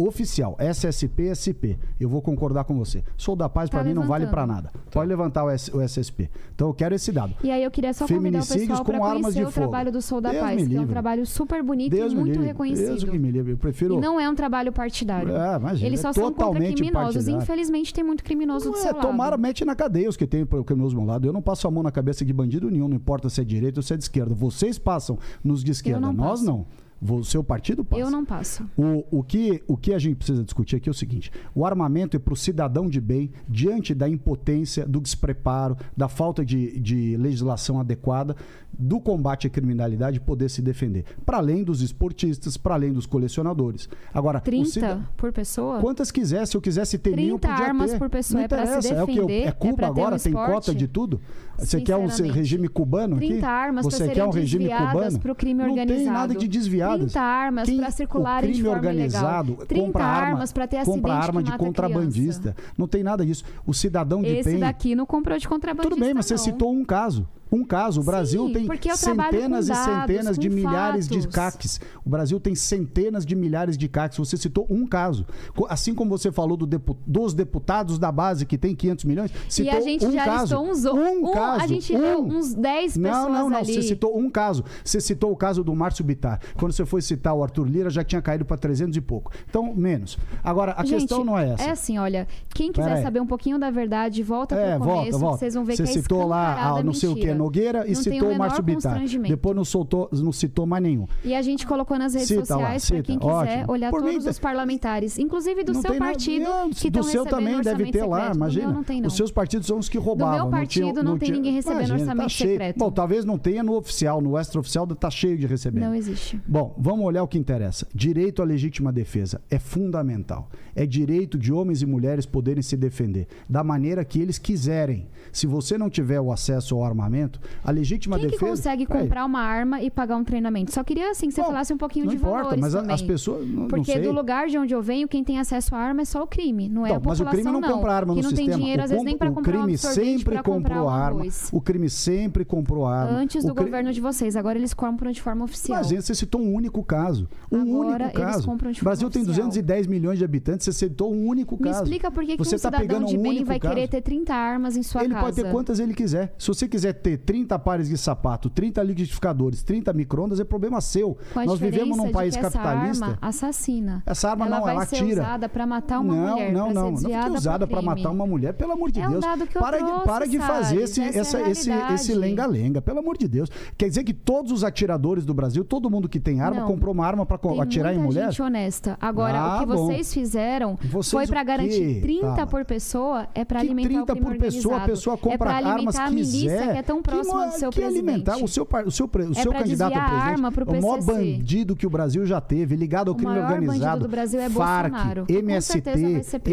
oficial, SSP, SP, eu vou concordar com você. Sou da Paz Tá para mim não vale para nada. Pode levantar o, S- o SSP. Então eu quero esse dado. E aí eu queria só convidar o pessoal com para armas conhecer o fogo. trabalho do Sou da Deus Paz, que é um trabalho super bonito Deus e muito livre. reconhecido. Deus que me livre. Eu prefiro E não é um trabalho partidário. É, imagina, Eles é só são contra totalmente criminosos. partidário. Infelizmente tem muito criminoso do Ué, seu lado. tomara, mete na cadeia os que tem o criminoso do meu lado. Eu não passo a mão na cabeça de bandido nenhum, não importa se é direita ou se é de esquerda. Vocês passam nos de esquerda, não nós passo. não. O seu partido passa. Eu não passo. O, o, que, o que a gente precisa discutir aqui é o seguinte: o armamento é para o cidadão de bem, diante da impotência, do despreparo, da falta de, de legislação adequada, do combate à criminalidade, poder se defender. Para além dos esportistas, para além dos colecionadores. Agora, o 30 cida- por pessoa? Quantas quiser, se eu quisesse ter mil, 30 podia armas ter. por pessoa Não é pra se interessa, é o que eu- defender, É é Cuba ter agora, um tem cota de tudo? Você quer um regime cubano aqui? 30 armas Você quer um regime cubano? pro crime Não tem organizado. nada de desviadas. 30 armas pra circularem o de crime forma organizado ilegal. 30 compra arma, armas pra ter compra acidente arma que de contrabandista. Não tem nada disso. O cidadão de Esse bem daqui não comprou de contrabandista, tudo bem, mas você não. citou um caso. Um caso. O Brasil Sim, tem centenas com e dados, centenas de milhares de fatos. CACs. O Brasil tem centenas de milhares de CACs. Você citou um caso. Assim como você falou do depu- dos deputados da base que tem 500 milhões, E citou a gente um já caso. listou uns um um, caso. A gente um. leu uns 10 pessoas Não, não, não. ali. Você citou um caso. Você citou o caso do Márcio Bittar. Quando você foi citar o Arthur Lira, já tinha caído para 300 e pouco. Então, menos. Agora, a Gente, questão não é essa. É assim, olha, quem Pera quiser aí. saber um pouquinho da verdade, volta É, pro volta, começo, volta. que vocês vão ver Você que é citou lá, ah, não sei o que, Nogueira e não citou o Márcio Bittar. Depois não, soltou, não citou mais nenhum. E a gente colocou nas redes Cita sociais para quem quiser ótimo. olhar Por todos mim, os parlamentares, inclusive do seu partido. Nada, que do seu também deve ter secreto. lá, imagina. Não tem, não. Os seus partidos são os que roubavam. Do meu partido não, tinha, não tem ninguém recebendo imagina, tá orçamento tá secreto. Bom, talvez não tenha no oficial, no extraoficial está cheio de receber. Não existe. Bom, vamos olhar o que interessa. Direito à legítima defesa é fundamental. É direito de homens e mulheres poderem se defender da maneira que eles quiserem. Se você não tiver o acesso ao armamento, treinamento. A legítima Quem defesa. Quem consegue comprar uma arma e pagar um treinamento? Só queria assim que você Bom, falasse um pouquinho de importa, valores mas a, também. as pessoas não, Porque não do lugar de onde eu venho, quem tem acesso à arma é só o crime, não é então, a população Mas o crime não, não compra arma que no não. Tem dinheiro, o, às vezes, nem para comprar o crime sempre comprou arma. O crime sempre comprou arma. Antes do cri... governo de vocês, agora eles compram de forma oficial. Mas gente, você é citou um único caso, um agora, único caso. O Brasil oficial. tem 210 milhões de habitantes, você citou um único caso. Me explica por que, que você um tá pegando de um bem vai caso. querer ter 30 armas em sua casa. Ele pode ter quantas ele quiser. Se você quiser ter 30 pares de sapato, 30 liquidificadores, 30 microondas é problema seu. Com Nós vivemos num país capitalista. Essa arma assassina. Essa arma ela não, vai ela ser atira. usada para matar uma não, mulher. Não, não, não. Não foi usada para matar uma mulher, pelo amor de é Deus. Um para trouxe, de, para de fazer esse, essa, é esse, esse lenga-lenga, pelo amor de Deus. Quer dizer que todos os atiradores do Brasil, todo mundo que tem arma, não, comprou uma arma para atirar em mulher? Gente honesta. Agora, ah, o que bom. vocês fizeram vocês foi para garantir 30 tá. por pessoa, é para alimentar 30 o 30 por pessoa, a pessoa é compra é armas que milícia quiser, que é tão próxima que, do seu que alimentar o seu, o seu, o seu é candidato a presidente. A é o maior bandido que o Brasil já teve, ligado ao o crime organizado. do Brasil é Farc, Bolsonaro. MST,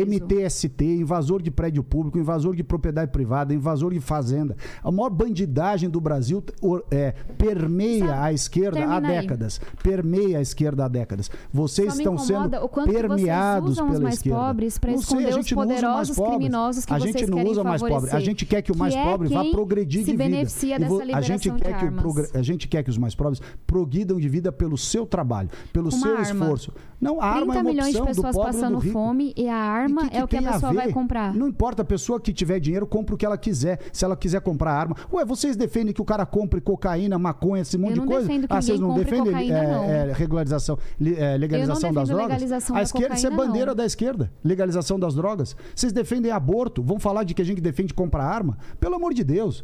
MTST, invasor de prédio público, invasor de propriedade privada, invasor de fazenda. A maior bandidagem do Brasil é, permeia Sabe, a esquerda há décadas. Aí. Permeia a esquerda há décadas. Vocês estão sendo permeados pela esquerda pela os mais esquerda. pobres para esconder sei, mais poderosos criminosos que a vocês gente não usa mais pobre. A gente quer que o mais que pobre é vá progredir de vida beneficia dessa liberação a gente quer que armas. O, a gente quer que os mais pobres progridam de vida pelo seu trabalho, pelo uma seu arma. esforço. Não, a arma é uma milhões de pessoas passando fome e a arma e que, que é o que a pessoa a vai comprar. Não importa, a pessoa que tiver dinheiro compra o que ela quiser. Se ela quiser comprar arma. Ué, vocês defendem que o cara compre cocaína, maconha, esse monte de coisa? Que ah, vocês não defendem cocaína, é, não. É, regularização, é, legalização das drogas? Legalização a da esquerda, cocaína, isso é bandeira não. da esquerda. Legalização das drogas. Vocês defendem aborto. Vão falar de que a gente defende comprar arma? Pelo amor de Deus.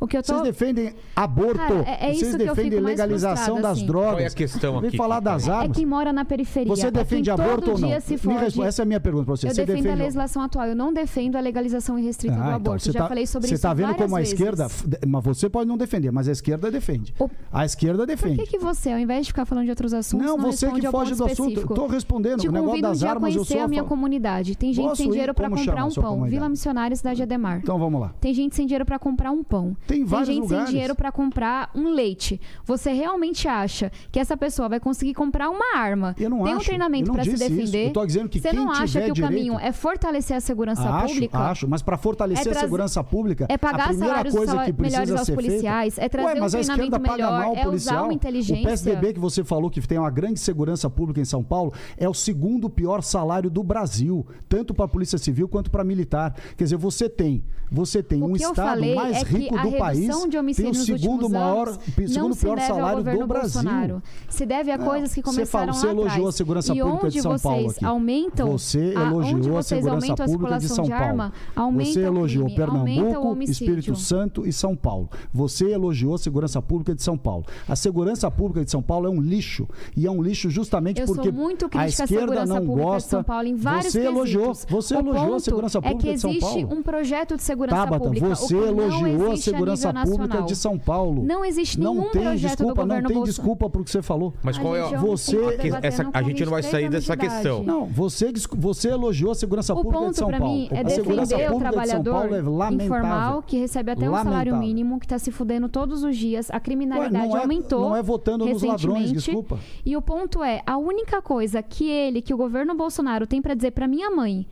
O que eu tô... Vocês defendem aborto, Cara, é, é vocês defendem legalização das assim. drogas. Qual é a questão aqui? falar das é armas. É quem mora na periferia. Você é defende é aborto ou não? Responde... Essa é a minha pergunta para você. Eu você defendo defende... a legislação atual, eu não defendo a legalização irrestrita ah, do então, aborto. Então, você Já tá... falei sobre você isso Você está vendo como a esquerda... Mas você pode não defender, mas a esquerda defende. O... A esquerda defende. Por que, que, você, ao invés de ficar falando de outros assuntos, não, não você que foge do assunto. Estou respondendo. Te o negócio das armas, eu sou a minha comunidade. Tem gente sem dinheiro para comprar um pão. Vila Missionária, cidade Ademar. Então vamos lá. Tem gente sem dinheiro para comprar um pão. Tem Tem gente lugares. sem dinheiro para comprar um leite. Você realmente acha que essa pessoa vai conseguir comprar uma arma? Eu não Tem acho. um treinamento para se defender. Que Você não acha que o direito... caminho é fortalecer a segurança acho, pública? Acho, mas para fortalecer é a segurança pública, é pagar a primeira salários coisa salários que precisa melhores aos policiais, feita... é trazer Ué, mas um treinamento melhor, mal, é policial, usar uma inteligência. O PSDB que você falou que tem uma grande segurança pública em São Paulo é o segundo pior salário do Brasil, tanto para a Polícia Civil quanto para militar. Quer dizer, você tem, você tem o um estado mais é rico do país tem o segundo maior, anos, segundo pior salário do Brasil. Bolsonaro. Se deve a é. coisas que começaram você fala, você elogiou a segurança e pública de São Paulo aqui. aumentam você ah, elogiou a, segurança pública de São de arma, Paulo. Você elogiou crime, Pernambuco, Espírito Santo e São Paulo. Você elogiou a segurança pública de São Paulo. A segurança pública de São Paulo é um lixo e é um lixo justamente Eu porque a esquerda não gosta. Você elogiou, você elogiou a segurança pública de São Paulo. É que existe um projeto de segurança pública. Você elogiou a segurança Segurança Pública de São Paulo. Não existe não nenhum tem desculpa, Não tem desculpa para o que você falou. Mas qual é você essa, a gente não vai sair dessa questão. Não, você você elogiou a segurança o pública de São Paulo. Mim, é a segurança pública o trabalhador de São Paulo é informal que recebe até um lamentável. salário mínimo que está se fudendo todos os dias. A criminalidade Ué, não é- aumentou. É, não é votando nos ladrões, desculpa. E o ponto é, a única coisa que ele, que o governo Bolsonaro tem para dizer para minha mãe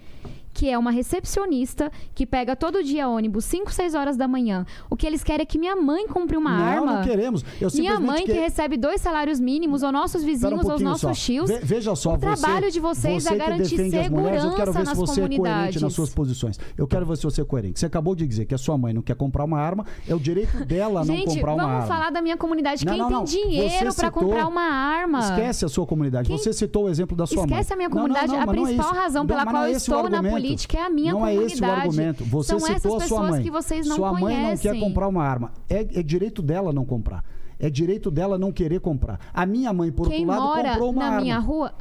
que é uma recepcionista que pega todo dia ônibus, 5, 6 horas da manhã. O que eles querem é que minha mãe compre uma não, arma. Não, queremos. Eu minha mãe que... que... recebe dois salários mínimos, ou nossos vizinhos, um ou nossos só. tios. Ve veja só, o trabalho de vocês é você é garantir segurança mulheres, eu quero ver nas se você comunidades. É coerente nas suas posições. Eu quero ver se você é coerente. Você acabou de dizer que a sua mãe não quer comprar uma arma, é o direito dela Gente, não comprar uma arma. Gente, vamos falar da minha comunidade. Não, Quem não, tem dinheiro para comprar uma arma? Esquece a sua comunidade. Quem... Você citou o exemplo da sua Esquece mãe. Esquece a minha comunidade. a é principal razão pela qual é eu estou na política política é a minha não comunidade. é esse o argumento. Você São citou essas a sua pessoas mãe. que vocês não sua mãe não conhecem. quer comprar uma arma. É, é direito dela não comprar. É direito dela não querer comprar. A minha mãe, por Quem outro lado, comprou uma na arma. minha rua.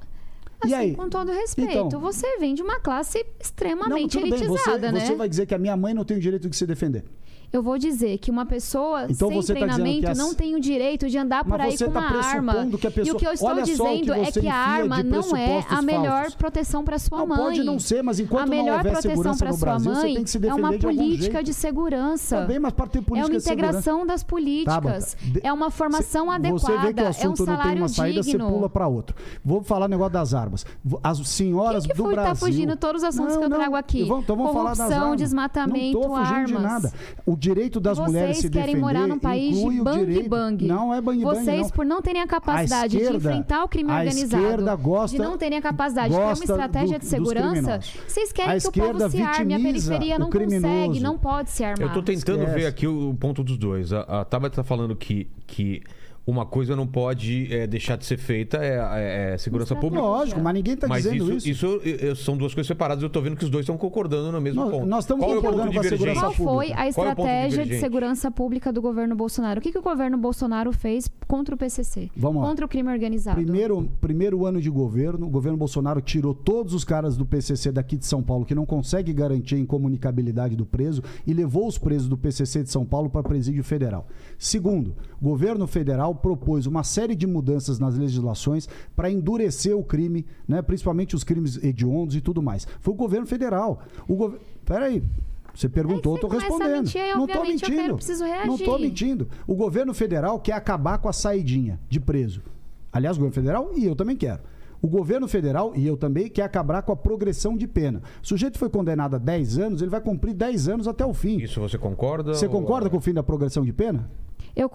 E Assim, aí? com todo respeito, Então- você vem de uma classe Não, extremamente tudo bem, você, elitizada, né? você vai dizer que a minha mãe não tem o direito de se defender. Eu vou dizer que uma pessoa Então sem você tá dizendo treinamento que as- não tem o direito de andar por Mas aí você com tá uma arma. que a pessoa- E o que eu estou Olha só o que dizendo é você que a arma de não é a melhor falsos. proteção para sua Não, mãe. pode não ser, mas enquanto a não melhor houver proteção para sua Brasil, você mãe é uma de política jeito. de segurança. Tá bem, mas para ter É política uma de segurança- integração das políticas. Tá, de- É uma formação Cê- adequada. Você vê que o é um assunto não tem salário uma saída, digno. você pula para outro. Vou falar negócio das armas. As senhoras Quem que do Brasil... tá fugindo todos os assuntos que eu trago aqui? Então vamos falar das Corrupção, armas. desmatamento, Não tô fugindo de armas. nada. O direito das Vocês mulheres se querem defender morar num país de o bang direito... bang. Não é bang bang, Vocês, não. por não terem a capacidade esquerda- de enfrentar o crime a organizado, esquerda gosta- de não terem a capacidade de ter uma estratégia do- de segurança, vocês A querem que o povo se arme. A periferia o não consegue, não pode se armar. Eu tô tentando Esquece. ver aqui o, o ponto dos dois. A, a Tabata tá falando que, que uma coisa não pode é, deixar de ser feita, é, é- é segurança pública. Lógico, mas ninguém tá Mas dizendo isso, isso. isso, são duas coisas separadas. Eu tô vendo que os dois estão concordando no mesmo Nós- ponto. nós estamos Qual é concordando com a segurança Qual foi pública. a Qual é o ponto estratégia de divergente? segurança pública do governo Bolsonaro? O que, que o governo Bolsonaro fez contra o PCC? Vamos lá. Contra o crime organizado? Primeiro, primeiro ano de governo, o governo Bolsonaro tirou todos os caras do PCC daqui de São Paulo que não consegue garantir a incomunicabilidade do preso e levou os presos do PCC de São Paulo para presídio federal. Segundo, o governo federal propôs uma série de mudanças nas legislações para endurecer o crime, né, principalmente os crimes hediondos e tudo mais. Foi o governo federal. O governo. Peraí. Você perguntou, Aí eu a respondendo. mentir, aí, não tô obviamente, eu mentindo. quero- preciso Não tô reagir. mentindo. O governo federal quer acabar com a saidinha de preso. Aliás, o governo federal e eu também quero. O governo federal e eu também quer acabar com a progressão de pena. O sujeito foi condenado a 10 anos, ele vai cumprir 10 anos até o fim. Isso você concorda? Você ou- concorda com o fim da progressão de pena? Eu,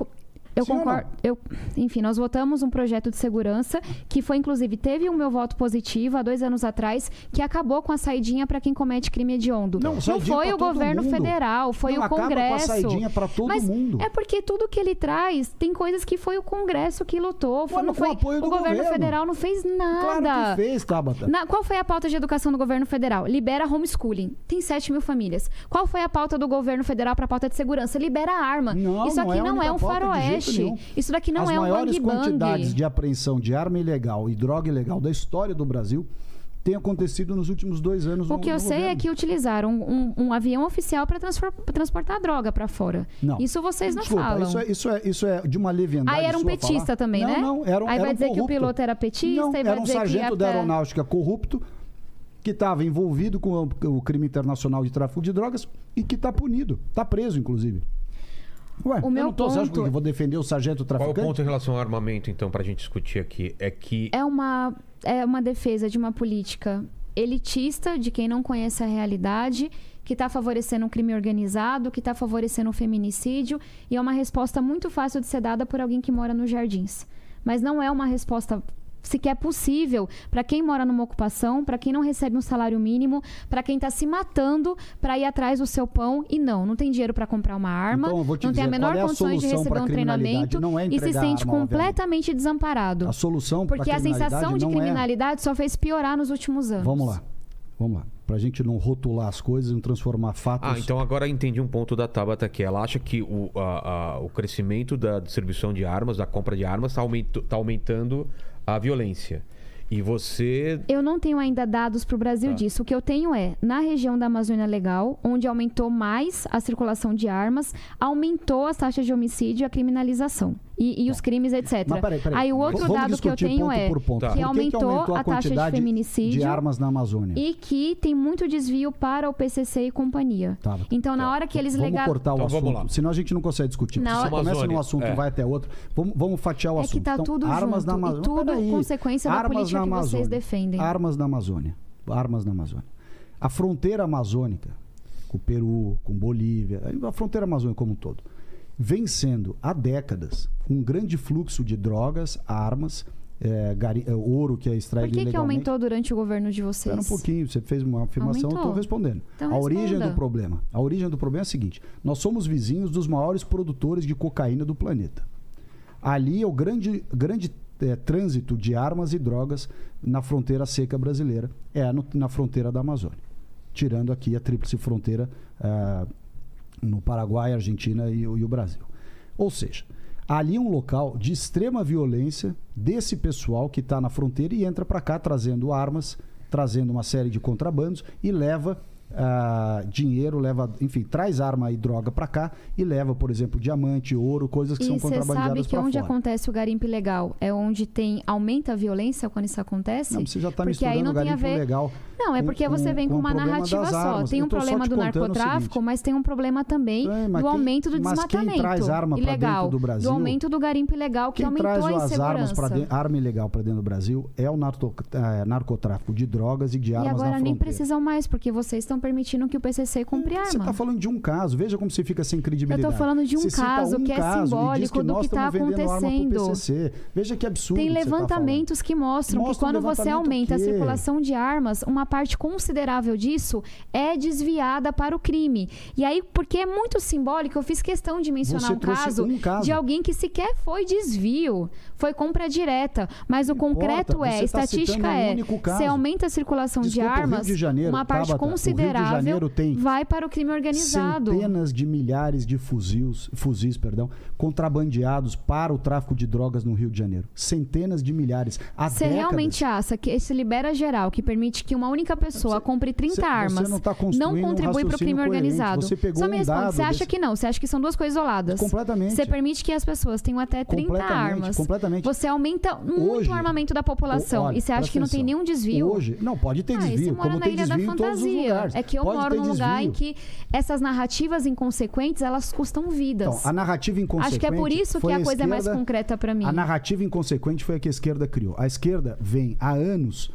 eu Sim concordo. Eu, enfim, nós votamos um projeto de segurança que foi, inclusive, teve o meu voto positivo há dois anos atrás, que acabou com a saidinha para quem comete crime hediondo. Não, saidinha foi o governo mundo. federal, foi Não, o acaba com a Congresso. saidinha pra todo Mas mundo. É porque tudo que ele traz tem coisas que foi o Congresso que lutou. Foi, Mas não foi, apoio do o governo governo. federal não fez nada. Claro que fez, Tabata. Na- qual foi a pauta de educação do governo federal? Libera homeschooling. Tem 7 mil famílias. Qual foi a pauta do governo federal para a pauta de segurança? Libera a arma. Não, Isso não aqui é não é um pauta de jeito faroeste. Nenhum. Isso daqui não As é um maiores bang bang. quantidades de apreensão de arma ilegal e droga ilegal da história do Brasil tem acontecido nos últimos dois anos O que eu no sei é governo. que utilizaram um, um avião oficial para transportar droga para fora. Não. Isso vocês não Desculpa, falam. Isso é, isso, é, isso é de uma leviandade Aí era um petista falar. também, não, né? Não, era um Aí era vai um dizer que o corrupto. piloto era petista não, e vai era um sargento ia da aeronáutica corrupto que estava envolvido com o crime internacional de tráfico de drogas e que está punido. Está preso, inclusive. Ué, O eu meu não tô, você acha ponto- que eu vou defender o sargento Qual é o traficante? ponto em relação ao armamento, então, pra gente discutir aqui? É que é uma, é uma defesa de uma política elitista, de quem não conhece a realidade, que está favorecendo o crime organizado, que está favorecendo o feminicídio, e é uma resposta muito fácil de ser dada por alguém que mora nos jardins. Mas não é uma resposta sequer possível para quem mora numa ocupação, para quem não recebe um salário mínimo, para quem está se matando para ir atrás do seu pão e não, não tem dinheiro para comprar uma arma, Então, eu vou te não tem a dizer, menor é a condições de receber um treinamento Não é e se sente arma, obviamente. completamente desamparado. A solução para Porque a sensação de é- criminalidade só fez piorar nos últimos anos. Vamos lá. Vamos lá. Pra gente não rotular as coisas, não transformar fatos. Ah, então agora entendi um ponto da Tabata que ela acha que o, a- a- o crescimento da distribuição de armas, da compra de armas, está aumentando a violência. E você. Eu não tenho ainda dados para o Brasil Tá. disso. O que eu tenho é, na região da Amazônia Legal, onde aumentou mais a circulação de armas, aumentou as taxas de homicídio e a criminalização. E, e os crimes, etc. Mas peraí, peraí. Aí o outro Vamos dado que eu discutir tenho ponto é por ponto. Tá. Que que aumentou, aumentou a taxa de feminicídio de armas na Amazônia? e que tem muito desvio para o PCC e companhia. Tá. Então, na hora que eles Vamos cortar o Então, vamos assunto, lá. senão a gente não consegue discutir. Na hora- Você começa num assunto é. e vai até outro. Vamos, vamos fatiar o É assunto. que tá Então, tudo armas junto. na E Amazônia. tudo Peraí. consequência da armas política na que vocês defendem. Armas na Amazônia. Armas na Amazônia. A fronteira amazônica, com o Peru, com Bolívia, a fronteira amazônica como um todo, vem sendo há décadas um grande fluxo de drogas, armas, é, gari- é, ouro que é Por extraído que, que ilegalmente. aumentou durante o governo de vocês? Espera um pouquinho, você fez uma afirmação, eu estou Aumentou. respondendo. Então a origem responda. do problema. A origem do problema é a seguinte: nós somos vizinhos dos maiores produtores de cocaína do planeta. Ali é o grande, grande eh, trânsito de armas e drogas na fronteira seca brasileira, é no- na fronteira da Amazônia. tirando aqui a tríplice fronteira ah, no Paraguai, Argentina e, o- e o Brasil. Ou seja, ali é um local de extrema violência desse pessoal que está na fronteira e entra para cá trazendo armas, trazendo uma série de contrabandos e leva ah, dinheiro, leva, enfim, traz arma e droga para cá e leva, por exemplo, diamante, ouro, coisas que E são você sabe contrabandeadas que para onde fora. acontece o garimpo ilegal é onde tem aumenta a violência quando isso acontece? Não, você já está porque aí misturando não tem a garimpo ver. legal. Não, é com- porque você com- vem com, com uma narrativa só. armas. Tem Eu um problema do narcotráfico, mas tem um problema também É, do quem- aumento do mas quem desmatamento traz arma ilegal, dentro do Brasil- aumento do garimpo ilegal que Quem aumentou traz a armas insegurança. para dentro, arma ilegal para dentro do Brasil é o eh, narcotráfico de drogas e de e armas na agora nem precisam mais, porque vocês estão permitindo que o PCC compre Você arma. está falando de um caso, veja como você fica sem Eu credibilidade. tô falando de um Você caso um que é e simbólico que do que tá arma pro acontecendo. Veja que absurdo. Tem você tá levantamentos que mostram que um quando você aumenta a circulação de armas, uma parte considerável disso é desviada para o crime. E aí, porque é muito simbólico, eu fiz questão de mencionar um caso, um caso. de alguém que sequer foi desvio, foi compra direta. Mas o Não importa, concreto é, tá estatística um é, se aumenta a circulação Desculpa, de armas, de Janeiro, uma parte Tabata, considerável vai para o crime organizado. Centenas de milhares de fuzis, fuzis perdão, contrabandeados para o tráfico de drogas no Rio de Janeiro. Centenas de milhares. Há Você décadas. realmente acha que esse libera geral, que permite que uma única pessoa compre 30 você- você armas, não tá um contribui para o crime coerente. organizado? Você pegou Só me um responde, você acha desse- que não? Você acha que são duas coisas isoladas? Completamente. Você permite que as pessoas tenham até 30 Completamente, armas. completamente. Você aumenta muito Hoje- o armamento da população. Olha, e você acha que não tem nenhum desvio? Hoje, não, pode ter Ah, desvio, você mora como na tem ilha da desvio fantasia. É que eu Pode moro num lugar em desvio. que essas narrativas inconsequentes, elas custam vidas. Então, a narrativa inconsequente. Acho que é por isso que a coisa é mais concreta para mim. A narrativa inconsequente foi a que a esquerda criou. A esquerda vem há anos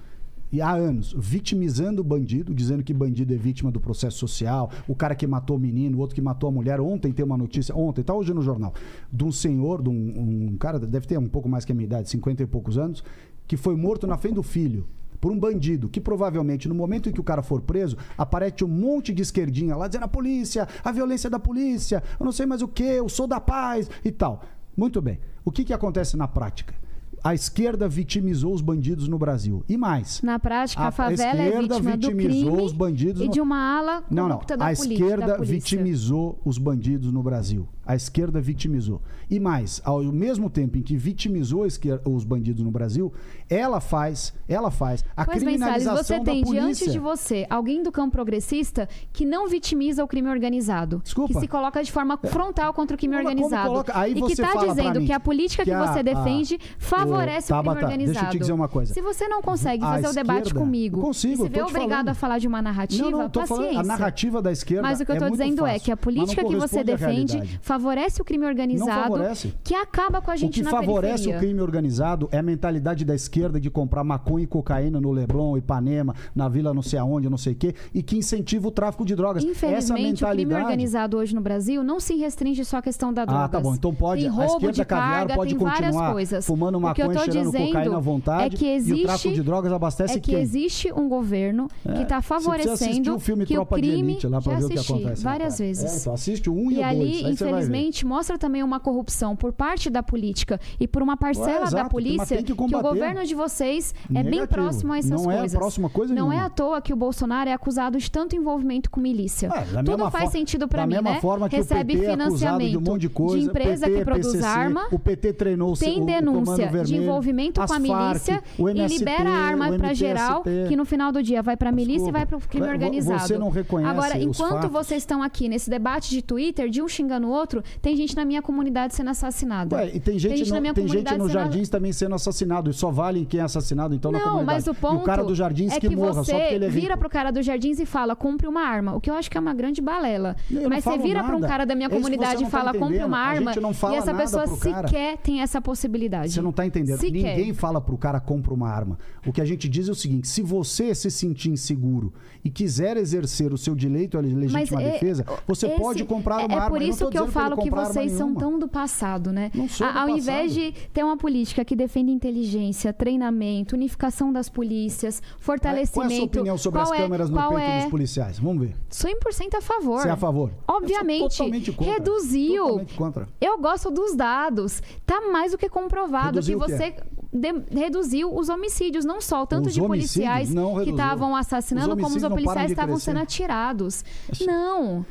e há anos vitimizando o bandido, dizendo que bandido é vítima do processo social, o cara que matou o menino, o outro que matou a mulher. Ontem tem uma notícia, ontem, tá hoje no jornal, de um senhor, de um, um cara, deve ter um pouco mais que a minha idade, 50 e poucos anos, que foi morto na frente do filho. Por um bandido, que provavelmente no momento em que o cara for preso, aparece um monte de esquerdinha lá dizendo a polícia, a violência da polícia, eu não sei mais o que, eu sou da paz e tal. Muito bem. O que, que acontece na prática? A esquerda vitimizou os bandidos no Brasil. E mais. Na prática, a, A favela é esquerda vítima do vitimizou crime os bandidos e no- de uma ala Não, não. da, A esquerda vitimizou os bandidos no Brasil. A esquerda vitimizou. E mais, ao mesmo tempo em que vitimizou a esquer- os bandidos no Brasil, ela faz, ela faz a Pois bem, Salles, criminalização você da tem polícia. diante de você alguém do campo progressista que não vitimiza o crime organizado. Desculpa. Que se coloca de forma frontal contra o crime como organizado. coloca? Aí e que está dizendo mim que a política que, que a- você a- defende favorece Ô, o crime Tabata, organizado. deixa eu te dizer uma coisa. Se você não consegue A fazer o debate esquerda- comigo consigo, se vê obrigado falando. a falar de uma narrativa, Não, não, paciência. falando, a narrativa da esquerda Mas o que eu é estou muito dizendo é fácil, que a política que você defende realidade. Favorece o crime organizado, favorece. que acaba com a O gente que na favorece periferia. o crime organizado é a mentalidade da esquerda de comprar maconha e cocaína no Leblon, Ipanema, na vila não sei aonde, não sei o quê, e que incentiva o tráfico de drogas. Infelizmente, o crime mentalidade. organizado hoje no Brasil não se restringe só à questão da droga. Ah, tá bom. Então pode, tem a roubo esquerda de caviar carga, pode tem continuar coisas. fumando o que maconha, tô cheirando cocaína à vontade, é que e o existe, tráfico de drogas abastece é que quem? existe um governo que É, está você precisa assistir favorecendo o filme que Tropa o crime de Elite lá pra já ver o que acontece. várias cara. vezes. É, então assiste o 1 um e, E o 2. ali, infelizmente, mostra também uma corrupção por parte da política e por uma parcela exato, da polícia tem que o governo de vocês é bem Negativo. próximo a essas Não é coisas. próximo a coisa Não é nenhuma. à toa que o Bolsonaro é acusado de tanto envolvimento com milícia. É, Tudo faz sentido para mim, né? que Recebe o PT é financiamento de um monte de coisa, empresa PT, que produz PCC, arma. O PT treinou o Tem o denúncia de Vermelho, envolvimento as com a milícia Farc, o e MST, libera a arma o para geral, que no final do dia vai para a milícia e vai para o crime organizado. você não reconhece Agora, enquanto vocês estão aqui nesse debate de Twitter, de um xingando o outro, tem gente na minha comunidade sendo assassinada. Ué, e tem gente, gente na no, minha tem gente comunidade sendo- jardins também sendo assassinado. E só vale quem é assassinado, então, na Não, comunidade. mas o ponto e o cara dos jardins é que, que, morra, você só porque ele é rico. vira pro cara dos jardins e fala, compre uma arma. O que eu acho que é uma grande balela. Eu mas você falo vira para um cara da minha É comunidade não e tá fala, compre entendendo. uma arma. gente e essa pessoa sequer tem essa possibilidade. Você não está entendendo. Sequer. Ninguém fala pro cara compra uma arma. O que a gente diz é o seguinte: se você se sentir inseguro e quiser exercer o seu direito à legítima é- defesa, você esse- pode comprar é- uma é arma. por não isso que eu ele falo que vocês são tão do passado, né? Não sou do Ao invés passado. de ter uma política que defende inteligência, treinamento, unificação das polícias, fortalecimento. Qual é a sua opinião sobre qual as é- câmeras no qual peito é... dos policiais? Vamos ver. 100% a favor. Você é a favor? Obviamente, totalmente contra. reduziu. Totalmente contra. Eu gosto dos dados. Tá mais do que comprovado Reduziu que você de- reduziu os homicídios, não só tanto Os de policiais que estavam Os assassinando, como os não param policiais estavam sendo atirados. Não.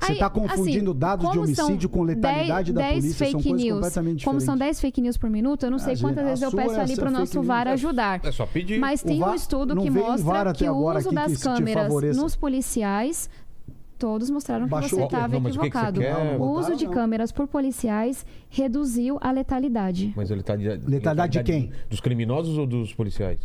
Você está confundindo assim, dados de são homicídio com letalidade 10 da polícia. São fake coisas news. completamente Como são diferentes. 10 fake news por minuto, eu não sei Ah, quantas gente, vezes a eu peço é ali para o nosso VAR é- ajudar. É só pedir. Mas tem um estudo que mostra que o uso aqui que das câmeras nos policiais todos mostraram que Baixou- você estava Não, mas o que que você equivocado. o uso de câmeras por policiais reduziu a letalidade. Mas a letalidade, Letalidade de quem? Dos criminosos ou dos policiais?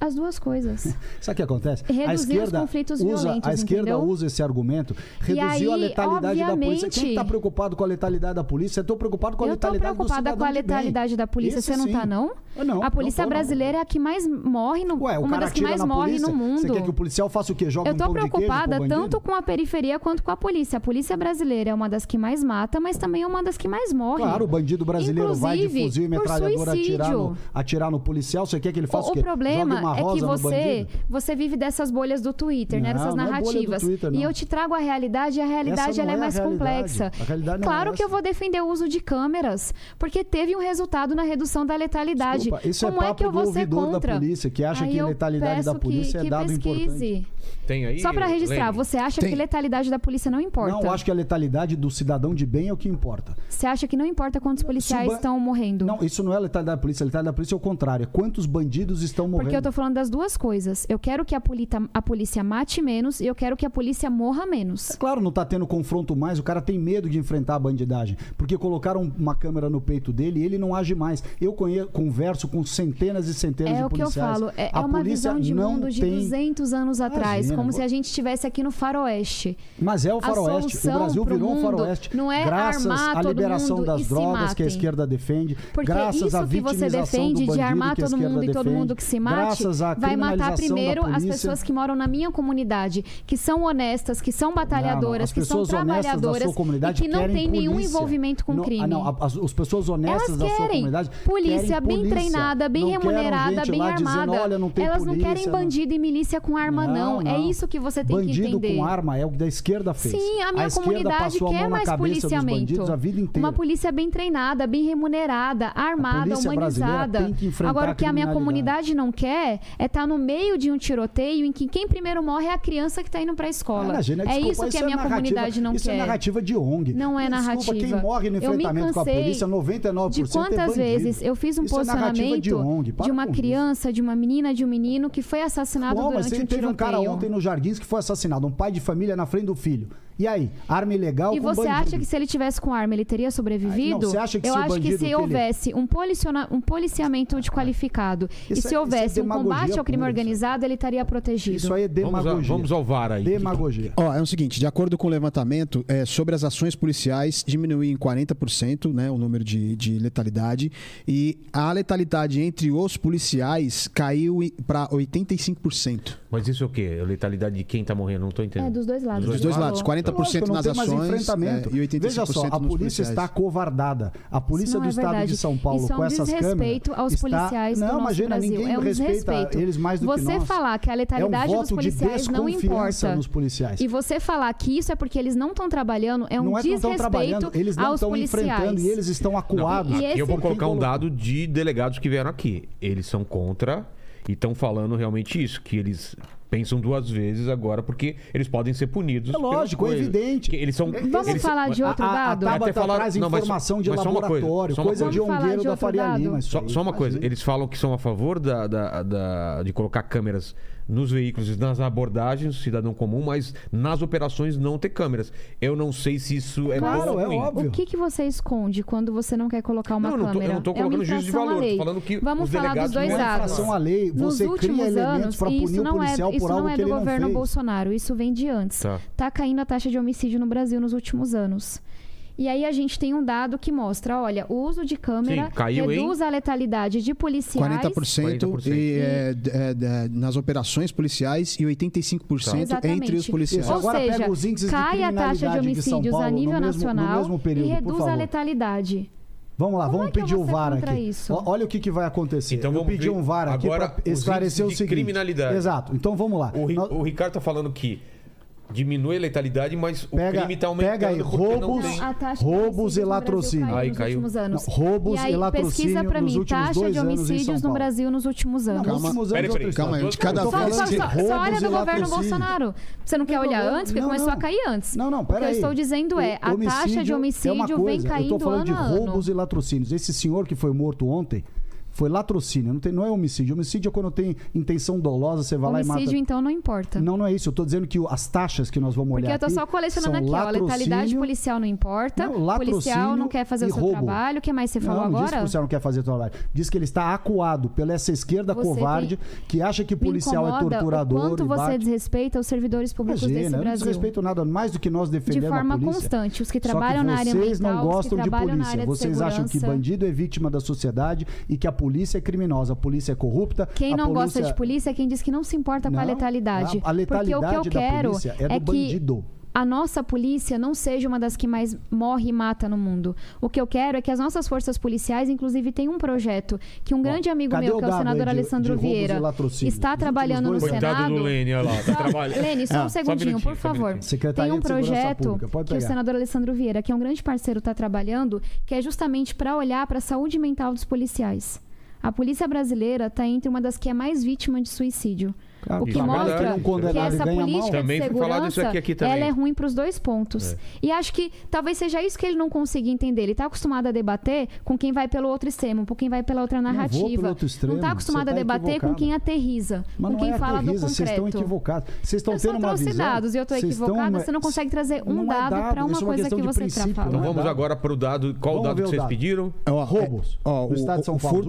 As duas coisas. Sabe o que acontece? Reduzir a os esquerda conflitos usa, violentos, A esquerda entendeu? usa esse argumento, reduziu aí, a letalidade da polícia. Quem está preocupado com a letalidade da polícia? Eu estou preocupado com a Eu letalidade do preocupada com a letalidade da polícia. Esse Você não sim. tá, não? Eu não, a polícia não tô, não. brasileira é a que mais morre no Ué, o uma das que mais morre polícia, no mundo. Você quer que o policial faça o quê? Joga Eu um de queijo preocupada tanto com a periferia quanto com a polícia. A polícia brasileira é uma das que mais mata, mas também é uma das que mais morre. Claro, o bandido brasileiro vai de Inclusive, fuzil e metralhadora atirar no, atirar no policial. Você quer que ele faça o, O, quê? o problema Uma é rosa que no você, você vive dessas bolhas do Twitter, né? Não, Dessas não é bolha do narrativas. Twitter, não. e eu te trago a realidade e a realidade ela é, é a mais realidade. complexa. A realidade não é claro que eu vou defender o uso de câmeras, porque teve um resultado na redução da letalidade. Desculpa, isso é Como é, papo que eu vou ser ouvidor da contra? polícia, que acha Aí que a eu letalidade da polícia que, é que dado pesquise. Tem aí. Só pra registrar, Lene? você acha Tem. que letalidade da polícia não importa? Não, eu acho que a letalidade do cidadão de bem é o que importa. Você acha que não importa quantos policiais estão morrendo? Não, isso não é letalidade da polícia. A letalidade da polícia é o contrário. É quantos bandidos estão morrendo. Porque eu tô falando das duas coisas. Eu quero que a, polita- a polícia mate menos e eu quero que a polícia morra menos. É claro, não tá tendo confronto mais, o cara tem medo de enfrentar a bandidagem. Porque colocaram uma câmera no peito dele e ele não age mais. Eu conhe- converso com centenas e centenas É de o que eu policiais. falo. É, A é uma polícia visão de não mundo de tem... 200 anos atrás. Imagina, como se a gente estivesse aqui no faroeste. Mas é o faroeste. O Brasil virou um faroeste. não é graças à liberação das drogas que a esquerda defende. Porque graças isso à que você defende do de armar todo mundo e todo defende, mundo que se mate, graças à vai matar primeiro as pessoas que moram na minha comunidade, que são honestas, que são batalhadoras, As que são trabalhadoras e que não têm nenhum polícia. envolvimento com Não- crime. Ah, não, as, as pessoas honestas Elas da sua querem comunidade polícia bem polícia. treinada, bem Não remunerada, bem lá dizendo, armada. Olha, não tem Elas não polícia, querem bandido e milícia com arma, não. É não. isso que você tem Bandido que entender. com arma é o que da esquerda fez. Sim, a minha esquerda comunidade a quer mais policiamento. bandidos a vida inteira. Uma polícia bem treinada, bem remunerada, armada, humanizada. tem Agora, a o que a minha comunidade não quer é estar no meio de um tiroteio em que quem primeiro morre é a criança que está indo para a escola. Ah, Imagina, é desculpa, isso que a minha narrativa- comunidade não isso quer. é narrativa de ONG. Não é Desculpa, narrativa. quem morre no enfrentamento com a polícia, 99% de é quantas bandido. vezes eu fiz um Isso é narrativa de, posicionamento ONG. De uma com isso. criança, de uma menina, de um menino que foi assassinado Bom, mas durante você um teve tiroteio. um cara ontem no Jardins que foi assassinado, um pai de família na frente do filho. E aí, arma ilegal E com você bandido. acha que se ele tivesse com arma ele teria sobrevivido? Não, você acha que Eu acho que se que ele- houvesse um, policiona- um policiamento de qualificado e Isso se é- isso é houvesse um demagogia combate ao crime isso. organizado, ele estaria protegido. Isso aí é Vamos, a- demagogia. vamos ao VAR aí. Demagogia. Ó, é o seguinte, de acordo com o levantamento, é, sobre as ações policiais, diminuiu em 40% né, o número de, de letalidade. E a letalidade entre os policiais caiu para 85%. Mas isso é o quê? A letalidade de quem tá morrendo? Não tô entendendo. É, dos dois lados. Dos dois lados, falou. 40% Lógico, não nas tem mais ações enfrentamento. é, e 85% Veja só, a polícia policiais. está covardada. A polícia não do é estado verdade. de São Paulo Isso é um com essas desrespeito câmeras aos está... policiais Não, imagina, Brasil. ninguém é um respeita desrespeito. eles mais do que você nós. falar que a letalidade é um dos voto de policiais não importa. nos policiais. E você falar que isso é porque eles não estão trabalhando é um não é que não estão trabalhando, desrespeito eles não aos estão policiais. enfrentando e eles estão acuados. E Aqui esse- eu vou colocar um dado de delegados que vieram aqui. Eles são contra e estão falando realmente isso, que eles pensam duas vezes agora porque eles podem ser punidos. É lógico, é coisa. evidente. Que Eles são, Vamos eles- falar de outro a, a, a Até falaram- traz não, mas informação de mas uma coisa, laboratório, coisa de coisa. Vamos falar ongueiro de da Faria? Lima. Só, só uma coisa, imagina. eles falam que são a favor da, da- da- de colocar câmeras nos veículos, e nas abordagens, cidadão comum, mas nas operações não ter câmeras. Eu não sei se isso é Claro, bom ou é ruim. óbvio. O que, que você esconde quando você não quer colocar uma Não, eu não tô- eu câmera? não é uma colocando juízo de valor, tô falando que Vamos os falar dos dois não Não é lados. à lei, Nos você cria últimos elementos anos, para e punir isso o não policial é, isso por algo não é que do não governo. Bolsonaro, isso vem de antes. Tá. Tá caindo a taxa de homicídio no Brasil nos últimos anos. E aí a gente tem um dado que mostra, olha, o uso de câmera Sim, caiu reduz a letalidade de policiais. 40%, 40%. E, é, é, é, nas operações policiais e 85% Exatamente. entre os policiais. Isso, Ou agora seja, pega os índices de cai a taxa de criminalidade de São homicídios Paulo a no nível mesmo- nacional período, e reduz a letalidade. Vamos lá, Como vamos é pedir o VAR aqui. isso? Olha o que, que vai acontecer. Então Eu vamos pedi ver um VAR aqui agora para os esclarecer o seguinte. criminalidade. Exato. Então vamos lá. O, Ri- Nós- o Ricardo tá falando que diminui a letalidade, mas o pega, crime está aumentando. Pega aí, roubos, roubos e latrocínio. Aí caiu. Não, roubos e, aí, e latrocínio. Pesquisa para mim, taxa de homicídios no Brasil nos últimos anos. Calma, calma aí, de cada só, vez. Só, só, só olha do governo Bolsonaro. Você não quer olhar não, antes, porque começou a cair antes. Não, não, peraí. O que eu estou dizendo é, a taxa de homicídio é vem caindo ano a ano. Eu estou falando de roubos e latrocínios. Esse senhor que foi morto ontem foi latrocínio, não, tem, não é homicídio. Homicídio é quando tem intenção dolosa, você vai homicídio, lá e mata. Homicídio, então, não importa. Não, não é isso. Eu tô dizendo que as taxas que nós vamos olhar. Porque eu tô aqui só colecionando aqui, ó. Letalidade policial não importa. Não, policial não quer fazer o seu roubo. trabalho. O que mais você falou não, não agora? Diz que o policial não quer fazer o trabalho. Diz que ele está acuado pela essa esquerda você covarde tem... que acha que policial é torturador. O quanto você desrespeita os servidores públicos Imagina, desse Brasil. Não desrespeito nada mais do que nós defendemos. De forma constante. Os que trabalham que na área ambiental. Vocês não gostam de polícia. Vocês acham que bandido é vítima da sociedade e que a polícia polícia é criminosa, a polícia é corrupta. Quem não polícia... gosta de polícia é quem diz que não se importa não, com a letalidade. A, letalidade Porque o que eu quero é, é bandido. que a nossa polícia não seja uma das que mais morre e mata no mundo. O que eu quero é que as nossas forças policiais, inclusive, tenham um projeto que um grande amigo Cadê meu, que é o senador de, Alessandro de Vieira, está trabalhando no Coitado Senado. Do Lene, olha lá, tá trabalhando. Lene, ah, só um segundinho, por favor. Tem um projeto que o senador Alessandro Vieira, que é um grande parceiro, está trabalhando, que é justamente para olhar para a saúde mental dos policiais. A polícia brasileira está entre uma das que é mais vítima de suicídio. O que é mostra um é que essa política de segurança aqui, aqui ela é ruim para os dois pontos. É. E acho que talvez seja isso que ele não consiga entender. Ele está acostumado a debater com quem vai pelo outro extremo, com quem vai pela outra narrativa. Não está acostumado tá a debater equivocado. com quem aterriza, Mas com quem é fala aterriza, do concreto. Vocês estão equivocados. Vocês estão tendo uma visão. dados e eu estou equivocada. É você não consegue trazer um dado, dado para uma coisa que você está falando. Então vamos agora para o dado. Qual o dado que vocês pediram? É o roubos. O estado de São Paulo,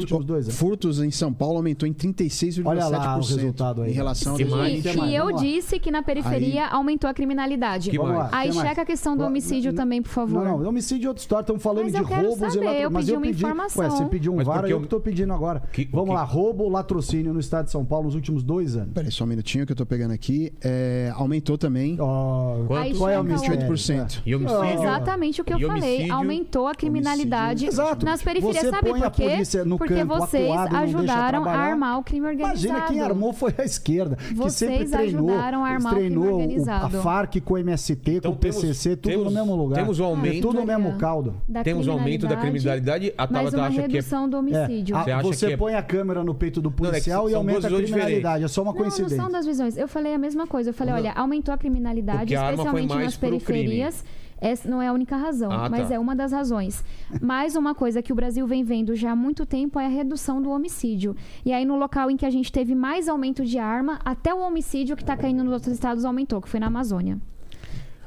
furtos em São Paulo aumentou em 36,7%. Olha lá o resultado aí relação mais, mais, eu disse que na periferia aí, aumentou a criminalidade. Que aí checa a questão do homicídio não, também, por favor. Não, não, é homicídio é outra história. Estamos falando mas de roubos saber, e latrocínio. Eu mas pedi eu uma pedi, informação. Ué, você pediu um VAR, eu, eu que estou pedindo agora. Que, Vamos que... lá, roubo latrocínio no estado de São Paulo nos últimos dois anos. Peraí, só um minutinho que eu estou pegando aqui. É, aumentou também. Oh, Quanto? Qual é o homicídio? 8%. É. E homicídio? Exatamente o que eu falei. Aumentou a criminalidade nas periferias. Sabe por quê? Porque vocês ajudaram a armar o crime organizado. Imagina, quem armou foi a esquerda esquerda, Vocês que sempre treinou, treinou o, a FARC com o MST, então, com o PCC, tudo temos, no mesmo lugar. Temos um ah, aumento. É tudo no mesmo caldo. Temos um aumento da criminalidade. A uma acha que é. do é, homicídio. É, a, você, você é- põe a câmera no peito do policial não, é e aumenta a criminalidade. Diferentes. É só uma não, coincidência. Não, são das visões. Eu falei a mesma coisa. Eu falei, olha, aumentou a criminalidade, Porque especialmente a nas periferias. Crime essa não é a única razão, ah, tá. mas tá. é uma das razões. Mais uma coisa que o Brasil vem vendo já há muito tempo é a redução do homicídio. E aí, no local em que a gente teve mais aumento de arma, até o homicídio que está caindo nos outros estados aumentou, que foi na Amazônia.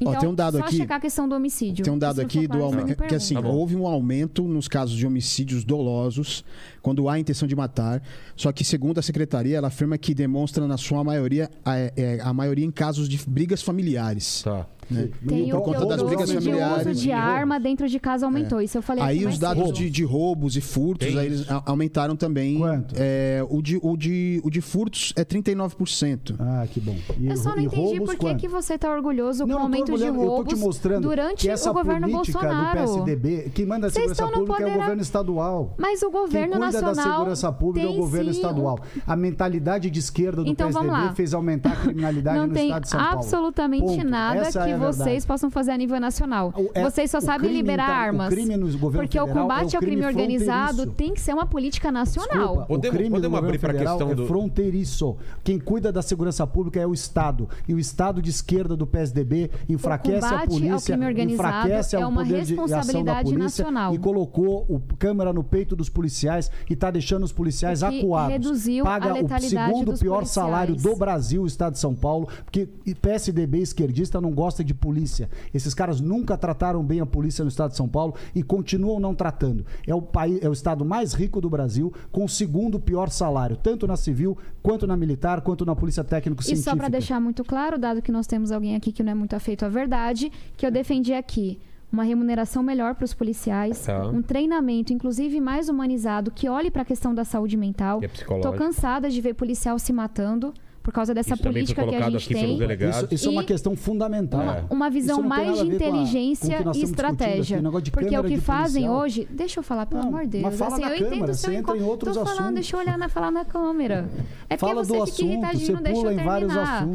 Então, Ó, tem um dado só aqui, checar a questão do homicídio. Tem um dado aqui do aumento. Que assim, tá houve um aumento nos casos de homicídios dolosos, quando há intenção de matar. Só que, segundo a secretaria, ela afirma que demonstra, na sua maioria, a, é, a maioria em casos de brigas familiares. Tá. Né? Tem Por o conta das brigas familiares. O uso de arma dentro de casa aumentou. É. Isso eu falei Aí os dados de, de, roubos e furtos, aí eles aumentaram também. Quanto? É, o, de, o, de, o de furtos é 39%. Ah, que bom. E eu só não entendi por que, que você está orgulhoso não, com o aumento de roubos durante o governo Bolsonaro. Do PSDB, quem manda a segurança pública poderá... é o governo estadual. Mas o governo quem cuida nacional. da segurança pública é o governo sim, estadual. A mentalidade de esquerda do então, PSDB fez aumentar a criminalidade no estado de São Paulo. Não tem absolutamente nada é que vocês possam fazer a nível nacional. É, vocês só sabem crime, liberar então, armas. O crime porque federal é o combate é o crime ao crime organizado tem que ser uma política nacional. Desculpa, podemos, o crime podemos abrir para a questão é do... é fronteiriço. Quem cuida da segurança pública é o Estado. E o Estado de esquerda do PSDB enfraquece a polícia, enfraquece é uma responsabilidade nacional. E colocou o câmera no peito dos policiais e está deixando os policiais acuados. Reduziu Paga o segundo pior policiais. salário do Brasil, o Estado de São Paulo, porque PSDB esquerdista não gosta de de polícia. Esses caras nunca trataram bem a polícia no estado de São Paulo e continuam não tratando. É o, país, é o estado mais rico do Brasil, com o segundo pior salário, tanto na civil, quanto na militar, quanto na polícia técnico-científica. E só para deixar muito claro, dado que nós temos alguém aqui que não é muito afeito à verdade, que eu defendi aqui uma remuneração melhor para os policiais, tá. um treinamento, inclusive mais humanizado, que olhe para a questão da saúde mental. É Estou cansada de ver policial se matando por causa dessa isso política que a gente tem. Isso, isso é uma questão fundamental. Uma, uma visão mais de inteligência com a, com e estratégia. Porque o que fazem hoje. Deixa eu falar, pelo não, amor de Deus. Assim, eu câmera, entendo o seu encontro. Estou assuntos. falando, deixa eu olhar na, falar na câmera. É porque você fica assunto, irritadinho, não deixa eu terminar.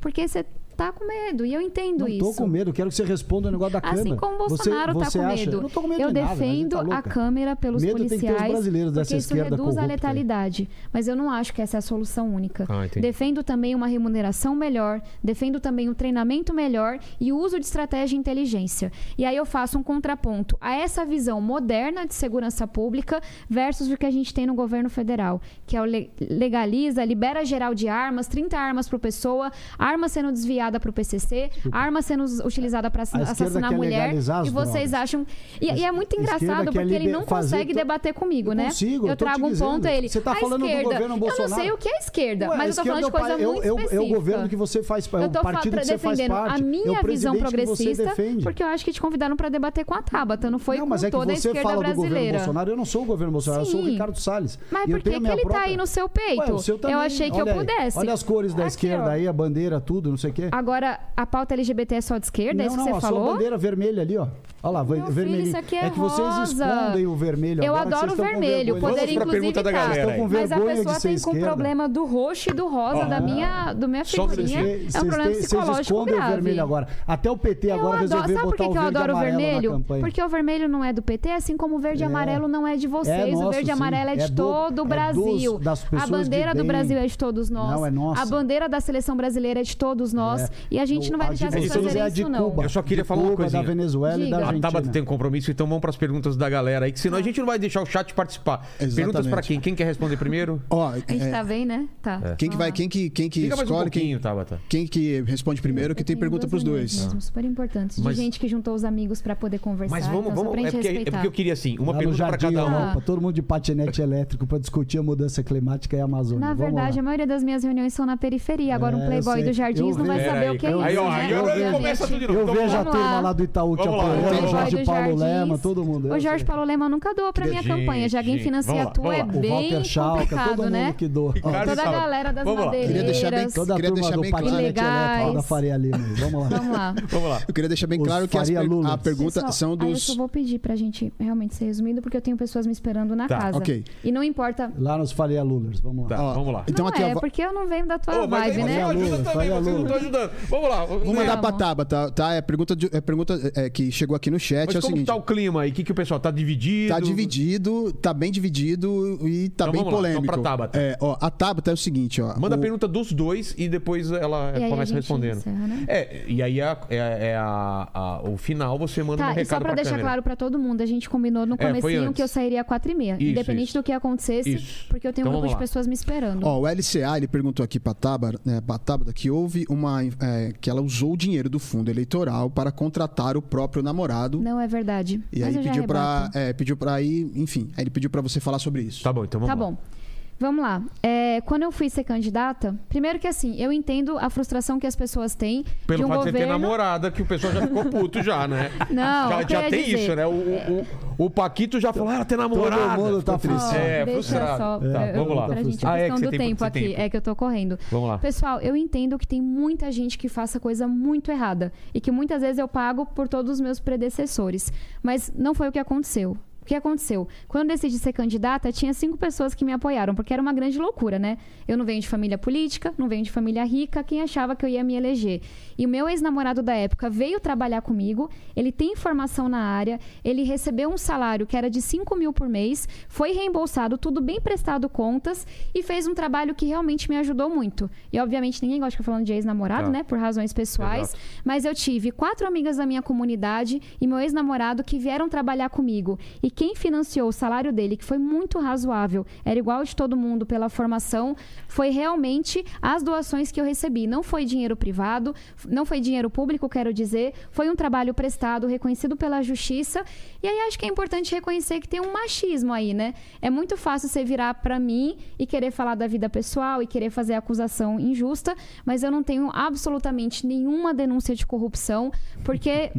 Porque você tá com medo. E eu entendo Não isso. tô com medo, quero que você responda o negócio da câmera. Assim como o Você- Bolsonaro tá você com acha- medo. Eu não tô com medo eu de nada, mas defendo tá a câmera pelos Medo tem que ter os policiais. brasileiros dessa porque isso reduz a corrupta aí. letalidade. Mas eu não acho que essa é a solução única. Ah, defendo também uma remuneração melhor, defendo também um treinamento melhor e o uso de estratégia e inteligência. E aí eu faço um contraponto a essa visão moderna de segurança pública versus o que a gente tem no governo federal, que é o le- legaliza, libera geral de armas, 30 armas por pessoa, arma sendo desviada para o PCC, arma sendo utilizada para esquerda assassinar mulher. E vocês drogas. acham. E, e é muito esquerda engraçado porque ele não consegue to- debater comigo, Eu né? consigo, eu eu trago um dizendo. ponto a ele. Você tá a falando do esquerda, governo Eu não Bolsonaro. sei o que é esquerda, Ué, mas a eu tô falando de esquerda é coisa pa- muito eu, eu, específica. eu, o governo que você faz, é Eu tô partido que defendendo parte, a é minha visão progressista, porque eu acho que te convidaram para debater com a Tabata, não foi não, com é toda a esquerda do brasileira. Bolsonaro, eu não sou o governo Bolsonaro, eu sou o. Ricardo Salles. Mas eu por que, ele tá aí no seu peito? Eu achei que eu pudesse. Olha as cores da esquerda aí, a bandeira, tudo, não sei o quê. Agora, a pauta LGBT é só de esquerda? é não, isso não, que a você sua falou? bandeira vermelha ali, ó. Olha lá, Meu filho, vermelhinho. isso aqui é que vocês escondem o vermelho. Eu adoro o vermelho, poderia inclusive tá. galera aí. Estão com Mas a pessoa ser tem com esquerda. problema do roxo e do rosa da minha, do minha Só figurinha. É um problema vocês- vocês psicológico escondem o grave. vermelho agora. Até o PT Eu agora adoro- resolveu Sabe por botar que o que eu verde adoro o amarelo vermelho? Porque o vermelho não é do PT, assim como o verde e É. amarelo não é de vocês. É o nosso, verde e amarelo é de É do- todo o é Brasil. dos- das a bandeira do. Brasil é de todos nós. Não, é nossa. A bandeira da seleção brasileira é de todos nós. É. E a gente não vai A deixar de vocês fazerem é a de isso, não. Cuba. Eu só queria de falar uma Cuba, coisinha. da Venezuela e Diga. da A Argentina. Tabata tem um compromisso, então vamos para as perguntas da galera aí, que senão a gente não vai deixar o chat participar. Perguntas Exatamente. para quem? Quem quer responder primeiro? Ó, A gente é, tá bem, né? Tá. quem que vai, quem que, quem que um escolhe, pouquinho, quem, Tabata. quem que responde primeiro, que tem pergunta pros reuniões dois. Mesmo, super importantes. De Mas- gente que juntou os amigos pra poder conversar. Mas vamos, então, vamos. É porque, é porque eu queria assim, uma Lá pergunta para cada um. Europa, todo mundo de patinete elétrico para discutir a mudança climática e a Amazônia. Na verdade, a maioria das minhas reuniões são na periferia. Agora, É, um eu playboy dos jardins não vai vejo. Saber o que é isso. aí, ó, né? agora Minha começa tudo de novo. Eu Então, vejo a turma lá. lá do Itaú te apoiando, o. Jorge Paulo. Lema, todo mundo. eu O Jorge. Paulo Lema nunca doa pra minha campanha. Já quem financia a tua é bem complicado, né? que doa. Toda a galera das madeireiras. Queria deixar bem- Toda a turma do bem patinete claro. elétrico da Faria Lima. Vamos lá. Vamos lá. Vamos lá. Eu queria deixar bem claro que as a pergunta são Aí eu dos. só vou pedir pra gente realmente ser resumido, porque eu tenho pessoas me esperando na Tá, casa. ok. E não importa. Lá nos Faria Lulas. Vamos lá. Tá, vamos lá. Então não aqui, é, porque eu não venho da tua Ô, mas aí vibe, você né? ajuda também, vocês não estão ajudando. Vamos lá. Vou mandar pra. Tabata, tá? É pergunta, de- é pergunta é, que chegou aqui no chat, Mas é o como seguinte. tá o clima aí? O que, que o pessoal tá dividido? Tá dividido, tá bem dividido e tá Então bem vamos lá, polêmico. então pra Tabata. É, ó, a Tabata é o seguinte, ó. Manda o- a pergunta dos dois e depois ela E começa respondendo. encerra, né? É, e aí é, é a- a- o final você manda um Tá, e recado só pra deixar câmera. claro pra todo mundo, a gente combinou no É, comecinho que eu sairia às quatro e meia. Isso, independente isso. do que acontecesse, Isso. porque eu tenho Então um grupo de pessoas me esperando. Ó, o LCA, ele perguntou aqui pra Tabata, né, pra Tabata que houve uma. É, que ela usou o dinheiro do fundo eleitoral para contratar o próprio namorado. Não é verdade. E Mas aí pediu pra. rebato. É, pediu pra ir. Enfim, aí ele pediu pra você falar sobre isso. Tá bom, então vamos Tá lá. bom. Vamos lá. É, quando eu fui ser candidata, primeiro que assim, eu entendo a frustração que as pessoas têm Pelo de um fato de você ter governo. namorada, que o pessoal já ficou puto já, né? Não, já o que eu já ia tem dizer- isso, né? O, o, o, Paquito já falou, ah, tem namorada. mundo tá triste. Ó, É, frustrado. só, Tá, eu- vamos lá. Pra gente, a Ah, é que questão você do tem- tempo aqui, tem tempo. é que eu tô correndo. Vamos lá. Pessoal, eu entendo que tem muita gente que faça coisa muito errada e que muitas vezes eu pago por todos os meus predecessores. Mas não foi o que aconteceu. O que aconteceu? Quando eu decidi ser candidata, tinha cinco pessoas que me apoiaram, porque era uma grande loucura, né? Eu não venho de família política, não venho de família rica, quem achava que eu ia me eleger? E o meu ex-namorado da época veio trabalhar comigo, ele tem formação na área, ele recebeu um salário que era de 5 mil por mês, foi reembolsado, tudo bem prestado contas e fez um trabalho que realmente me ajudou muito. E obviamente ninguém gosta de ficar falando de ex-namorado, Tá. né? Por razões pessoais. Exato. Mas eu tive quatro amigas da minha comunidade e meu ex-namorado que vieram trabalhar comigo. E quem financiou o salário dele, que foi muito razoável, era igual de todo mundo pela formação, foi realmente as doações que eu recebi. Não foi dinheiro privado, não foi dinheiro público, quero dizer. Foi um trabalho prestado, reconhecido pela justiça. E aí acho que é importante reconhecer que tem um machismo aí, né? É muito fácil você virar pra mim e querer falar da vida pessoal e querer fazer acusação injusta, mas eu não tenho absolutamente nenhuma denúncia de corrupção, porque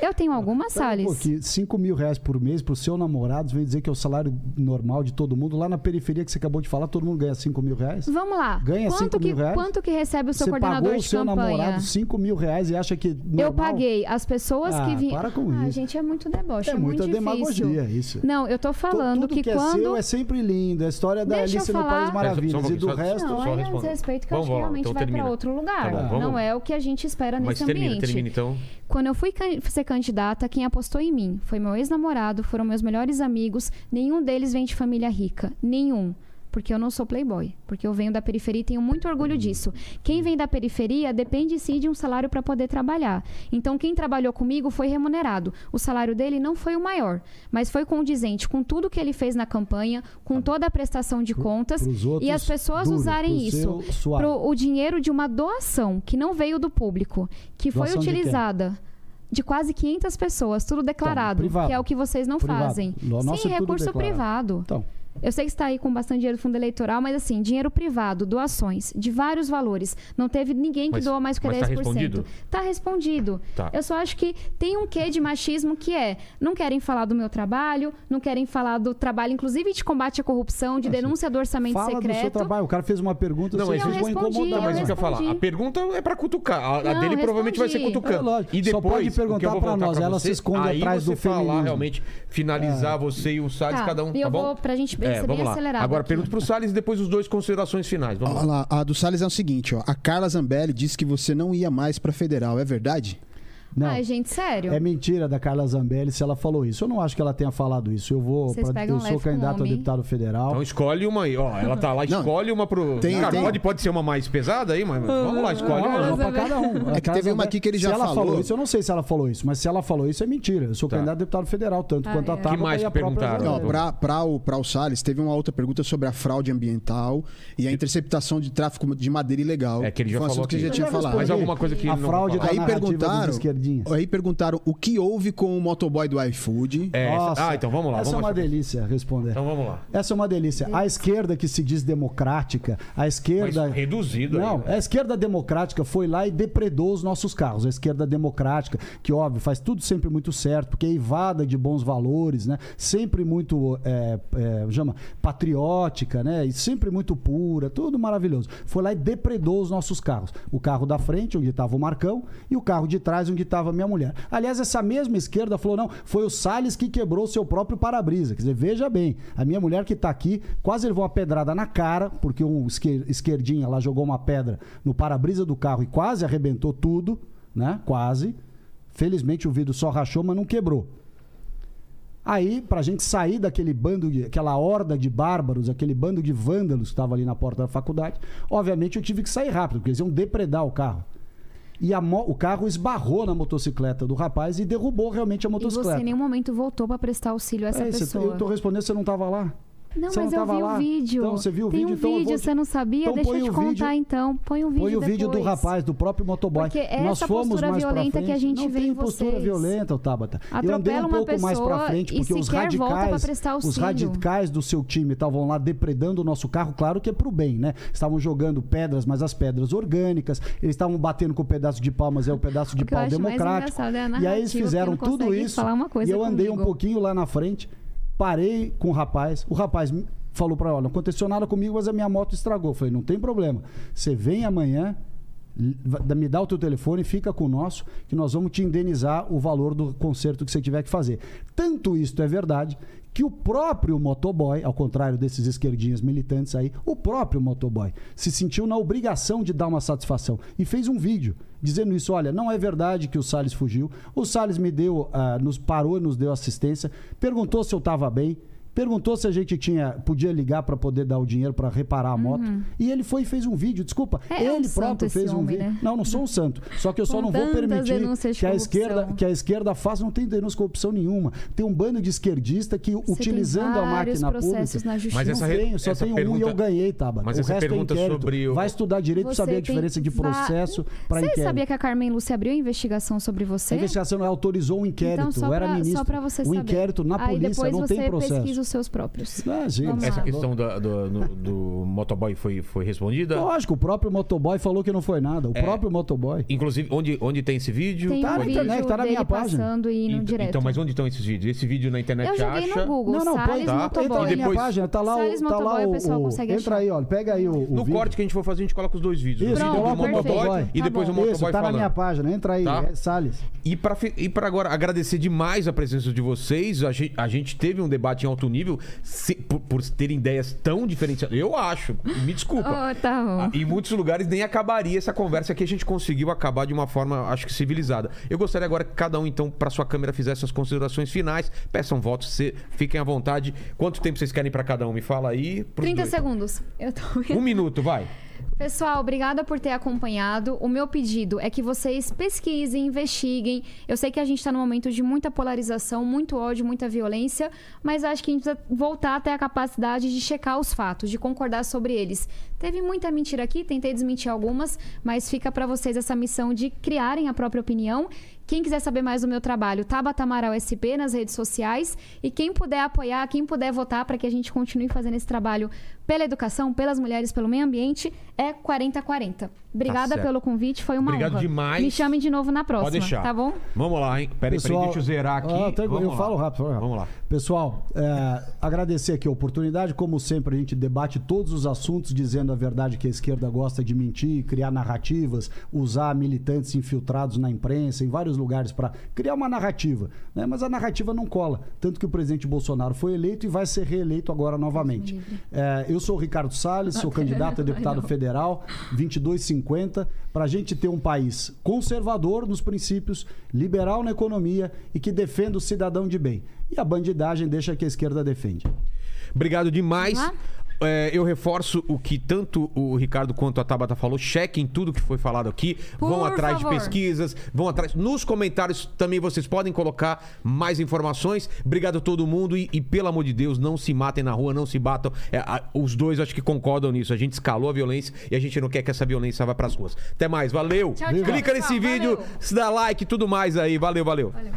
Eu tenho algumas, um Salles. pouquinho. 5 mil reais por mês pro seu namorado, vem dizer que é o salário normal de todo mundo. Lá na periferia que você acabou de falar, todo mundo ganha 5 mil reais. Vamos lá. Ganha quanto cinco que, mil reais? Quanto que recebe o seu você coordenador pagou o de seu campanha? namorado 5 mil reais e acha que. Eu normal? paguei as pessoas Ah, que vinham. para com ah, isso. gente, é muito deboche, é, É muita muito difícil. demagogia isso. Não, eu tô falando tudo que, que, quando. é seu é sempre lindo. É a história da Deixa eu Alice no. País Maravilhas. E do só- resto. Não, é um desrespeito que eu acho que realmente então vai para outro lugar. Tá não é o que a gente espera Mas nesse termina, ambiente. termina então. Quando eu fui can- ser candidata, quem apostou em mim foi meu ex-namorado, foram meus melhores amigos. Nenhum deles vem de família rica. Nenhum. Porque eu não sou playboy. Porque eu venho da periferia e tenho muito orgulho disso. Quem vem da periferia depende sim de um salário para poder trabalhar. Então, quem trabalhou comigo foi remunerado. O salário dele não foi o maior, mas foi condizente com tudo que ele fez na campanha, com toda a prestação de contas. e as pessoas duro, usarem isso pro o dinheiro de uma doação que não veio do público, que foi Doação quem? utilizada de quase 500 pessoas, tudo declarado, privado. que é o que vocês não Privado. fazem. No- nosso Sim, é recurso declarado. privado. Então, Eu sei que está aí com bastante dinheiro do fundo eleitoral, mas assim, dinheiro privado, doações, de vários valores. Não teve ninguém que Mas- doa mais que mas tá 10%. respondido? Tá respondido. Tá. Eu só acho que tem um quê de machismo que é, não querem falar do meu trabalho, não querem falar do trabalho, inclusive de combate à corrupção, de denúncia do orçamento fala do seu secreto. trabalho. O cara fez uma pergunta, Não, vocês mas vão eu respondi, incomodar. Não, mas eu isso que eu falar. A pergunta é pra cutucar. A, a Não, dele provavelmente vai ser cutucando. É. E Só depois, pode o que eu perguntar vou pra voltar nós, ela você, se esconde aí atrás você do falar feminismo. realmente, finalizar você e o Salles, Tá, cada um, e tá eu bom? vou, pra gente bem, É, ser vamos bem lá. acelerado Agora aqui. pergunta pro Salles e depois os dois considerações finais. Vamos lá. Olha lá, a do Salles é o seguinte, ó. A Carla Zambelli disse que você não ia mais pra federal, é verdade? Não. Ai, gente, sério. É mentira da Carla Zambelli se ela falou isso. Eu não acho que ela tenha falado isso. Eu vou. Pra- eu sou candidato a deputado federal. Então escolhe uma aí, ó. Ela tá lá, Não, escolhe uma pro. tem- Cara, tem- Pode, pode ser uma mais pesada aí, mas vamos lá, escolhe Não, uma. uma pra cada um. A É que teve uma aqui que ele já se ela falou. isso, eu não sei se ela falou isso, mas se ela falou isso é mentira. Eu sou Tá. candidato a deputado federal, tanto Ah, quanto a é. Tabata Que mais e a que própria perguntaram? Pra, o, pra o Salles, teve uma outra pergunta sobre a fraude ambiental e a interceptação de tráfico de madeira ilegal. É que ele já Foi um falou assunto que já tinha falado. Mais alguma coisa que A ele não fraude Aí perguntaram, aí perguntaram o que houve com o motoboy do iFood. É, Nossa, Ah, então vamos lá. Essa vamos é uma delícia responder. Então vamos lá. Essa é uma delícia. A esquerda que se diz democrática, a esquerda. Mas reduzido Não, aí. a esquerda democrática foi lá e depredou os nossos carros. A esquerda democrática, que óbvio, faz tudo sempre muito certo, porque é evada de bons valores, né? Sempre muito é, é, chama, patriótica, né? E sempre muito pura, tudo maravilhoso. Foi lá e depredou os nossos carros. O carro da frente, onde estava o Marcão, e o carro de trás, onde estava a minha mulher. Aliás, essa mesma esquerda falou: não, foi o Salles que quebrou o seu próprio para-brisa. Quer dizer, veja bem, a minha mulher que está aqui quase levou uma pedrada na cara, porque um esquer- esquerdinha lá jogou uma pedra no para-brisa do carro e quase arrebentou tudo, né? Quase. Felizmente o vidro só rachou, mas não quebrou. Aí, pra gente sair daquele bando, de, aquela horda de bárbaros, aquele bando de vândalos que estava ali na porta da faculdade, obviamente eu tive que sair rápido, porque eles iam depredar o carro. E o carro esbarrou na motocicleta do rapaz e derrubou realmente a E motocicleta. você em nenhum momento voltou pra prestar auxílio a essa É, pessoa. eu tô respondendo, você não estava lá. Não, Você mas não eu vi lá? o vídeo. Então, você viu o Tem vídeo? um Então vídeo, te- você não sabia? Então Deixa põe eu te o contar vídeo- então. Põe o vídeo Põe o vídeo do rapaz, do próprio motoboy. Porque Nós fomos postura mais pra violenta que a frente. gente não vê tem em postura vocês. violenta, Tabata. Eu andei Atropela um pouco mais pra frente porque os radicais, os radicais do seu time estavam lá depredando o nosso carro, claro que é pro bem, né? Estavam jogando pedras, mas as pedras orgânicas, eles estavam batendo com o pedaço de pau, mas é o pedaço de O pau democrático. é e aí eles fizeram tudo isso. e eu andei um pouquinho lá na frente, parei com o rapaz. O rapaz falou para olha, não aconteceu nada comigo, mas a minha moto estragou. Eu falei, não tem problema. Você vem amanhã, me dá o teu telefone, fica com o nosso, que nós vamos te indenizar o valor do conserto que você tiver que fazer. Tanto isto é verdade que o próprio motoboy, ao contrário desses esquerdinhas militantes aí, o próprio motoboy se sentiu na obrigação de dar uma satisfação e fez um vídeo dizendo isso, olha, não é verdade que o Salles fugiu. O Salles me deu, ah, nos parou, nos deu assistência, perguntou se eu estava bem, perguntou se a gente tinha podia ligar para poder dar o dinheiro para reparar a moto. E ele foi e fez um vídeo, desculpa, Uhum. É, é um ele santo próprio fez um homem, vídeo. né? Não, não sou um santo, só que eu só Com não vou permitir que a esquerda, que a esquerda faça, não tem denúncia de corrupção nenhuma. Tem um bando de esquerdista que Você utilizando a máquina pública. na justiça. Mas Não essa re- tenho, só essa tenho um e pergunta- eu ganhei, Tabata. Mas o essa resto é pergunta inquérito. sobre o- Vai estudar direito para Você saber a diferença de va- processo para Você inquérito. sabia que a Carmen Lúcia abriu a investigação sobre você? A investigação autorizou um inquérito. Então, só eu era pra- ministro. só pra você o saber. inquérito na polícia não você tem processo. O os seus próprios. Ah, sim, Vamos Essa questão do, do, do motoboy foi, foi respondida? Lógico, o próprio motoboy falou que não foi nada. O É. próprio motoboy. Inclusive, onde, onde tem esse vídeo? Tem Tá na internet, tá na minha página. passando e indo Ent- direto. Então, mas onde estão esses vídeos? Esse vídeo na internet Eu joguei acha? no Google, Não, não, Salles tá. entra Motoboy. na minha Depois- página, tá lá, o- Salles tá lá Motoboy, o, o pessoal o- consegue Entra achar. aí, ó, pega aí o, o No vídeo. corte que a gente for fazer, a gente coloca os dois vídeos. Isso, o vídeo Pronto, do motoboy e Tá depois o motoboy tá na minha página, entra aí, Tá. é Salles. E para e pra agora agradecer demais a presença de vocês, a gente, a gente teve um debate em alto nível se- por, por terem ideias tão diferenciadas. Eu acho, me desculpa. Oh, tá bom. Ah, Em muitos lugares nem acabaria essa conversa que a gente conseguiu acabar de uma forma, acho que civilizada. Eu gostaria agora que cada um, então, para sua câmera, fizesse suas considerações finais. Peçam votos, se- fiquem à vontade. Quanto tempo vocês querem para cada um? Me fala aí. pros 30 dois. segundos. Eu tô... Um minuto, vai. Pessoal, obrigada por ter acompanhado. O meu pedido é que vocês pesquisem, investiguem. Eu sei que a gente está num momento de muita polarização, muito ódio, muita violência, mas acho que a gente precisa voltar a ter a capacidade de checar os fatos, de concordar sobre eles. Teve muita mentira aqui, tentei desmentir algumas, mas fica para vocês essa missão de criarem a própria opinião. Quem quiser saber mais do meu trabalho, Tabata Amaral SP nas redes sociais. E quem puder apoiar, quem puder votar para que a gente continue fazendo esse trabalho pela educação, pelas mulheres, pelo meio ambiente, é 4040. Obrigada certo. pelo convite, foi uma Obrigado honra. demais. Me chamem de novo na próxima, Pode deixar. tá bom? Vamos lá, hein? Peraí, peraí, deixa eu zerar aqui. Ah, tem- Vamos eu lá. falo rápido, falo rápido. Vamos lá. Pessoal, é, agradecer aqui a oportunidade. Como sempre, a gente debate todos os assuntos, dizendo a verdade que a esquerda gosta de mentir, criar narrativas, usar militantes infiltrados na imprensa, em vários lugares, para criar uma narrativa. Né? Mas a narrativa não cola. Tanto que o presidente Bolsonaro foi eleito e vai ser reeleito agora novamente. É, eu sou o Ricardo Salles, sou candidato a deputado federal, 2250, para a gente ter um país conservador nos princípios, liberal na economia e que defenda o cidadão de bem. E a bandidagem deixa que a esquerda defende. Obrigado demais. Vamos É, eu reforço o que tanto o Ricardo quanto a Tabata falou. Chequem tudo que foi falado aqui. Por vão atrás favor. de pesquisas, vão atrás. Nos comentários também vocês podem colocar mais informações. Obrigado a todo mundo e, e, pelo amor de Deus, não se matem na rua, não se batam. É, a- os dois acho que concordam nisso. A gente escalou a violência e a gente não quer que essa violência vá pras ruas. Até mais, valeu. Tchau, tchau. Clica nesse Pessoal, vídeo, valeu. se dá like e tudo mais aí. Valeu, valeu. Valeu.